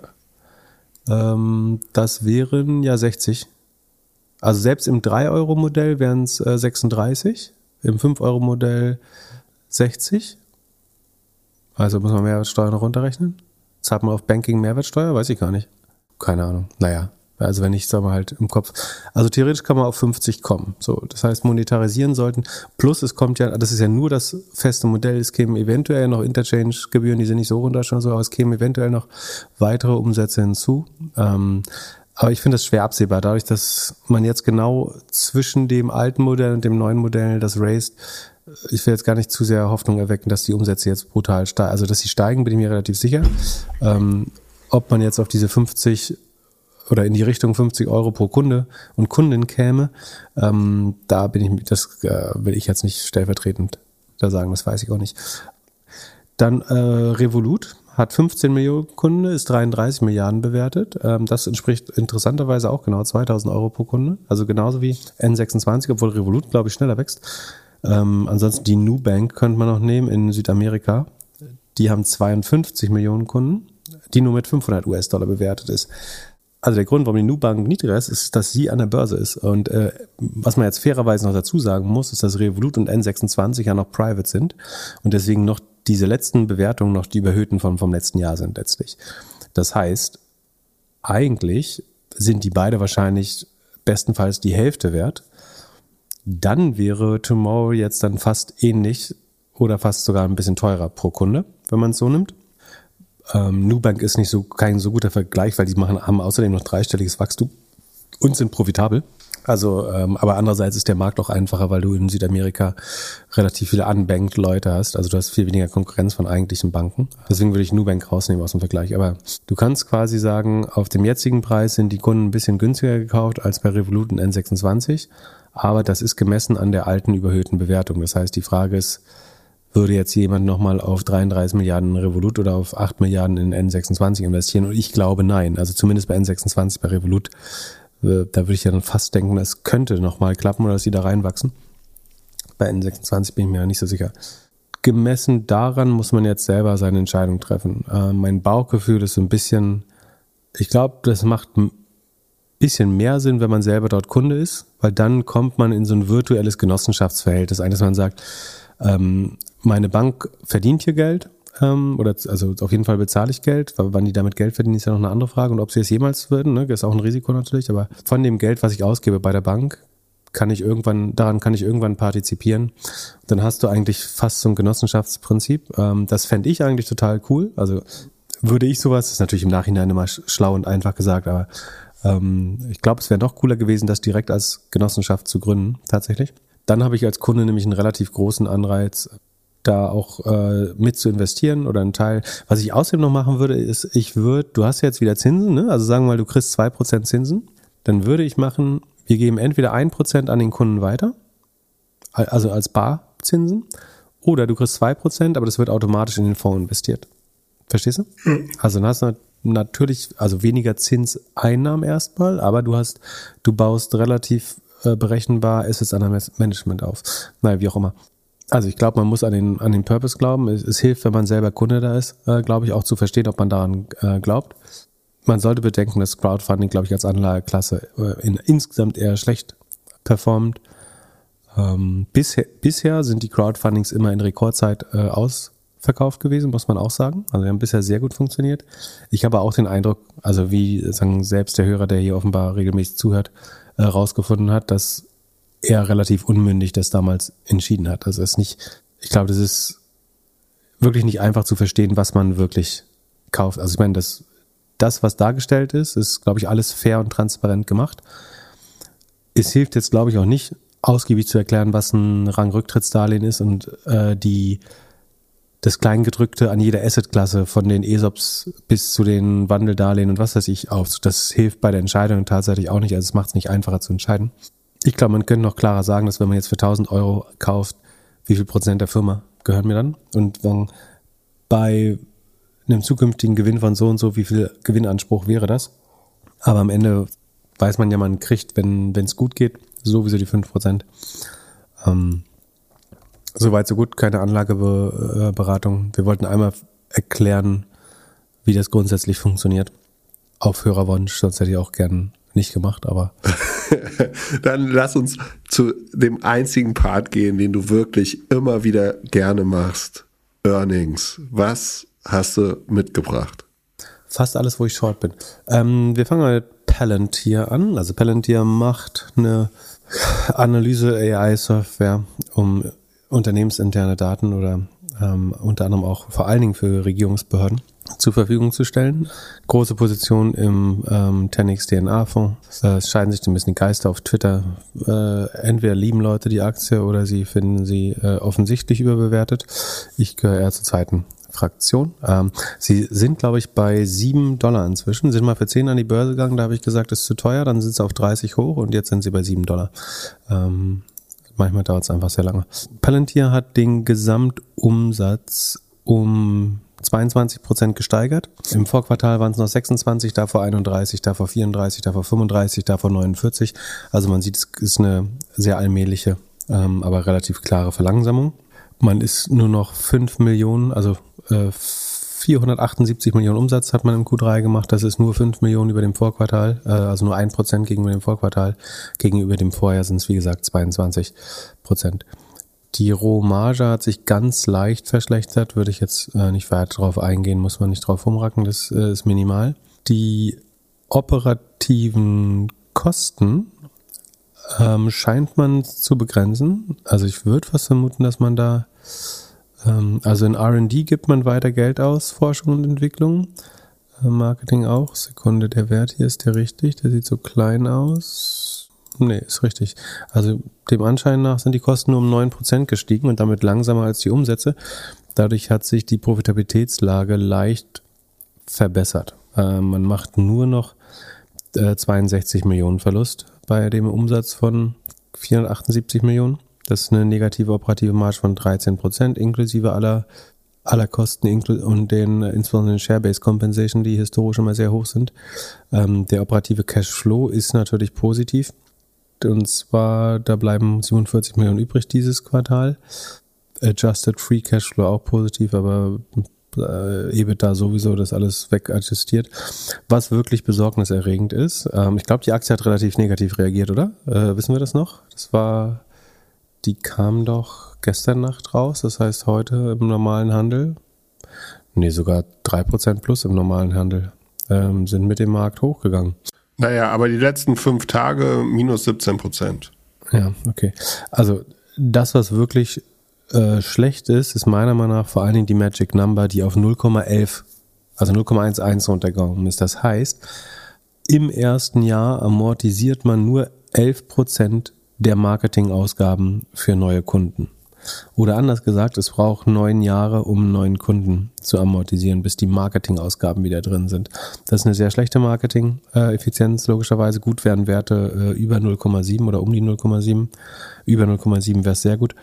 Ähm, das wären ja 60. Also selbst im 3-Euro-Modell wären es äh, 36, im 5-Euro-Modell 60. Also muss man Mehrwertsteuer noch runterrechnen. Zahlt man auf Banking Mehrwertsteuer? Weiß ich gar nicht. Keine Ahnung. Naja, also wenn ich, sag mal halt im Kopf. Also theoretisch kann man auf 50 kommen. So, das heißt, monetarisieren sollten. Plus es kommt ja, das ist ja nur das feste Modell. Es kämen eventuell noch Interchange-Gebühren, die sind nicht so runter schon so, aber es kämen eventuell noch weitere Umsätze hinzu. Ähm, aber ich finde das schwer absehbar, dadurch, dass man jetzt genau zwischen dem alten Modell und dem neuen Modell das raced. Ich will jetzt gar nicht zu sehr Hoffnung erwecken, dass die Umsätze jetzt brutal steigen. Also, dass sie steigen, bin ich mir relativ sicher. Ähm, ob man jetzt auf diese 50 oder in die Richtung 50 Euro pro Kunde und Kundin käme, ähm, da bin ich, das äh, will ich jetzt nicht stellvertretend da sagen, das weiß ich auch nicht. Dann äh, Revolut hat 15 Millionen Kunden, ist 33 Milliarden bewertet. Ähm, das entspricht interessanterweise auch genau 2000 Euro pro Kunde, also genauso wie N26, obwohl Revolut, glaube ich, schneller wächst. Ähm, ansonsten die Nubank könnte man noch nehmen in Südamerika. Die haben 52 Millionen Kunden, die nur mit 500 US-Dollar bewertet ist. Also der Grund, warum die Nubank niedriger ist, ist, dass sie an der Börse ist. Und äh, was man jetzt fairerweise noch dazu sagen muss, ist, dass Revolut und N26 ja noch private sind und deswegen noch diese letzten Bewertungen noch die überhöhten von vom letzten Jahr sind letztlich. Das heißt, eigentlich sind die beide wahrscheinlich bestenfalls die Hälfte wert. Dann wäre Tomorrow jetzt dann fast ähnlich oder fast sogar ein bisschen teurer pro Kunde, wenn man es so nimmt. Ähm, Nubank ist nicht so kein so guter Vergleich, weil die machen, haben außerdem noch dreistelliges Wachstum und sind profitabel. Also, ähm, aber andererseits ist der Markt auch einfacher, weil du in Südamerika relativ viele unbanked Leute hast. Also du hast viel weniger Konkurrenz von eigentlichen Banken. Deswegen würde ich Nubank rausnehmen aus dem Vergleich. Aber du kannst quasi sagen, auf dem jetzigen Preis sind die Kunden ein bisschen günstiger gekauft als bei Revolut und N26. Aber das ist gemessen an der alten überhöhten Bewertung. Das heißt, die Frage ist, würde jetzt jemand nochmal auf 33 Milliarden in Revolut oder auf 8 Milliarden in N26 investieren? Und ich glaube nein. Also zumindest bei N26, bei Revolut, äh, da würde ich ja dann fast denken, es könnte nochmal klappen oder dass sie da reinwachsen. Bei N26 bin ich mir ja nicht so sicher. Gemessen daran muss man jetzt selber seine Entscheidung treffen. Äh, mein Bauchgefühl ist so ein bisschen, ich glaube, das macht ein bisschen mehr Sinn, wenn man selber dort Kunde ist, weil dann kommt man in so ein virtuelles Genossenschaftsverhältnis ein, dass man sagt, ähm, meine Bank verdient hier Geld, ähm, oder also auf jeden Fall bezahle ich Geld, wann die damit Geld verdienen, ist ja noch eine andere Frage und ob sie es jemals würden, ne, ist auch ein Risiko natürlich, aber von dem Geld, was ich ausgebe bei der Bank, kann ich irgendwann, daran kann ich irgendwann partizipieren. Dann hast du eigentlich fast so ein Genossenschaftsprinzip. Ähm, das fände ich eigentlich total cool. Also würde ich sowas, das ist natürlich im Nachhinein immer sch- schlau und einfach gesagt, aber ähm, ich glaube, es wäre noch cooler gewesen, das direkt als Genossenschaft zu gründen, tatsächlich. Dann habe ich als Kunde nämlich einen relativ großen Anreiz, da auch äh, mit zu investieren oder einen Teil. Was ich außerdem noch machen würde, ist, ich würde, du hast jetzt wieder Zinsen, ne? also sagen wir mal, du kriegst zwei Prozent Zinsen, dann würde ich machen, wir geben entweder ein Prozent an den Kunden weiter, also als Barzinsen, oder du kriegst zwei Prozent, aber das wird automatisch in den Fonds investiert. Verstehst du? Also dann hast du natürlich, also weniger Zinseinnahmen erstmal, aber du hast, du baust relativ äh, berechenbar Assets under Management auf. Naja, wie auch immer. Also ich glaube, man muss an den, an den Purpose glauben. Es, es hilft, wenn man selber Kunde da ist, äh, glaube ich, auch zu verstehen, ob man daran äh, glaubt. Man sollte bedenken, dass Crowdfunding, glaube ich, als Anlageklasse äh, in, insgesamt eher schlecht performt. Ähm, bisher, bisher sind die Crowdfundings immer in Rekordzeit äh, ausverkauft gewesen, muss man auch sagen. Also die haben bisher sehr gut funktioniert. Ich habe auch den Eindruck, also wie sagen selbst der Hörer, der hier offenbar regelmäßig zuhört, äh, rausgefunden hat, dass er relativ unmündig das damals entschieden hat. Also es ist nicht, ich glaube, das ist wirklich nicht einfach zu verstehen, was man wirklich kauft. Also ich meine, das, das, was dargestellt ist, ist, glaube ich, alles fair und transparent gemacht. Es hilft jetzt, glaube ich, auch nicht, ausgiebig zu erklären, was ein Rangrücktrittsdarlehen ist und äh, die das Kleingedrückte an jeder Assetklasse von den ESOPs bis zu den Wandeldarlehen und was weiß ich auf. Das hilft bei der Entscheidung tatsächlich auch nicht. Also es macht es nicht einfacher zu entscheiden. Ich glaube, man könnte noch klarer sagen, dass wenn man jetzt für 1000 Euro kauft, wie viel Prozent der Firma gehören mir dann? Und wenn bei einem zukünftigen Gewinn von so und so, wie viel Gewinnanspruch wäre das? Aber am Ende weiß man ja, man kriegt, wenn es gut geht, sowieso die 5 Prozent. Ähm, Soweit, so gut, keine Anlageberatung. Wir wollten einmal erklären, wie das grundsätzlich funktioniert. Auf Hörerwunsch, sonst hätte ich auch gern nicht gemacht, aber. Dann lass uns zu dem einzigen Part gehen, den du wirklich immer wieder gerne machst. Earnings. Was hast du mitgebracht? Fast alles, wo ich short bin. Ähm, wir fangen mal mit Palantir an. Also Palantir macht eine Analyse-AI-Software, um unternehmensinterne Daten oder ähm, unter anderem auch vor allen Dingen für Regierungsbehörden zur Verfügung zu stellen. Große Position im ähm, Tenix DNA-Fonds. Es scheiden sich ein bisschen die Geister auf Twitter. Äh, entweder lieben Leute die Aktie oder sie finden sie äh, offensichtlich überbewertet. Ich gehöre eher zur zweiten Fraktion. Ähm, sie sind, glaube ich, bei sieben Dollar inzwischen. Sind mal für zehn an die Börse gegangen, da habe ich gesagt, ist zu teuer, dann sind sie auf 30 hoch und jetzt sind sie bei sieben Dollar. Ähm, manchmal dauert es einfach sehr lange. Palantir hat den Gesamtumsatz um 22 Prozent gesteigert. Im Vorquartal waren es noch 26, davor 31, davor 34, davor 35, davor 49. Also man sieht, es ist eine sehr allmähliche, ähm, aber relativ klare Verlangsamung. Man ist nur noch 5 Millionen, also äh, 478 Millionen Umsatz hat man im Q3 gemacht. Das ist nur 5 Millionen über dem Vorquartal, äh, also nur 1 Prozent gegenüber dem Vorquartal. Gegenüber dem Vorjahr sind es, wie gesagt, 22 Prozent. Die Rohmarge hat sich ganz leicht verschlechtert, würde ich jetzt äh, nicht weiter drauf eingehen, muss man nicht drauf rumracken, das äh, ist minimal. Die operativen Kosten ähm, scheint man zu begrenzen. Also ich würde fast vermuten, dass man da also in RD gibt man weiter Geld aus, Forschung und Entwicklung. Äh, Marketing auch. Sekunde, der Wert hier ist der richtig. Der sieht so klein aus. Nee, ist richtig. Also dem Anschein nach sind die Kosten nur um 9% gestiegen und damit langsamer als die Umsätze. Dadurch hat sich die Profitabilitätslage leicht verbessert. Äh, man macht nur noch äh, 62 Millionen Verlust bei dem Umsatz von 478 Millionen. Das ist eine negative operative Marge von 13 Prozent, inklusive aller, aller Kosten und den, insbesondere den Share-Based Compensation, die historisch immer sehr hoch sind. Ähm, der operative Cashflow ist natürlich positiv. Und zwar, da bleiben 47 Millionen übrig dieses Quartal. Adjusted Free Cashflow auch positiv, aber äh, EBITDA sowieso das alles wegadjustiert. Was wirklich besorgniserregend ist, ähm, ich glaube, die Aktie hat relativ negativ reagiert, oder? Äh, wissen wir das noch? Das war die kam doch gestern Nacht raus, das heißt heute im normalen Handel. Nee, sogar 3% plus im normalen Handel ähm, sind mit dem Markt hochgegangen. Naja, aber die letzten fünf Tage minus 17 Prozent. Ja, okay. Also das, was wirklich äh, schlecht ist, ist meiner Meinung nach vor allen Dingen die Magic Number, die auf 0,11, also 0,11 runtergegangen ist. Das heißt, im ersten Jahr amortisiert man nur 11 Prozent der Marketingausgaben für neue Kunden. Oder anders gesagt, es braucht neun Jahre, um neuen Kunden zu amortisieren, bis die Marketingausgaben wieder drin sind. Das ist eine sehr schlechte Marketing-Effizienz, logischerweise. Gut wären Werte äh, über 0,7 oder um die 0,7. Über 0,7 wäre es sehr gut.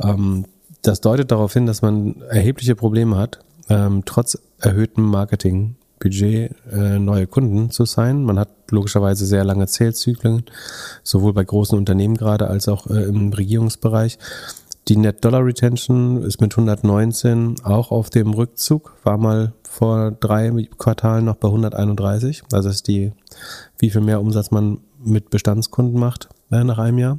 Ähm, das deutet darauf hin, dass man erhebliche Probleme hat, ähm, trotz erhöhtem Marketing Budget, äh, neue Kunden zu sein. Man hat logischerweise sehr lange Zählzyklen, sowohl bei großen Unternehmen gerade als auch äh, im Regierungsbereich. Die Net Dollar Retention ist mit 119 auch auf dem Rückzug, war mal vor drei Quartalen noch bei 131. Also ist die, wie viel mehr Umsatz man mit Bestandskunden macht äh, nach einem Jahr.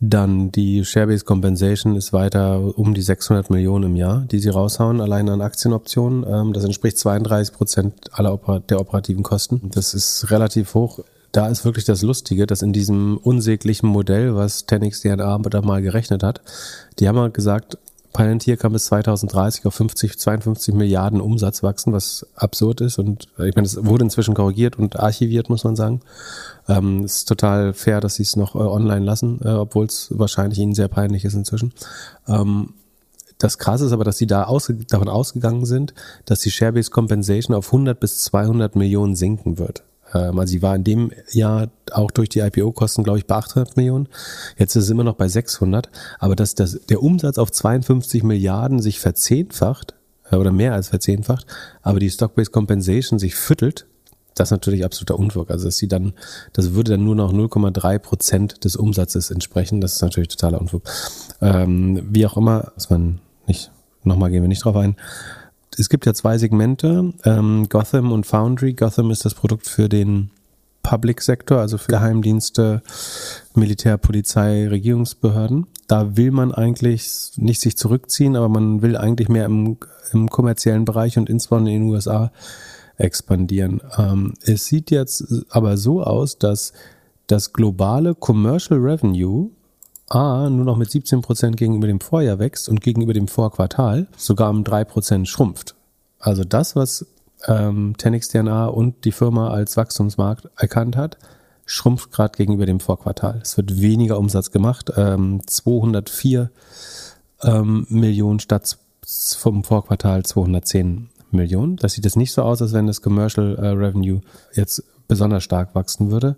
Dann die Share-Based Compensation ist weiter um die 600 Millionen im Jahr, die sie raushauen, allein an Aktienoptionen. Ähm, das entspricht 32 Prozent aller der operativen Kosten. Das ist relativ hoch. Da ist wirklich das Lustige, dass in diesem unsäglichen Modell, was Tenix DNA da mal gerechnet hat, die haben mal gesagt, Palantir kann bis 2030 auf 50, 52 Milliarden Umsatz wachsen, was absurd ist. Und äh, ich meine, es wurde inzwischen korrigiert und archiviert, muss man sagen. Ähm, es ist total fair, dass sie es noch äh, online lassen, äh, obwohl es wahrscheinlich ihnen sehr peinlich ist inzwischen. Ähm, das Krasse ist aber, dass sie da ausge davon ausgegangen sind, dass die Share-Based Compensation auf 100 bis 200 Millionen sinken wird. Ähm, also sie war in dem Jahr auch durch die IPO-Kosten, glaube ich, bei 800 Millionen. Jetzt ist es immer noch bei 600. Aber dass das, der Umsatz auf 52 Milliarden sich verzehnfacht, äh, oder mehr als verzehnfacht, aber die Stock-Based Compensation sich viertelt, das ist natürlich absoluter Unfug. Also dass sie dann, das würde dann nur noch 0,3 Prozent des Umsatzes entsprechen. Das ist natürlich totaler Unfug. Ähm, wie auch immer, was man nicht, nochmal gehen wir nicht drauf ein. Es gibt ja zwei Segmente, ähm, Gotham und Foundry. Gotham ist das Produkt für den Public-Sektor, also für Geheimdienste, Militär, Polizei, Regierungsbehörden. Da will man eigentlich nicht sich zurückziehen, aber man will eigentlich mehr im, im kommerziellen Bereich und insbesondere in den USA expandieren. Ähm, es sieht jetzt aber so aus, dass das globale Commercial Revenue A nur noch mit 17 Prozent gegenüber dem Vorjahr wächst und gegenüber dem Vorquartal sogar um drei Prozent schrumpft. Also das, was ähm, Tenix DNA und die Firma als Wachstumsmarkt erkannt hat, schrumpft gerade gegenüber dem Vorquartal. Es wird weniger Umsatz gemacht, ähm, 204 ähm, Millionen statt vom Vorquartal 210 Millionen. Das sieht jetzt nicht so aus, als wenn das Commercial äh, Revenue jetzt besonders stark wachsen würde.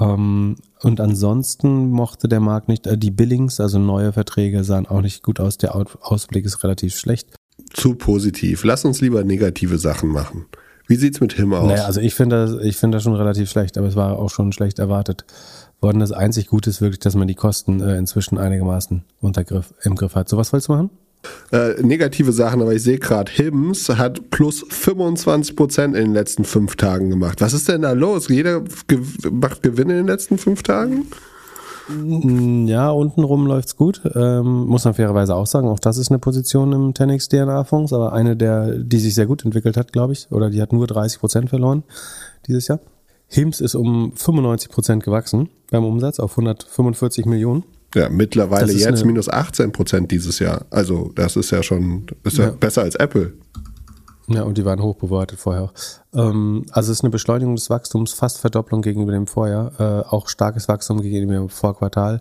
Ähm, und ansonsten mochte der Markt nicht, äh, die Billings, also neue Verträge, sahen auch nicht gut aus. Der Ausblick ist relativ schlecht. Zu positiv. Lass uns lieber negative Sachen machen. Wie sieht's mit Him aus? Naja, also ich finde das, ich finde das schon relativ schlecht, aber es war auch schon schlecht erwartet worden. Das einzig Gute ist wirklich, dass man die Kosten äh, inzwischen einigermaßen unter Griff, im Griff hat. So was wolltest du machen? Äh, negative Sachen, aber ich sehe gerade, Hims hat plus 25 Prozent in den letzten fünf Tagen gemacht. Was ist denn da los? Jeder ge macht Gewinne in den letzten fünf Tagen? Mm, ja, untenrum läuft's gut. Ähm, muss man fairerweise auch sagen, auch das ist eine Position im Tenix DNA-Fonds, aber eine der, die sich sehr gut entwickelt hat, glaube ich, oder die hat nur 30 Prozent verloren dieses Jahr. Hims ist um 95 Prozent gewachsen beim Umsatz auf 145 Millionen. Ja, mittlerweile jetzt minus 18 Prozent dieses Jahr. Also das ist ja schon ist ja. ja besser als Apple. Ja, und die waren hoch bewertet vorher. Ähm, also es ist eine Beschleunigung des Wachstums, fast Verdopplung gegenüber dem Vorjahr, äh, auch starkes Wachstum gegenüber dem Vorquartal.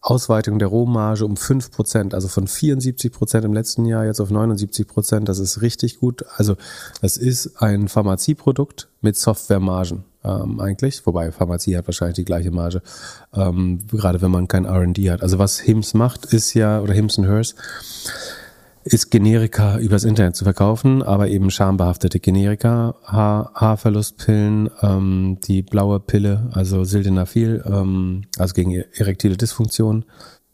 Ausweitung der Rohmarge um 5%, also von 74% im letzten Jahr jetzt auf 79%, das ist richtig gut. Also das ist ein Pharmazieprodukt mit Softwaremargen ähm, eigentlich, wobei Pharmazie hat wahrscheinlich die gleiche Marge, ähm, gerade wenn man kein R&D hat. Also was HIMS macht, ist ja, oder HIMS und Hers, ist Generika übers Internet zu verkaufen, aber eben schambehaftete Generika, Haar, Haarverlustpillen, ähm, die blaue Pille, also Sildenafil, ähm, also gegen erektile Dysfunktion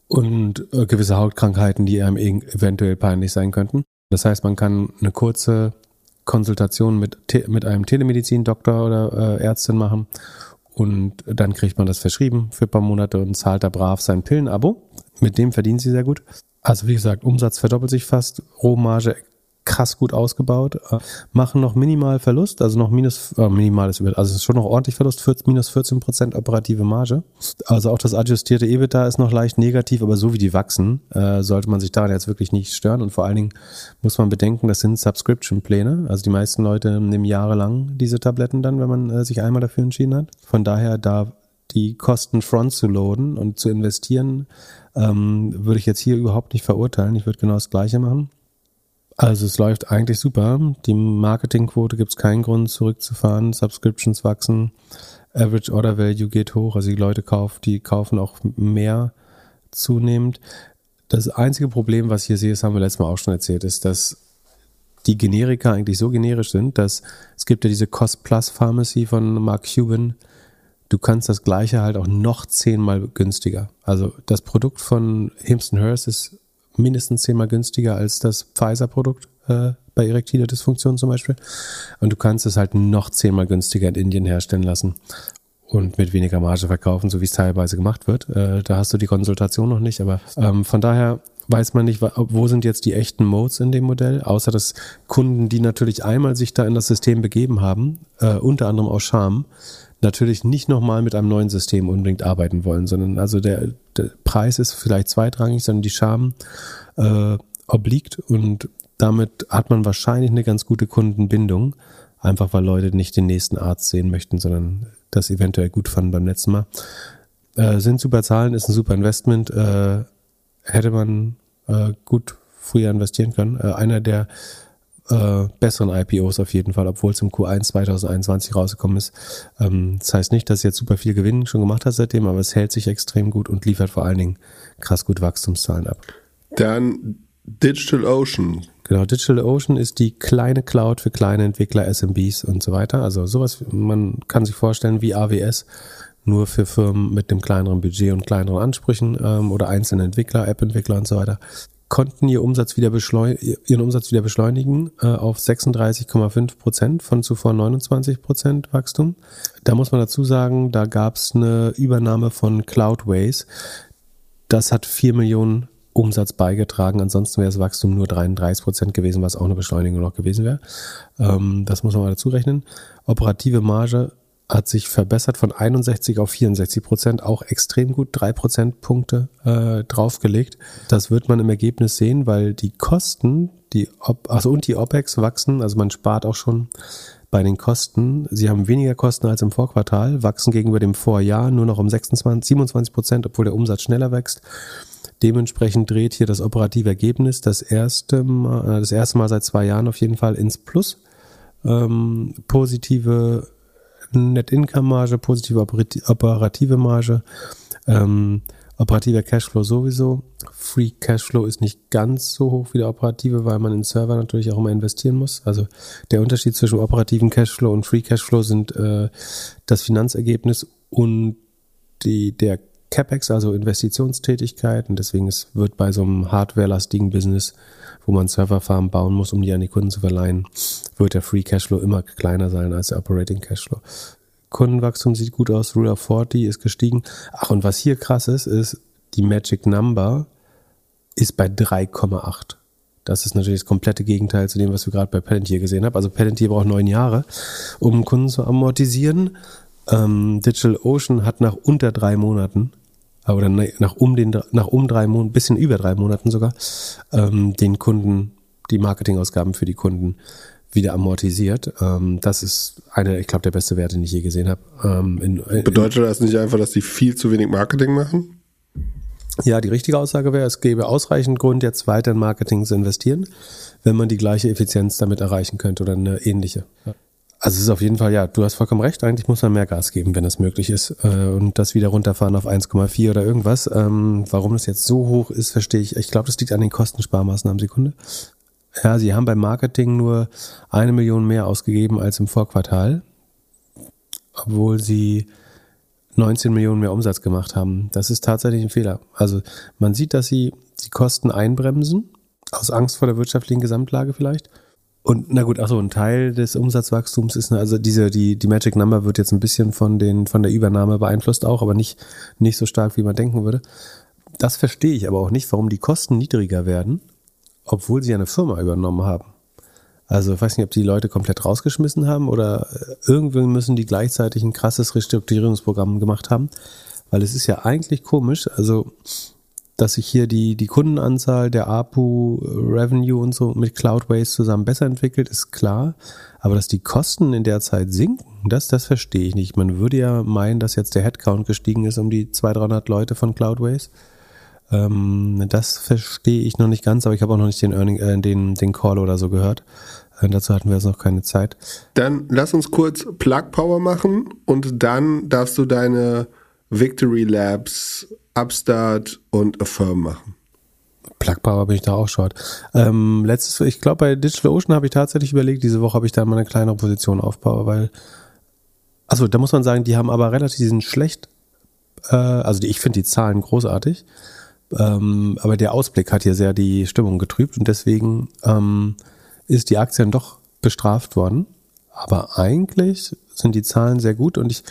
und äh, gewisse Hautkrankheiten, die einem eventuell peinlich sein könnten. Das heißt, man kann eine kurze Konsultation mit, mit einem Telemedizin-Doktor oder äh, Ärztin machen und dann kriegt man das verschrieben für ein paar Monate und zahlt da brav sein Pillenabo. Mit dem verdient sie sehr gut. Also wie gesagt, Umsatz verdoppelt sich fast, Rohmarge krass gut ausgebaut, äh, machen noch minimal Verlust, also noch minus, äh, minimales, also es ist schon noch ordentlich Verlust, 14, minus 14 Prozent operative Marge. Also auch das adjustierte EBITDA ist noch leicht negativ, aber so wie die wachsen, äh, sollte man sich daran jetzt wirklich nicht stören und vor allen Dingen muss man bedenken, das sind Subscription-Pläne, also die meisten Leute nehmen jahrelang diese Tabletten dann, wenn man äh, sich einmal dafür entschieden hat. Von daher da die Kosten front zu loaden und zu investieren, ähm, würde ich jetzt hier überhaupt nicht verurteilen. Ich würde genau das Gleiche machen. Also es läuft eigentlich super. Die Marketingquote gibt es keinen Grund zurückzufahren. Subscriptions wachsen. Average Order Value geht hoch. Also die Leute kaufen, die kaufen auch mehr zunehmend. Das einzige Problem, was ich hier sehe, das haben wir letztes Mal auch schon erzählt, ist, dass die Generika eigentlich so generisch sind, dass es gibt ja diese Cost Plus Pharmacy von Mark Cuban, du kannst das gleiche halt auch noch zehnmal günstiger. Also das Produkt von Hims Hers ist mindestens zehnmal günstiger als das Pfizer-Produkt äh, bei erektiler Dysfunktion zum Beispiel. Und du kannst es halt noch zehnmal günstiger in Indien herstellen lassen und mit weniger Marge verkaufen, so wie es teilweise gemacht wird. Äh, da hast du die Konsultation noch nicht, aber ähm, von daher weiß man nicht, wo sind jetzt die echten Modes in dem Modell, außer dass Kunden, die natürlich einmal sich da in das System begeben haben, äh, unter anderem aus Scham, natürlich nicht nochmal mit einem neuen System unbedingt arbeiten wollen, sondern also der, der Preis ist vielleicht zweitrangig, sondern die Scham äh, obliegt und damit hat man wahrscheinlich eine ganz gute Kundenbindung, einfach weil Leute nicht den nächsten Arzt sehen möchten, sondern das eventuell gut fanden beim letzten Mal. Äh, sind super Zahlen, ist ein super Investment, äh, hätte man äh, gut früher investieren können. Äh, einer der äh, besseren IPOs auf jeden Fall, obwohl es im Q1 2021 rausgekommen ist. Ähm, das heißt nicht, dass es jetzt super viel Gewinn schon gemacht hat seitdem, aber es hält sich extrem gut und liefert vor allen Dingen krass gut Wachstumszahlen ab. Dann Digital Ocean. Genau, Digital Ocean ist die kleine Cloud für kleine Entwickler, SMBs und so weiter. Also sowas, man kann sich vorstellen wie AWS, nur für Firmen mit einem kleineren Budget und kleineren Ansprüchen ähm, oder einzelne Entwickler, App-Entwickler und so weiter konnten ihr Umsatz wieder ihren Umsatz wieder beschleunigen äh, auf 36,5 Prozent von zuvor 29 Prozent Wachstum. Da muss man dazu sagen, da gab es eine Übernahme von Cloudways. Das hat 4 Millionen Umsatz beigetragen. Ansonsten wäre das Wachstum nur 33 Prozent gewesen, was auch eine Beschleunigung noch gewesen wäre. Ähm, das muss man mal dazu rechnen. Operative Marge hat sich verbessert von 61 auf 64 Prozent, auch extrem gut, drei Prozentpunkte äh, draufgelegt. Das wird man im Ergebnis sehen, weil die Kosten, die also und die OPEX wachsen, also man spart auch schon bei den Kosten. Sie haben weniger Kosten als im Vorquartal, wachsen gegenüber dem Vorjahr nur noch um 26, 27 Prozent, obwohl der Umsatz schneller wächst. Dementsprechend dreht hier das operative Ergebnis das erste Mal, äh, das erste Mal seit zwei Jahren auf jeden Fall ins Plus. Ähm, positive Net-Income-Marge, positive operative Marge, ähm, operativer Cashflow sowieso. Free Cashflow ist nicht ganz so hoch wie der operative, weil man in Server natürlich auch immer investieren muss. Also der Unterschied zwischen operativen Cashflow und Free Cashflow sind äh, das Finanzergebnis und die, der CapEx, also Investitionstätigkeit. Und deswegen ist, wird bei so einem hardwarelastigen Business wo man Serverfarmen bauen muss, um die an die Kunden zu verleihen, wird der Free Cashflow immer kleiner sein als der Operating Cashflow. Kundenwachstum sieht gut aus, Rule of 40 ist gestiegen. Ach, und was hier krass ist, ist, die Magic Number ist bei 3,8. Das ist natürlich das komplette Gegenteil zu dem, was wir gerade bei Palantir gesehen haben. Also Palantir braucht neun Jahre, um Kunden zu amortisieren. Ähm, Digital Ocean hat nach unter drei Monaten oder nach um den nach um drei Monaten, bisschen über drei Monaten sogar, ähm, den Kunden die Marketingausgaben für die Kunden wieder amortisiert. Ähm, das ist einer, ich glaube, der beste Wert, den ich je gesehen habe. Ähm, in, in, Bedeutet das nicht einfach, dass die viel zu wenig Marketing machen? Ja, die richtige Aussage wäre, es gäbe ausreichend Grund, jetzt weiter in Marketing zu investieren, wenn man die gleiche Effizienz damit erreichen könnte oder eine ähnliche. Ja. Also es ist auf jeden Fall, ja, du hast vollkommen recht, eigentlich muss man mehr Gas geben, wenn das möglich ist. Äh, und das wieder runterfahren auf 1,4 oder irgendwas. Ähm, warum das jetzt so hoch ist, verstehe ich. Ich glaube, das liegt an den Kostensparmaßnahmen. Sekunde. Ja, sie haben beim Marketing nur eine Million mehr ausgegeben als im Vorquartal, obwohl sie 19 Millionen mehr Umsatz gemacht haben. Das ist tatsächlich ein Fehler. Also man sieht, dass sie die Kosten einbremsen, aus Angst vor der wirtschaftlichen Gesamtlage vielleicht und na gut, achso, ein Teil des Umsatzwachstums ist, also diese, die, die Magic Number wird jetzt ein bisschen von den, von der Übernahme beeinflusst auch, aber nicht, nicht so stark, wie man denken würde. Das verstehe ich aber auch nicht, warum die Kosten niedriger werden, obwohl sie eine Firma übernommen haben. Also ich weiß nicht, ob die Leute komplett rausgeschmissen haben oder äh, irgendwie müssen die gleichzeitig ein krasses Restrukturierungsprogramm gemacht haben. Weil es ist ja eigentlich komisch. Also dass sich hier die, die Kundenanzahl, der APU, Revenue und so mit Cloudways zusammen besser entwickelt, ist klar. Aber dass die Kosten in der Zeit sinken, das, das verstehe ich nicht. Man würde ja meinen, dass jetzt der Headcount gestiegen ist um die 200, 300 Leute von Cloudways. Ähm, das verstehe ich noch nicht ganz, aber ich habe auch noch nicht den, Earning, äh, den, den Call oder so gehört. Äh, dazu hatten wir jetzt noch keine Zeit. Dann lass uns kurz Plug Power machen und dann darfst du deine Victory Labs Upstart und Affirm machen. Plug Power bin ich da auch short. Ähm, letztes, ich glaube, bei Digital Ocean habe ich tatsächlich überlegt, diese Woche habe ich da mal eine kleinere Position aufbauen, weil, also da muss man sagen, die haben aber relativ diesen schlecht, äh, also die, ich finde die Zahlen großartig, ähm, aber der Ausblick hat hier sehr die Stimmung getrübt und deswegen ähm, ist die Aktie dann doch bestraft worden. Aber eigentlich sind die Zahlen sehr gut und ich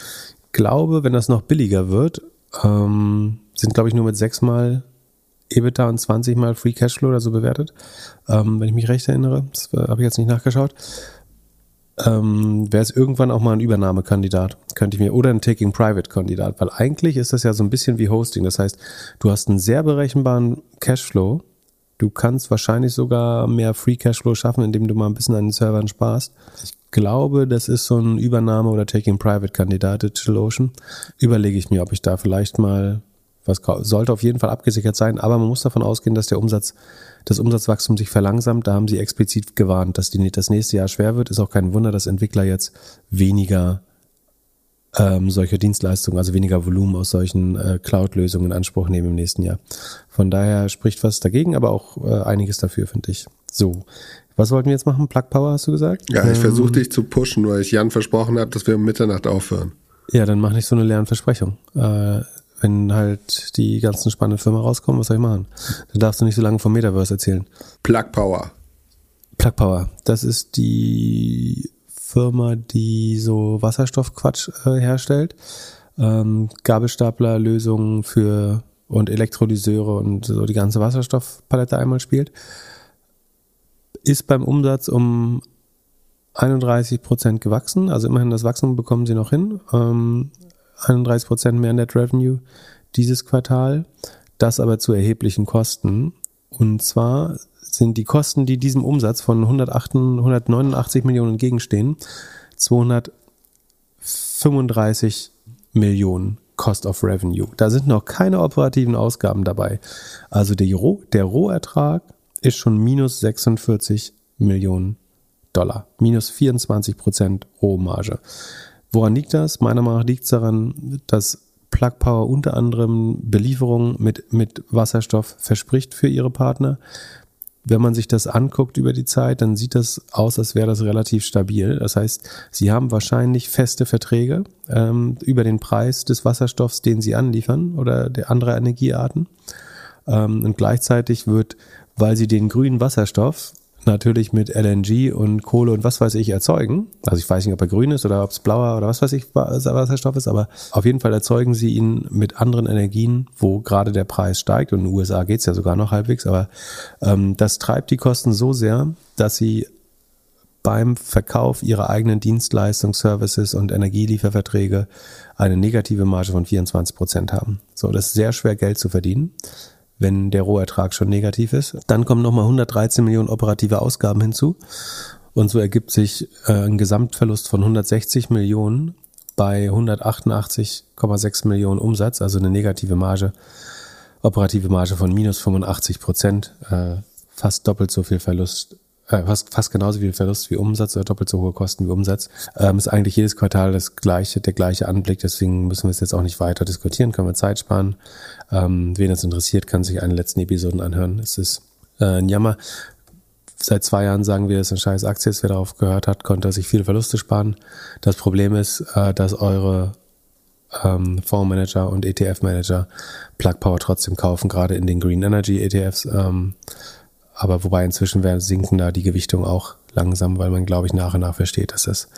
glaube, wenn das noch billiger wird, ähm, sind, glaube ich, nur mit sechsmal EBITDA und 20 mal Free Cashflow oder so bewertet, ähm, wenn ich mich recht erinnere. Das äh, habe ich jetzt nicht nachgeschaut. Ähm, Wäre es irgendwann auch mal ein Übernahmekandidat, könnte ich mir, oder ein Taking Private Kandidat, weil eigentlich ist das ja so ein bisschen wie Hosting. Das heißt, du hast einen sehr berechenbaren Cashflow, Du kannst wahrscheinlich sogar mehr Free Cashflow schaffen, indem du mal ein bisschen an den Servern sparst. Ich glaube, das ist so ein Übernahme- oder Taking-Private-Kandidat, DigitalOcean. Überlege ich mir, ob ich da vielleicht mal kau- sollte auf jeden Fall abgesichert sein, aber man muss davon ausgehen, dass der Umsatz, das Umsatzwachstum sich verlangsamt. Da haben sie explizit gewarnt, dass die, das nächste Jahr schwer wird. Ist auch kein Wunder, dass Entwickler jetzt weniger ähm, solche Dienstleistungen, also weniger Volumen aus solchen äh, Cloud-Lösungen in Anspruch nehmen im nächsten Jahr. Von daher spricht was dagegen, aber auch äh, einiges dafür, finde ich. So, was wollten wir jetzt machen? Plug Power, hast du gesagt? Ja, ich Ähm, versuche dich zu pushen, weil ich Jan versprochen habe, dass wir um Mitternacht aufhören. Ja, dann mach nicht so eine leeren Versprechung. Äh, wenn halt die ganzen spannenden Firmen rauskommen, was soll ich machen? Da darfst du nicht so lange vom Metaverse erzählen. Plug Power. Plug Power, das ist die Firma, die so Wasserstoffquatsch äh, herstellt. Ähm, Gabelstaplerlösungen für und Elektrolyseure und so die ganze Wasserstoffpalette einmal spielt. Ist beim Umsatz um 31 Prozent gewachsen, also immerhin das Wachstum bekommen sie noch hin. Ähm, 31 Prozent mehr Net Revenue dieses Quartal, das aber zu erheblichen Kosten. Und zwar sind die Kosten, die diesem Umsatz von 108, 189 Millionen entgegenstehen, 235 Millionen Cost of Revenue. Da sind noch keine operativen Ausgaben dabei. Also der, der Rohertrag ist schon minus 46 Millionen Dollar. Minus 24 Prozent Rohmarge. Woran liegt das? Meiner Meinung nach liegt es daran, dass Plug Power unter anderem Belieferungen mit, mit Wasserstoff verspricht für ihre Partner. Wenn man sich das anguckt über die Zeit, dann sieht das aus, als wäre das relativ stabil. Das heißt, sie haben wahrscheinlich feste Verträge ähm, über den Preis des Wasserstoffs, den sie anliefern oder der andere Energiearten. Ähm, und gleichzeitig wird, weil sie den grünen Wasserstoff natürlich mit LNG und Kohle und was weiß ich erzeugen. Also ich weiß nicht, ob er grün ist oder ob es blauer oder was weiß ich Wasserstoff ist, aber auf jeden Fall erzeugen sie ihn mit anderen Energien, wo gerade der Preis steigt. Und in den USA geht's ja sogar noch halbwegs, aber ähm, das treibt die Kosten so sehr, dass sie beim Verkauf ihrer eigenen Dienstleistung, Services und Energielieferverträge eine negative Marge von 24 Prozent haben. So, das ist sehr schwer Geld zu verdienen wenn der Rohertrag schon negativ ist. Dann kommen nochmal 113 Millionen operative Ausgaben hinzu. Und so ergibt sich äh, ein Gesamtverlust von 160 Millionen bei 188,6 Millionen Umsatz, also eine negative Marge, operative Marge von minus 85 Prozent, äh, fast doppelt so viel Verlust, äh, fast, fast genauso viel Verlust wie Umsatz oder doppelt so hohe Kosten wie Umsatz. Ähm, ist eigentlich jedes Quartal das gleiche, der gleiche Anblick, deswegen müssen wir es jetzt auch nicht weiter diskutieren, können wir Zeit sparen. Ähm, wen das interessiert, kann sich eine letzten Episoden anhören. Es ist äh, ein Jammer. Seit zwei Jahren sagen wir, es ist eine scheiß Aktie. Wer darauf gehört hat, konnte sich viele Verluste sparen. Das Problem ist, äh, dass eure ähm, Fondsmanager und ETF-Manager Plug Power trotzdem kaufen, gerade in den Green Energy ETFs. Ähm, aber wobei inzwischen sinken da die Gewichtung auch langsam, weil man, glaube ich, nach und nach versteht, dass das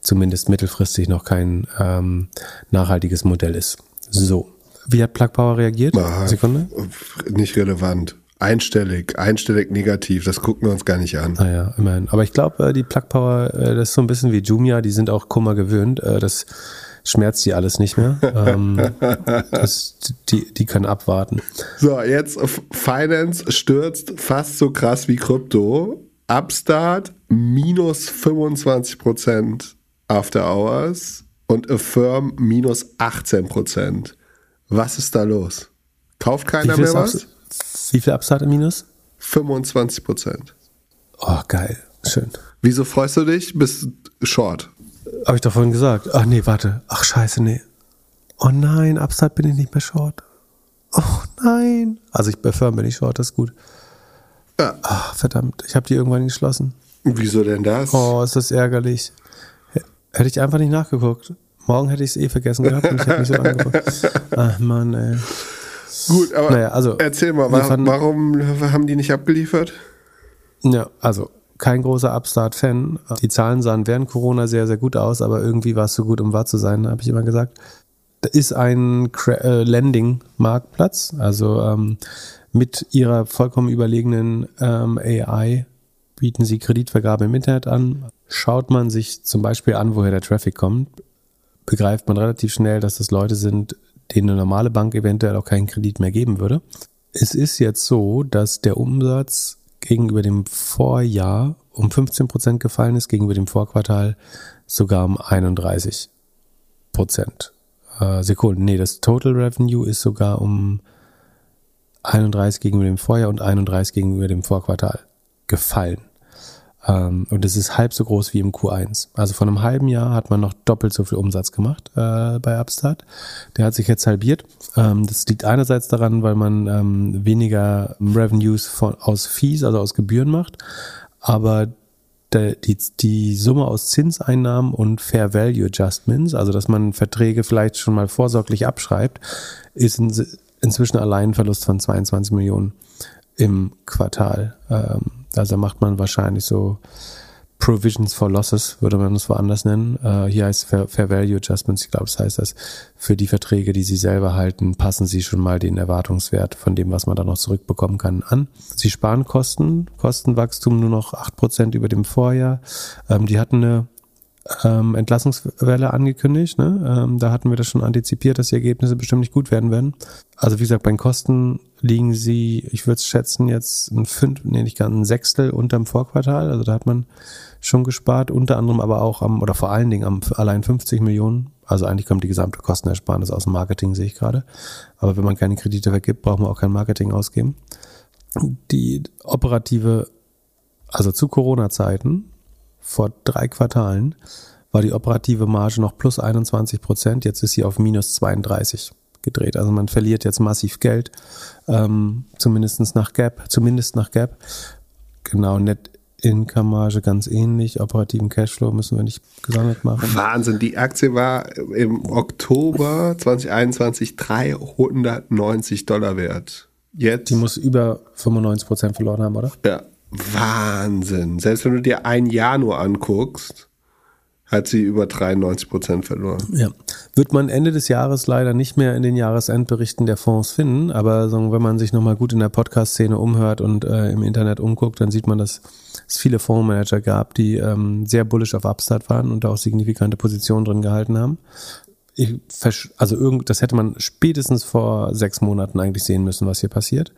zumindest mittelfristig noch kein ähm, nachhaltiges Modell ist. So. Wie hat Plug Power reagiert? Ah, Sekunde. Nicht relevant. Einstellig, einstellig negativ, das gucken wir uns gar nicht an. Naja, immerhin. Aber ich glaube, die Plug Power, äh, das ist so ein bisschen wie Jumia, die sind auch Kummer gewöhnt. Äh, Das schmerzt die alles nicht mehr. Ähm, das, die, die können abwarten. So, jetzt Finance stürzt fast so krass wie Krypto. Upstart minus 25% After Hours und Affirm minus 18%. Was ist da los? Kauft keiner mehr was? Wie viel Upstart im Minus? 25%. Oh, geil. Schön. Wieso freust du dich? Bist short. Habe ich doch vorhin gesagt. Ach nee, warte. Ach scheiße, nee. Oh nein, Upstart bin ich nicht mehr short. Oh nein. Also ich bei Firm bin ich short, das ist gut. Ja. Ach, verdammt, ich habe die irgendwann geschlossen. Wieso denn das? Oh, ist das ärgerlich. Hätte ich einfach nicht nachgeguckt. Morgen hätte ich es eh vergessen gehabt und ich hätte nicht so lange geguckt. Ach Mann, ey. Gut, aber Naja, also, erzähl mal, wir wa fanden- warum haben die nicht abgeliefert? Ja, also kein großer Upstart-Fan. Die Zahlen sahen während Corona sehr, sehr gut aus, aber irgendwie war es so gut, um wahr zu sein, habe ich immer gesagt. Da ist ein äh, Lending-Marktplatz, also ähm, mit ihrer vollkommen überlegenen ähm, AI bieten sie Kreditvergabe im Internet an. Schaut man sich zum Beispiel an, woher der Traffic kommt, begreift man relativ schnell, dass das Leute sind, denen eine normale Bank eventuell auch keinen Kredit mehr geben würde. es ist jetzt so, dass der Umsatz gegenüber dem Vorjahr um 15 Prozent gefallen ist, gegenüber dem Vorquartal sogar um 31 Prozent. Äh, Sekunden, nee, das Total Revenue ist sogar um 31 gegenüber dem Vorjahr und 31 gegenüber dem Vorquartal gefallen. Ähm, und es ist halb so groß wie im Q1. Also von einem halben Jahr hat man noch doppelt so viel Umsatz gemacht äh, bei Upstart. Der hat sich jetzt halbiert. Ähm, das liegt einerseits daran, weil man ähm, weniger Revenues von, aus Fees, also aus Gebühren macht. Aber der, die, die Summe aus Zinseinnahmen und Fair Value Adjustments, also dass man Verträge vielleicht schon mal vorsorglich abschreibt, ist in, inzwischen allein ein Verlust von 22 Millionen im Quartal. Ähm, also macht man wahrscheinlich so Provisions for Losses, würde man es woanders nennen. Äh, hier heißt Fair, Fair Value Adjustments. Ich glaube, das heißt, dass für die Verträge, die Sie selber halten, passen Sie schon mal den Erwartungswert von dem, was man da noch zurückbekommen kann, an. Sie sparen Kosten, Kostenwachstum nur noch acht Prozent über dem Vorjahr. Ähm, die hatten eine ähm, Entlassungswelle angekündigt. Ne? Ähm, da hatten wir das schon antizipiert, dass die Ergebnisse bestimmt nicht gut werden werden. Also wie gesagt, bei den Kosten liegen sie, ich würde schätzen, jetzt ein Fünf, nee, nicht ganz ein Sechstel unterm Vorquartal. Also da hat man schon gespart, unter anderem aber auch am, oder vor allen Dingen am allein 50 Millionen. Also eigentlich kommt die gesamte Kostenersparnis aus dem Marketing, sehe ich gerade. Aber wenn man keine Kredite vergibt, braucht man auch kein Marketing ausgeben. Die operative, also zu Corona-Zeiten, vor drei Quartalen war die operative Marge noch plus 21 Prozent, jetzt ist sie auf minus 32 gedreht. Also man verliert jetzt massiv Geld, ähm, zumindest nach Gap, zumindest nach Gap. Genau, Net Income Marge ganz ähnlich, operativen Cashflow müssen wir nicht gesammelt machen. Wahnsinn, die Aktie war im Oktober 2021 390 Dollar wert. Jetzt. Die muss über 95 Prozent verloren haben, oder? Ja, Wahnsinn. Selbst wenn du dir ein Jahr nur anguckst, hat sie über 93 Prozent verloren. Ja. Wird man Ende des Jahres leider nicht mehr in den Jahresendberichten der Fonds finden, aber wenn man sich nochmal gut in der Podcast-Szene umhört und äh, im Internet umguckt, dann sieht man, dass es viele Fondsmanager gab, die ähm, sehr bullish auf Upstart waren und auch signifikante Positionen drin gehalten haben. Ich, also irgend, das hätte man spätestens vor sechs Monaten eigentlich sehen müssen, was hier passiert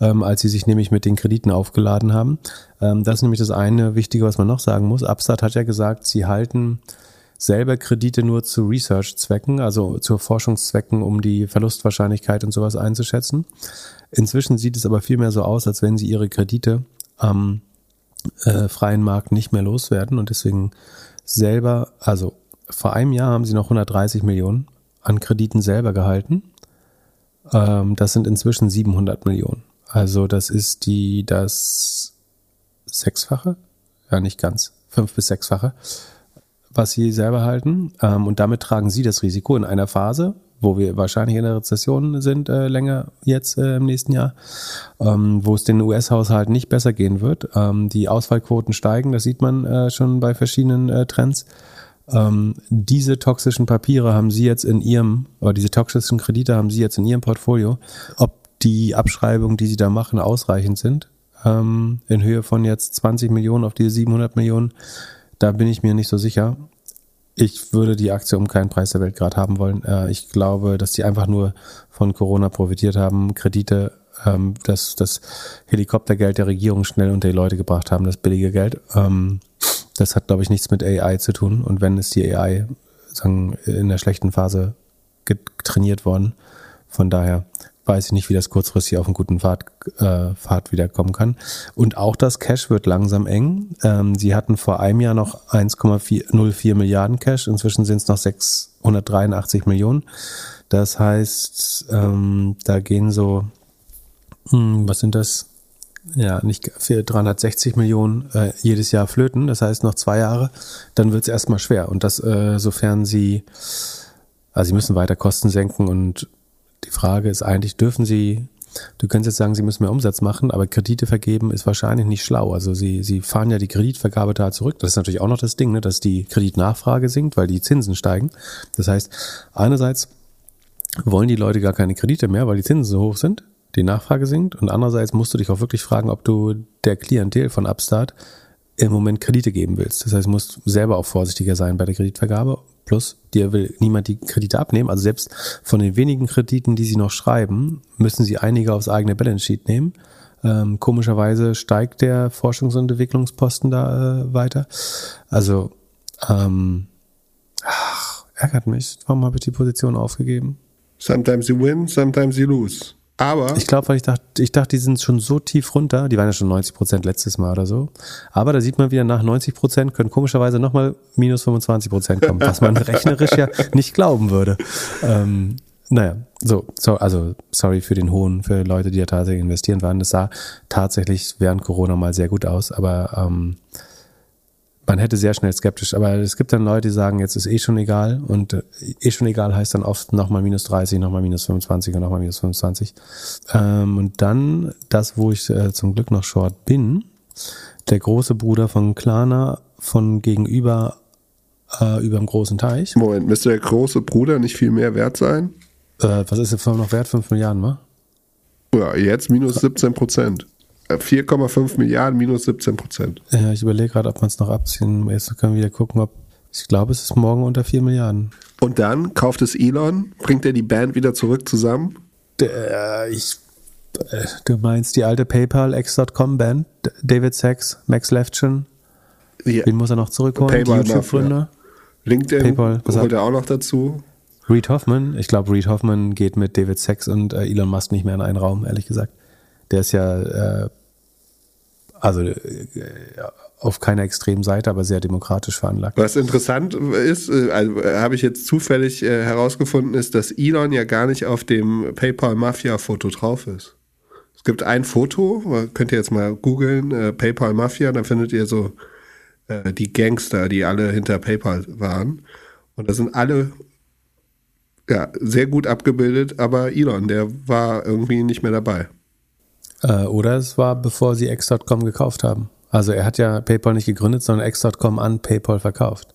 ähm, als sie sich nämlich mit den Krediten aufgeladen haben. Ähm, das ist nämlich das eine Wichtige, was man noch sagen muss. Upstart hat ja gesagt, sie halten selber Kredite nur zu Research-Zwecken, also zu Forschungszwecken, um die Verlustwahrscheinlichkeit und sowas einzuschätzen. Inzwischen sieht es aber vielmehr so aus, als wenn sie ihre Kredite am äh, freien Markt nicht mehr loswerden und deswegen selber, also vor einem Jahr haben sie noch 130 Millionen an Krediten selber gehalten. Ähm, das sind inzwischen 700 Millionen. Also das ist die das sechsfache, ja nicht ganz, fünf bis sechsfache, was sie selber halten. Ähm, und damit tragen sie das Risiko in einer Phase, wo wir wahrscheinlich in der Rezession sind, äh, länger jetzt äh, im nächsten Jahr, ähm, wo es den US-Haushalten nicht besser gehen wird. Ähm, die Ausfallquoten steigen, das sieht man äh, schon bei verschiedenen äh, Trends. Ähm, diese toxischen Papiere haben Sie jetzt in Ihrem, oder diese toxischen Kredite haben Sie jetzt in Ihrem Portfolio. Ob die Abschreibungen, die sie da machen, ausreichend sind. Ähm, in Höhe von jetzt 20 Millionen auf diese 700 Millionen, da bin ich mir nicht so sicher. Ich würde die Aktie um keinen Preis der Welt gerade haben wollen. Äh, ich glaube, dass die einfach nur von Corona profitiert haben, Kredite, ähm, das, das Helikoptergeld der Regierung schnell unter die Leute gebracht haben, das billige Geld. Ähm, das hat, glaube ich, nichts mit AI zu tun. Und wenn ist die AI sagen, in der schlechten Phase trainiert worden. Von daher weiß ich nicht, wie das kurzfristig auf einen guten Pfad, äh, Pfad wiederkommen kann. Und auch das Cash wird langsam eng. Ähm, sie hatten vor einem Jahr noch 1,04 Milliarden Cash, inzwischen sind es noch 683 Millionen. Das heißt, ähm, da gehen so, hm, was sind das? Ja, nicht für 360 Millionen äh, jedes Jahr flöten. Das heißt noch zwei Jahre, dann wird es erstmal schwer. Und das, äh, sofern sie, also sie müssen weiter Kosten senken und die Frage ist eigentlich, dürfen Sie, du könntest jetzt sagen, Sie müssen mehr Umsatz machen, aber Kredite vergeben ist wahrscheinlich nicht schlau. Also Sie, Sie fahren ja die Kreditvergabe da zurück. Das ist natürlich auch noch das Ding, ne, dass die Kreditnachfrage sinkt, weil die Zinsen steigen. Das heißt, einerseits wollen die Leute gar keine Kredite mehr, weil die Zinsen so hoch sind, die Nachfrage sinkt. Und andererseits musst du dich auch wirklich fragen, ob du der Klientel von Upstart im Moment Kredite geben willst. Das heißt, du musst selber auch vorsichtiger sein bei der Kreditvergabe Plus, dir will niemand die Kredite abnehmen. Also selbst von den wenigen Krediten, die sie noch schreiben, müssen sie einige aufs eigene Balance Sheet nehmen. Ähm, komischerweise steigt der Forschungs- und Entwicklungsposten da äh, weiter. Also, ähm, ach, ärgert mich. Warum habe ich die Position aufgegeben? Sometimes you win, sometimes you lose. Aber Ich glaube, weil ich dachte, ich dachte, die sind schon so tief runter. Die waren ja schon 90 Prozent letztes Mal oder so. Aber da sieht man wieder, nach 90 Prozent können komischerweise nochmal minus 25 Prozent kommen, was man rechnerisch ja nicht glauben würde. Ähm, naja, so, so, also sorry für den Hohn, für Leute, die da tatsächlich investieren waren. Das sah tatsächlich während Corona mal sehr gut aus, aber ähm, man hätte sehr schnell skeptisch, aber es gibt dann Leute, die sagen, jetzt ist eh schon egal und äh, eh schon egal heißt dann oft nochmal minus 30, nochmal minus 25 und nochmal minus 25. Ähm, und dann das, wo ich äh, zum Glück noch short bin, der große Bruder von Klarna von gegenüber äh, über dem großen Teich. Moment, müsste der große Bruder nicht viel mehr wert sein? Äh, was ist die Firma noch wert? 5 Milliarden, wa? Ja, jetzt minus 17 Prozent. Äh, 4,5 Milliarden minus 17 Prozent. Ja, ich überlege gerade, ob man es noch abziehen. Jetzt können wir wieder gucken, ob. Ich glaube, es ist morgen unter 4 Milliarden. Und dann kauft es Elon, bringt er die Band wieder zurück zusammen. Der, ich, äh, du meinst die alte PayPal X.com Band? David Sachs, Max Levchin? Die Wen muss er noch zurückholen? PayPal die YouTube-Gründer? LinkedIn PayPal, was holt er auch noch dazu. Reed Hoffman? Ich glaube, Reed Hoffman geht mit David Sachs und äh, Elon Musk nicht mehr in einen Raum, ehrlich gesagt. Der ist ja, äh, also äh, auf keiner extremen Seite, aber sehr demokratisch veranlagt. Was interessant ist, äh, also äh, habe ich jetzt zufällig äh, herausgefunden, ist, dass Elon ja gar nicht auf dem PayPal-Mafia-Foto drauf ist. Es gibt ein Foto, könnt ihr jetzt mal googeln, äh, PayPal Mafia, dann findet ihr so äh, die Gangster, die alle hinter PayPal waren. Und da sind alle ja, sehr gut abgebildet, aber Elon, der war irgendwie nicht mehr dabei. Äh, oder es war, bevor sie X.com gekauft haben. Also er hat ja PayPal nicht gegründet, sondern X.com an PayPal verkauft.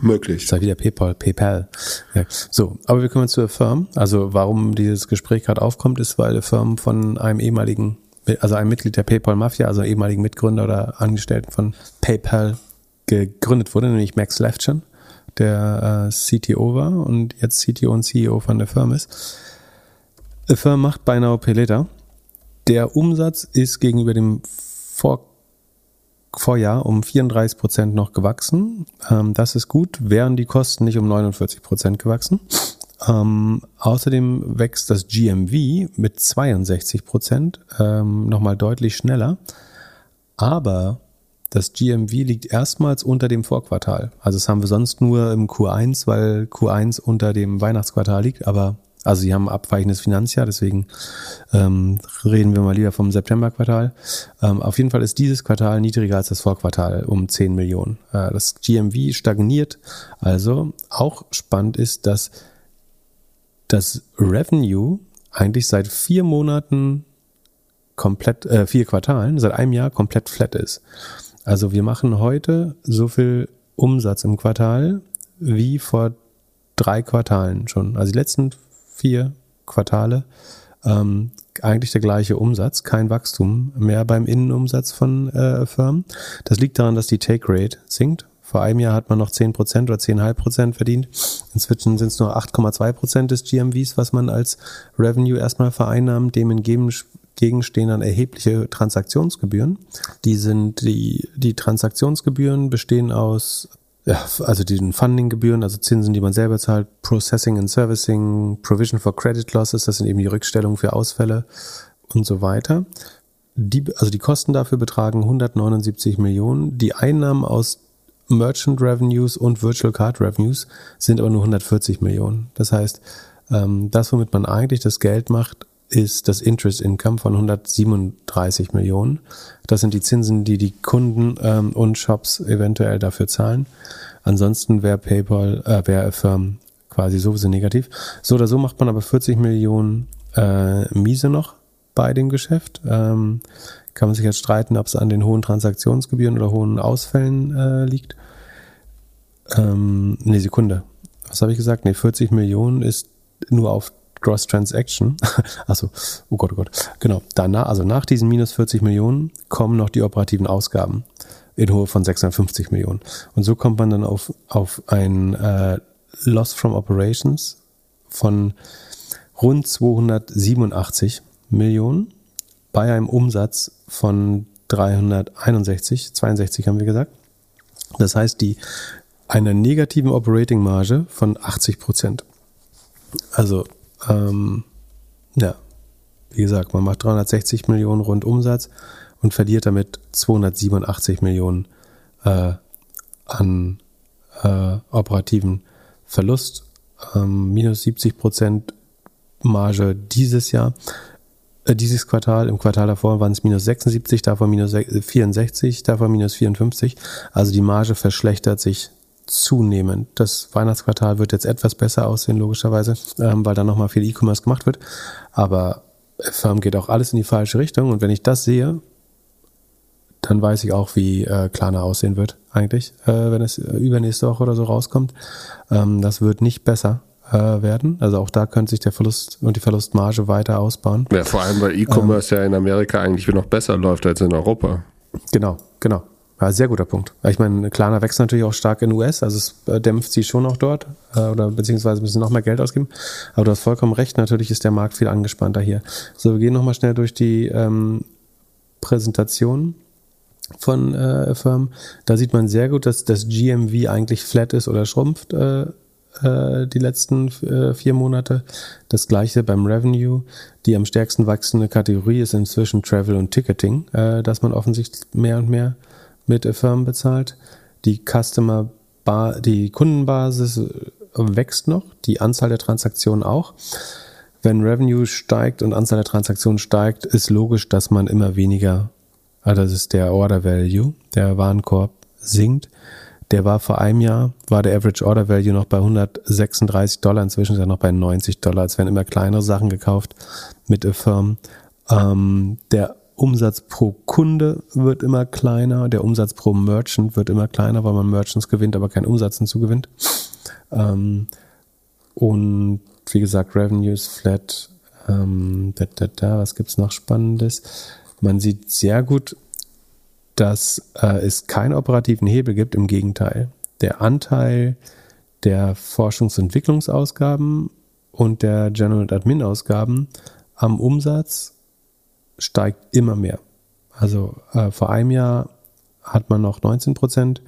Möglich. Ich sag wieder PayPal, PayPal. Ja. So, aber wir kommen zur Firm. Also warum dieses Gespräch gerade aufkommt, ist, weil die Firm von einem ehemaligen, also einem Mitglied der PayPal Mafia, also ehemaligen Mitgründer oder Angestellten von PayPal gegründet wurde, nämlich Max Levchin, der äh, CTO war und jetzt CTO und CEO von der Firm ist. Die Firm macht Buy Now Pay Later. Der Umsatz ist gegenüber dem Vor Vorjahr um 34 Prozent noch gewachsen. Ähm, das ist gut, wären die Kosten nicht um 49 Prozent gewachsen. Ähm, außerdem wächst das GMV mit 62 Prozent, ähm, nochmal deutlich schneller. Aber das GMV liegt erstmals unter dem Vorquartal. Also das haben wir sonst nur im Q1, weil Q1 unter dem Weihnachtsquartal liegt. Aber also sie haben ein abweichendes Finanzjahr, deswegen ähm, reden wir mal lieber vom Septemberquartal. Ähm, auf jeden Fall ist dieses Quartal niedriger als das Vorquartal um 10 Millionen. Äh, das GMV stagniert. Also auch spannend ist, dass das Revenue eigentlich seit vier Monaten komplett, äh, vier Quartalen, seit einem Jahr komplett flat ist. Also wir machen heute so viel Umsatz im Quartal wie vor drei Quartalen schon. Also die letzten vier Quartale ähm, eigentlich der gleiche Umsatz, kein Wachstum mehr beim Innenumsatz von äh, Firmen. Das liegt daran, dass die Take Rate sinkt. Vor einem Jahr hat man noch 10% oder 10,5% verdient. Inzwischen sind es nur 8,2% des GMVs, was man als Revenue erstmal vereinnahmt. Dem entgegenstehen dann erhebliche Transaktionsgebühren. Die sind, die, die Transaktionsgebühren bestehen aus ja, also die Fundinggebühren, also Zinsen, die man selber zahlt, Processing and Servicing, Provision for Credit Losses, das sind eben die Rückstellungen für Ausfälle und so weiter. Die, also die Kosten dafür betragen 179 Millionen. Die Einnahmen aus Merchant Revenues und Virtual Card Revenues sind aber nur 140 Millionen. Das heißt, ähm, das, womit man eigentlich das Geld macht, ist das Interest Income von 137 Millionen. Das sind die Zinsen, die die Kunden ähm, und Shops eventuell dafür zahlen. Ansonsten wäre PayPal, äh, wäre Firm quasi sowieso negativ. So oder so macht man aber 40 Millionen äh, Miese noch bei dem Geschäft. Ähm, kann man sich jetzt streiten, ob es an den hohen Transaktionsgebühren oder hohen Ausfällen äh, liegt. Ähm, nee, Sekunde. Was habe ich gesagt? Nee, 40 Millionen ist nur auf Gross Transaction. Achso, oh Gott, oh Gott. Genau. Danach, also nach diesen minus 40 Millionen kommen noch die operativen Ausgaben. in Höhe von 650 Millionen. Und so kommt man dann auf, auf ein äh, Loss from Operations von rund 287 Millionen bei einem Umsatz von 361, 62 haben wir gesagt. Das heißt, die einer negativen Operating Marge von 80 Prozent. Also, ähm, ja, wie gesagt, man macht 360 Millionen rund Umsatz und verliert damit 287 Millionen äh, an äh, operativen Verlust. Ähm, minus 70 Prozent Marge dieses Jahr, äh, dieses Quartal. Im Quartal davor waren es minus 76, davor minus 64, davor minus 54. Also die Marge verschlechtert sich zunehmend. Das Weihnachtsquartal wird jetzt etwas besser aussehen, logischerweise, ähm, weil da nochmal viel E-Commerce gemacht wird. Aber Firm geht auch alles in die falsche Richtung. Und wenn ich das sehe, dann weiß ich auch, wie äh, Klarna aussehen wird, eigentlich, äh, wenn es übernächste Woche oder so rauskommt. Ähm, das wird nicht besser äh, werden. Also auch da könnte sich der Verlust und die Verlustmarge weiter ausbauen. Ja, vor allem, weil E-Commerce ähm, ja in Amerika eigentlich noch besser läuft als in Europa. Genau, genau. Ja, sehr guter Punkt. Ich meine, Klarna wächst natürlich auch stark in US, also es äh, dämpft sie schon auch dort äh, oder beziehungsweise müssen noch mehr Geld ausgeben. Aber du hast vollkommen recht, natürlich ist der Markt viel angespannter hier. So, wir gehen nochmal schnell durch die ähm, Präsentation von äh, Firmen. Da sieht man sehr gut, dass das GMV eigentlich flat ist oder schrumpft äh, äh, die letzten äh, vier Monate. Das gleiche beim Revenue. Die am stärksten wachsende Kategorie ist inzwischen Travel und Ticketing, dass man offensichtlich mehr und mehr mit Firmen bezahlt. Die Customer Bar, die Kundenbasis wächst noch, die Anzahl der Transaktionen auch. Wenn Revenue steigt und Anzahl der Transaktionen steigt, ist logisch, dass man immer weniger, also das ist der Order Value, der Warenkorb sinkt. Der war vor einem Jahr, war der Average Order Value noch bei 136 Dollar, inzwischen ist er noch bei 90 Dollar. Es werden immer kleinere Sachen gekauft mit Affirm. Ähm, der Umsatz pro Kunde wird immer kleiner, der Umsatz pro Merchant wird immer kleiner, weil man Merchants gewinnt, aber keinen Umsatz hinzugewinnt. Ähm, und wie gesagt, Revenues flat. Ähm, da, da, da, was gibt's noch Spannendes? Man sieht sehr gut, dass äh, es keinen operativen Hebel gibt, im Gegenteil. Der Anteil der Forschungs- und Entwicklungsausgaben und der General Admin Ausgaben am Umsatz steigt immer mehr. Also äh, vor einem Jahr hat man noch 19 Prozent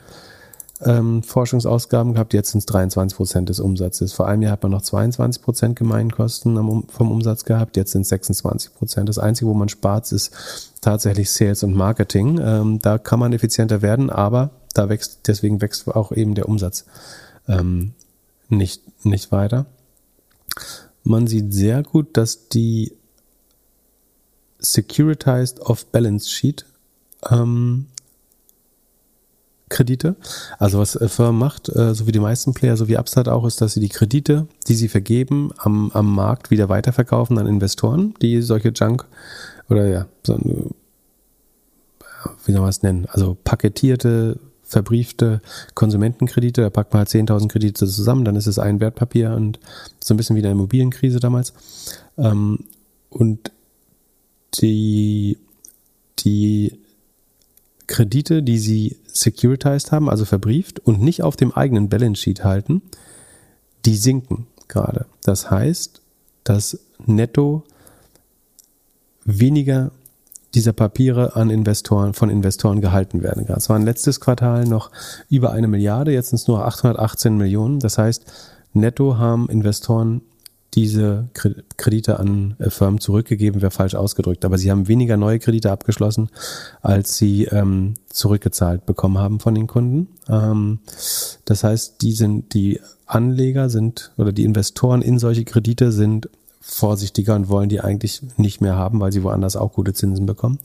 ähm, Forschungsausgaben gehabt, jetzt sind es 23 Prozent des Umsatzes. Vor einem Jahr hat man noch 22 Prozent Gemeinkosten am, vom Umsatz gehabt, jetzt sind es 26 Prozent. Das Einzige, wo man spart, ist tatsächlich Sales und Marketing. Ähm, da kann man effizienter werden, aber da wächst, deswegen wächst auch eben der Umsatz ähm, nicht, nicht weiter. Man sieht sehr gut, dass die Securitized Off-Balance Sheet ähm, Kredite. Also was Firm macht, äh, so wie die meisten Player, so wie Upstart auch, ist, dass sie die Kredite, die sie vergeben, am, am Markt wieder weiterverkaufen an Investoren, die solche Junk oder ja, so, wie soll man es nennen, also paketierte, verbriefte Konsumentenkredite, da packt man halt 10.000 Kredite zusammen, dann ist es ein Wertpapier und so ein bisschen wie in der Immobilienkrise damals. Ähm, und die, die Kredite, die sie securitized haben, also verbrieft und nicht auf dem eigenen Balance Sheet halten, die sinken gerade. Das heißt, dass netto weniger dieser Papiere an Investoren, von Investoren gehalten werden. Es waren letztes Quartal noch über eine Milliarde, jetzt sind es nur 818 Millionen. Das heißt, netto haben Investoren diese Kredite an äh, Firmen zurückgegeben, wäre falsch ausgedrückt. Aber sie haben weniger neue Kredite abgeschlossen, als sie ähm, zurückgezahlt bekommen haben von den Kunden. Ähm, das heißt, die sind, die Anleger sind oder die Investoren in solche Kredite sind vorsichtiger und wollen die eigentlich nicht mehr haben, weil sie woanders auch gute Zinsen bekommen.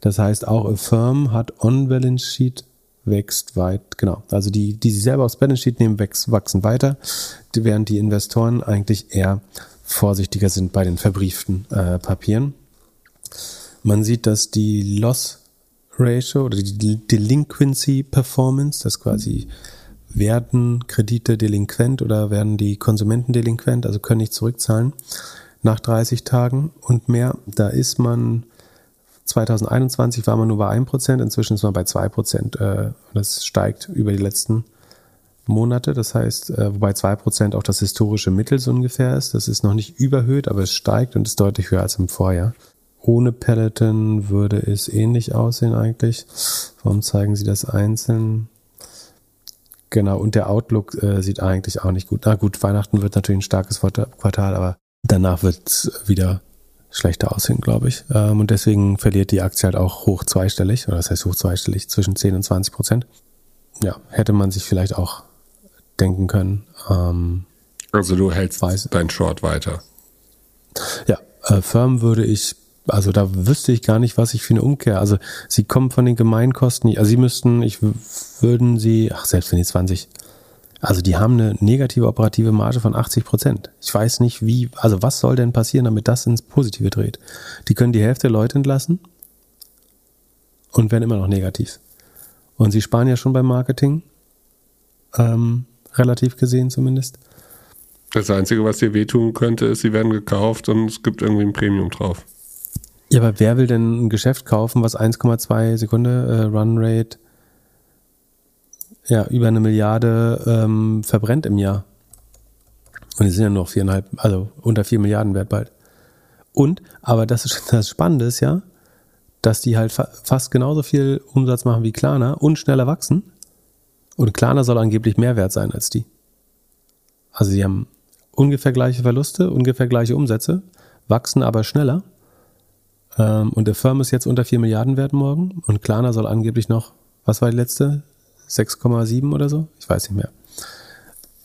Das heißt, auch a Firm hat on-balance sheet wächst weit, genau. Also die, die sie selber aufs Balance Sheet nehmen, wächst, wachsen weiter, während die Investoren eigentlich eher vorsichtiger sind bei den verbrieften äh, Papieren. Man sieht, dass die Loss Ratio oder die Delinquency Performance, das quasi werden Kredite delinquent oder werden die Konsumenten delinquent, also können nicht zurückzahlen nach 30 Tagen und mehr. Da ist man 2021 war man nur bei 1%, inzwischen ist man bei 2%. Äh, das steigt über die letzten Monate. Das heißt, äh, wobei 2% auch das historische Mittel so ungefähr ist. Das ist noch nicht überhöht, aber es steigt und ist deutlich höher als im Vorjahr. Ohne Peloton würde es ähnlich aussehen eigentlich. Warum zeigen sie das einzeln? Genau, und der Outlook äh, sieht eigentlich auch nicht gut. Na gut, Weihnachten wird natürlich ein starkes Quartal, aber danach wird es wieder schlechter aussehen, glaube ich. Ähm, und deswegen verliert die Aktie halt auch hoch zweistellig, oder das heißt hoch zweistellig, zwischen 10 und 20 Prozent. Ja, hätte man sich vielleicht auch denken können. Ähm, also du hältst weiß, dein Short weiter. Ja, äh, Firm würde ich, also da wüsste ich gar nicht, was ich für eine Umkehr. Also sie kommen von den Gemeinkosten, also sie müssten, ich würden sie, ach selbst wenn die 20, also die haben eine negative operative Marge von 80 Prozent. Ich weiß nicht, wie, also was soll denn passieren, damit das ins Positive dreht? Die können die Hälfte der Leute entlassen und werden immer noch negativ. Und sie sparen ja schon beim Marketing, ähm, relativ gesehen zumindest. Das Einzige, was dir wehtun könnte, ist, sie werden gekauft und es gibt irgendwie ein Premium drauf. Ja, aber wer will denn ein Geschäft kaufen, was 1,2 Sekunde äh, Runrate ja, über eine Milliarde ähm, verbrennt im Jahr. Und die sind ja noch viereinhalb, also unter vier Milliarden wert bald. Und, aber das ist das Spannende ist ja, dass die halt fa fast genauso viel Umsatz machen wie Klarna und schneller wachsen. Und Klarna soll angeblich mehr wert sein als die. Also sie haben ungefähr gleiche Verluste, ungefähr gleiche Umsätze, wachsen aber schneller. Ähm, und der Firm ist jetzt unter vier Milliarden wert morgen und Klarna soll angeblich noch, was war die letzte? 6,7 oder so? Ich weiß nicht mehr.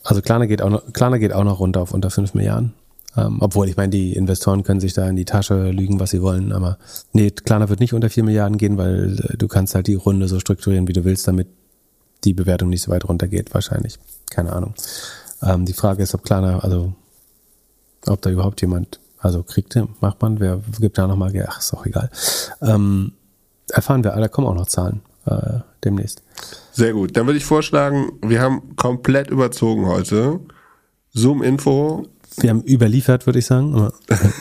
Also Klarna geht auch noch, Klarna geht auch noch runter auf unter 5 Milliarden. Ähm, obwohl, ich meine, die Investoren können sich da in die Tasche lügen, was sie wollen. Aber nee, Klarna wird nicht unter 4 Milliarden gehen, weil äh, du kannst halt die Runde so strukturieren, wie du willst, damit die Bewertung nicht so weit runter geht, wahrscheinlich. Keine Ahnung. Ähm, die Frage ist, ob Klarna, also ob da überhaupt jemand, also kriegt, macht man, wer gibt da nochmal, ach, ist auch egal. Ähm, erfahren wir, da kommen auch noch Zahlen äh, demnächst. Sehr gut. Dann würde ich vorschlagen, wir haben komplett überzogen heute. Zoom-Info. Wir haben überliefert, würde ich sagen.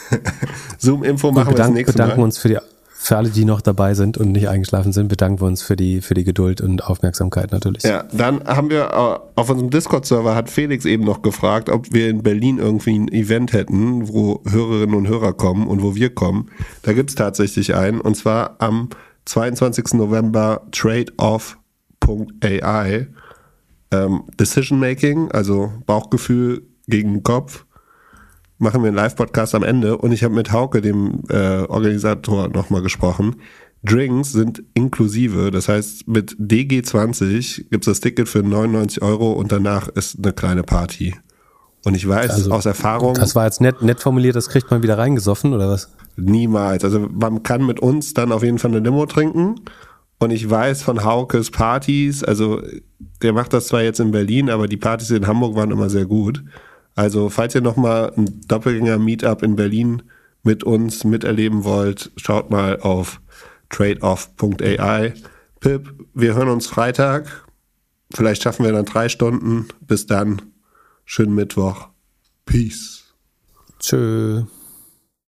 Zoom-Info machen wir das nächste bedanken Mal. uns für die für alle, die noch dabei sind und nicht eingeschlafen sind, bedanken wir uns für die, für die Geduld und Aufmerksamkeit natürlich. Ja, dann haben wir äh, auf unserem Discord-Server hat Felix eben noch gefragt, ob wir in Berlin irgendwie ein Event hätten, wo Hörerinnen und Hörer kommen und wo wir kommen. Da gibt's tatsächlich einen und zwar am 22. November tradeoff.ai. Ähm, Decision Making, also Bauchgefühl gegen Kopf, machen wir einen Live-Podcast am Ende und ich habe mit Hauke, dem äh, Organisator, nochmal gesprochen. Drinks sind inklusive, das heißt mit DG20 gibt's das Ticket für 99 Euro und danach ist eine kleine Party. Und ich weiß Also, aus Erfahrung. Das war jetzt nett, nett formuliert, das kriegt man wieder reingesoffen oder was? Niemals. Also man kann mit uns dann auf jeden Fall eine Limo trinken. Und ich weiß von Haukes Partys, also der macht das zwar jetzt in Berlin, aber die Partys in Hamburg waren immer sehr gut. Also falls ihr nochmal ein Doppelgänger-Meetup in Berlin mit uns miterleben wollt, schaut mal auf tradeoff.ai. Pip, wir hören uns Freitag. Vielleicht schaffen wir dann drei Stunden. Bis dann. Schönen Mittwoch. Peace. Tschö.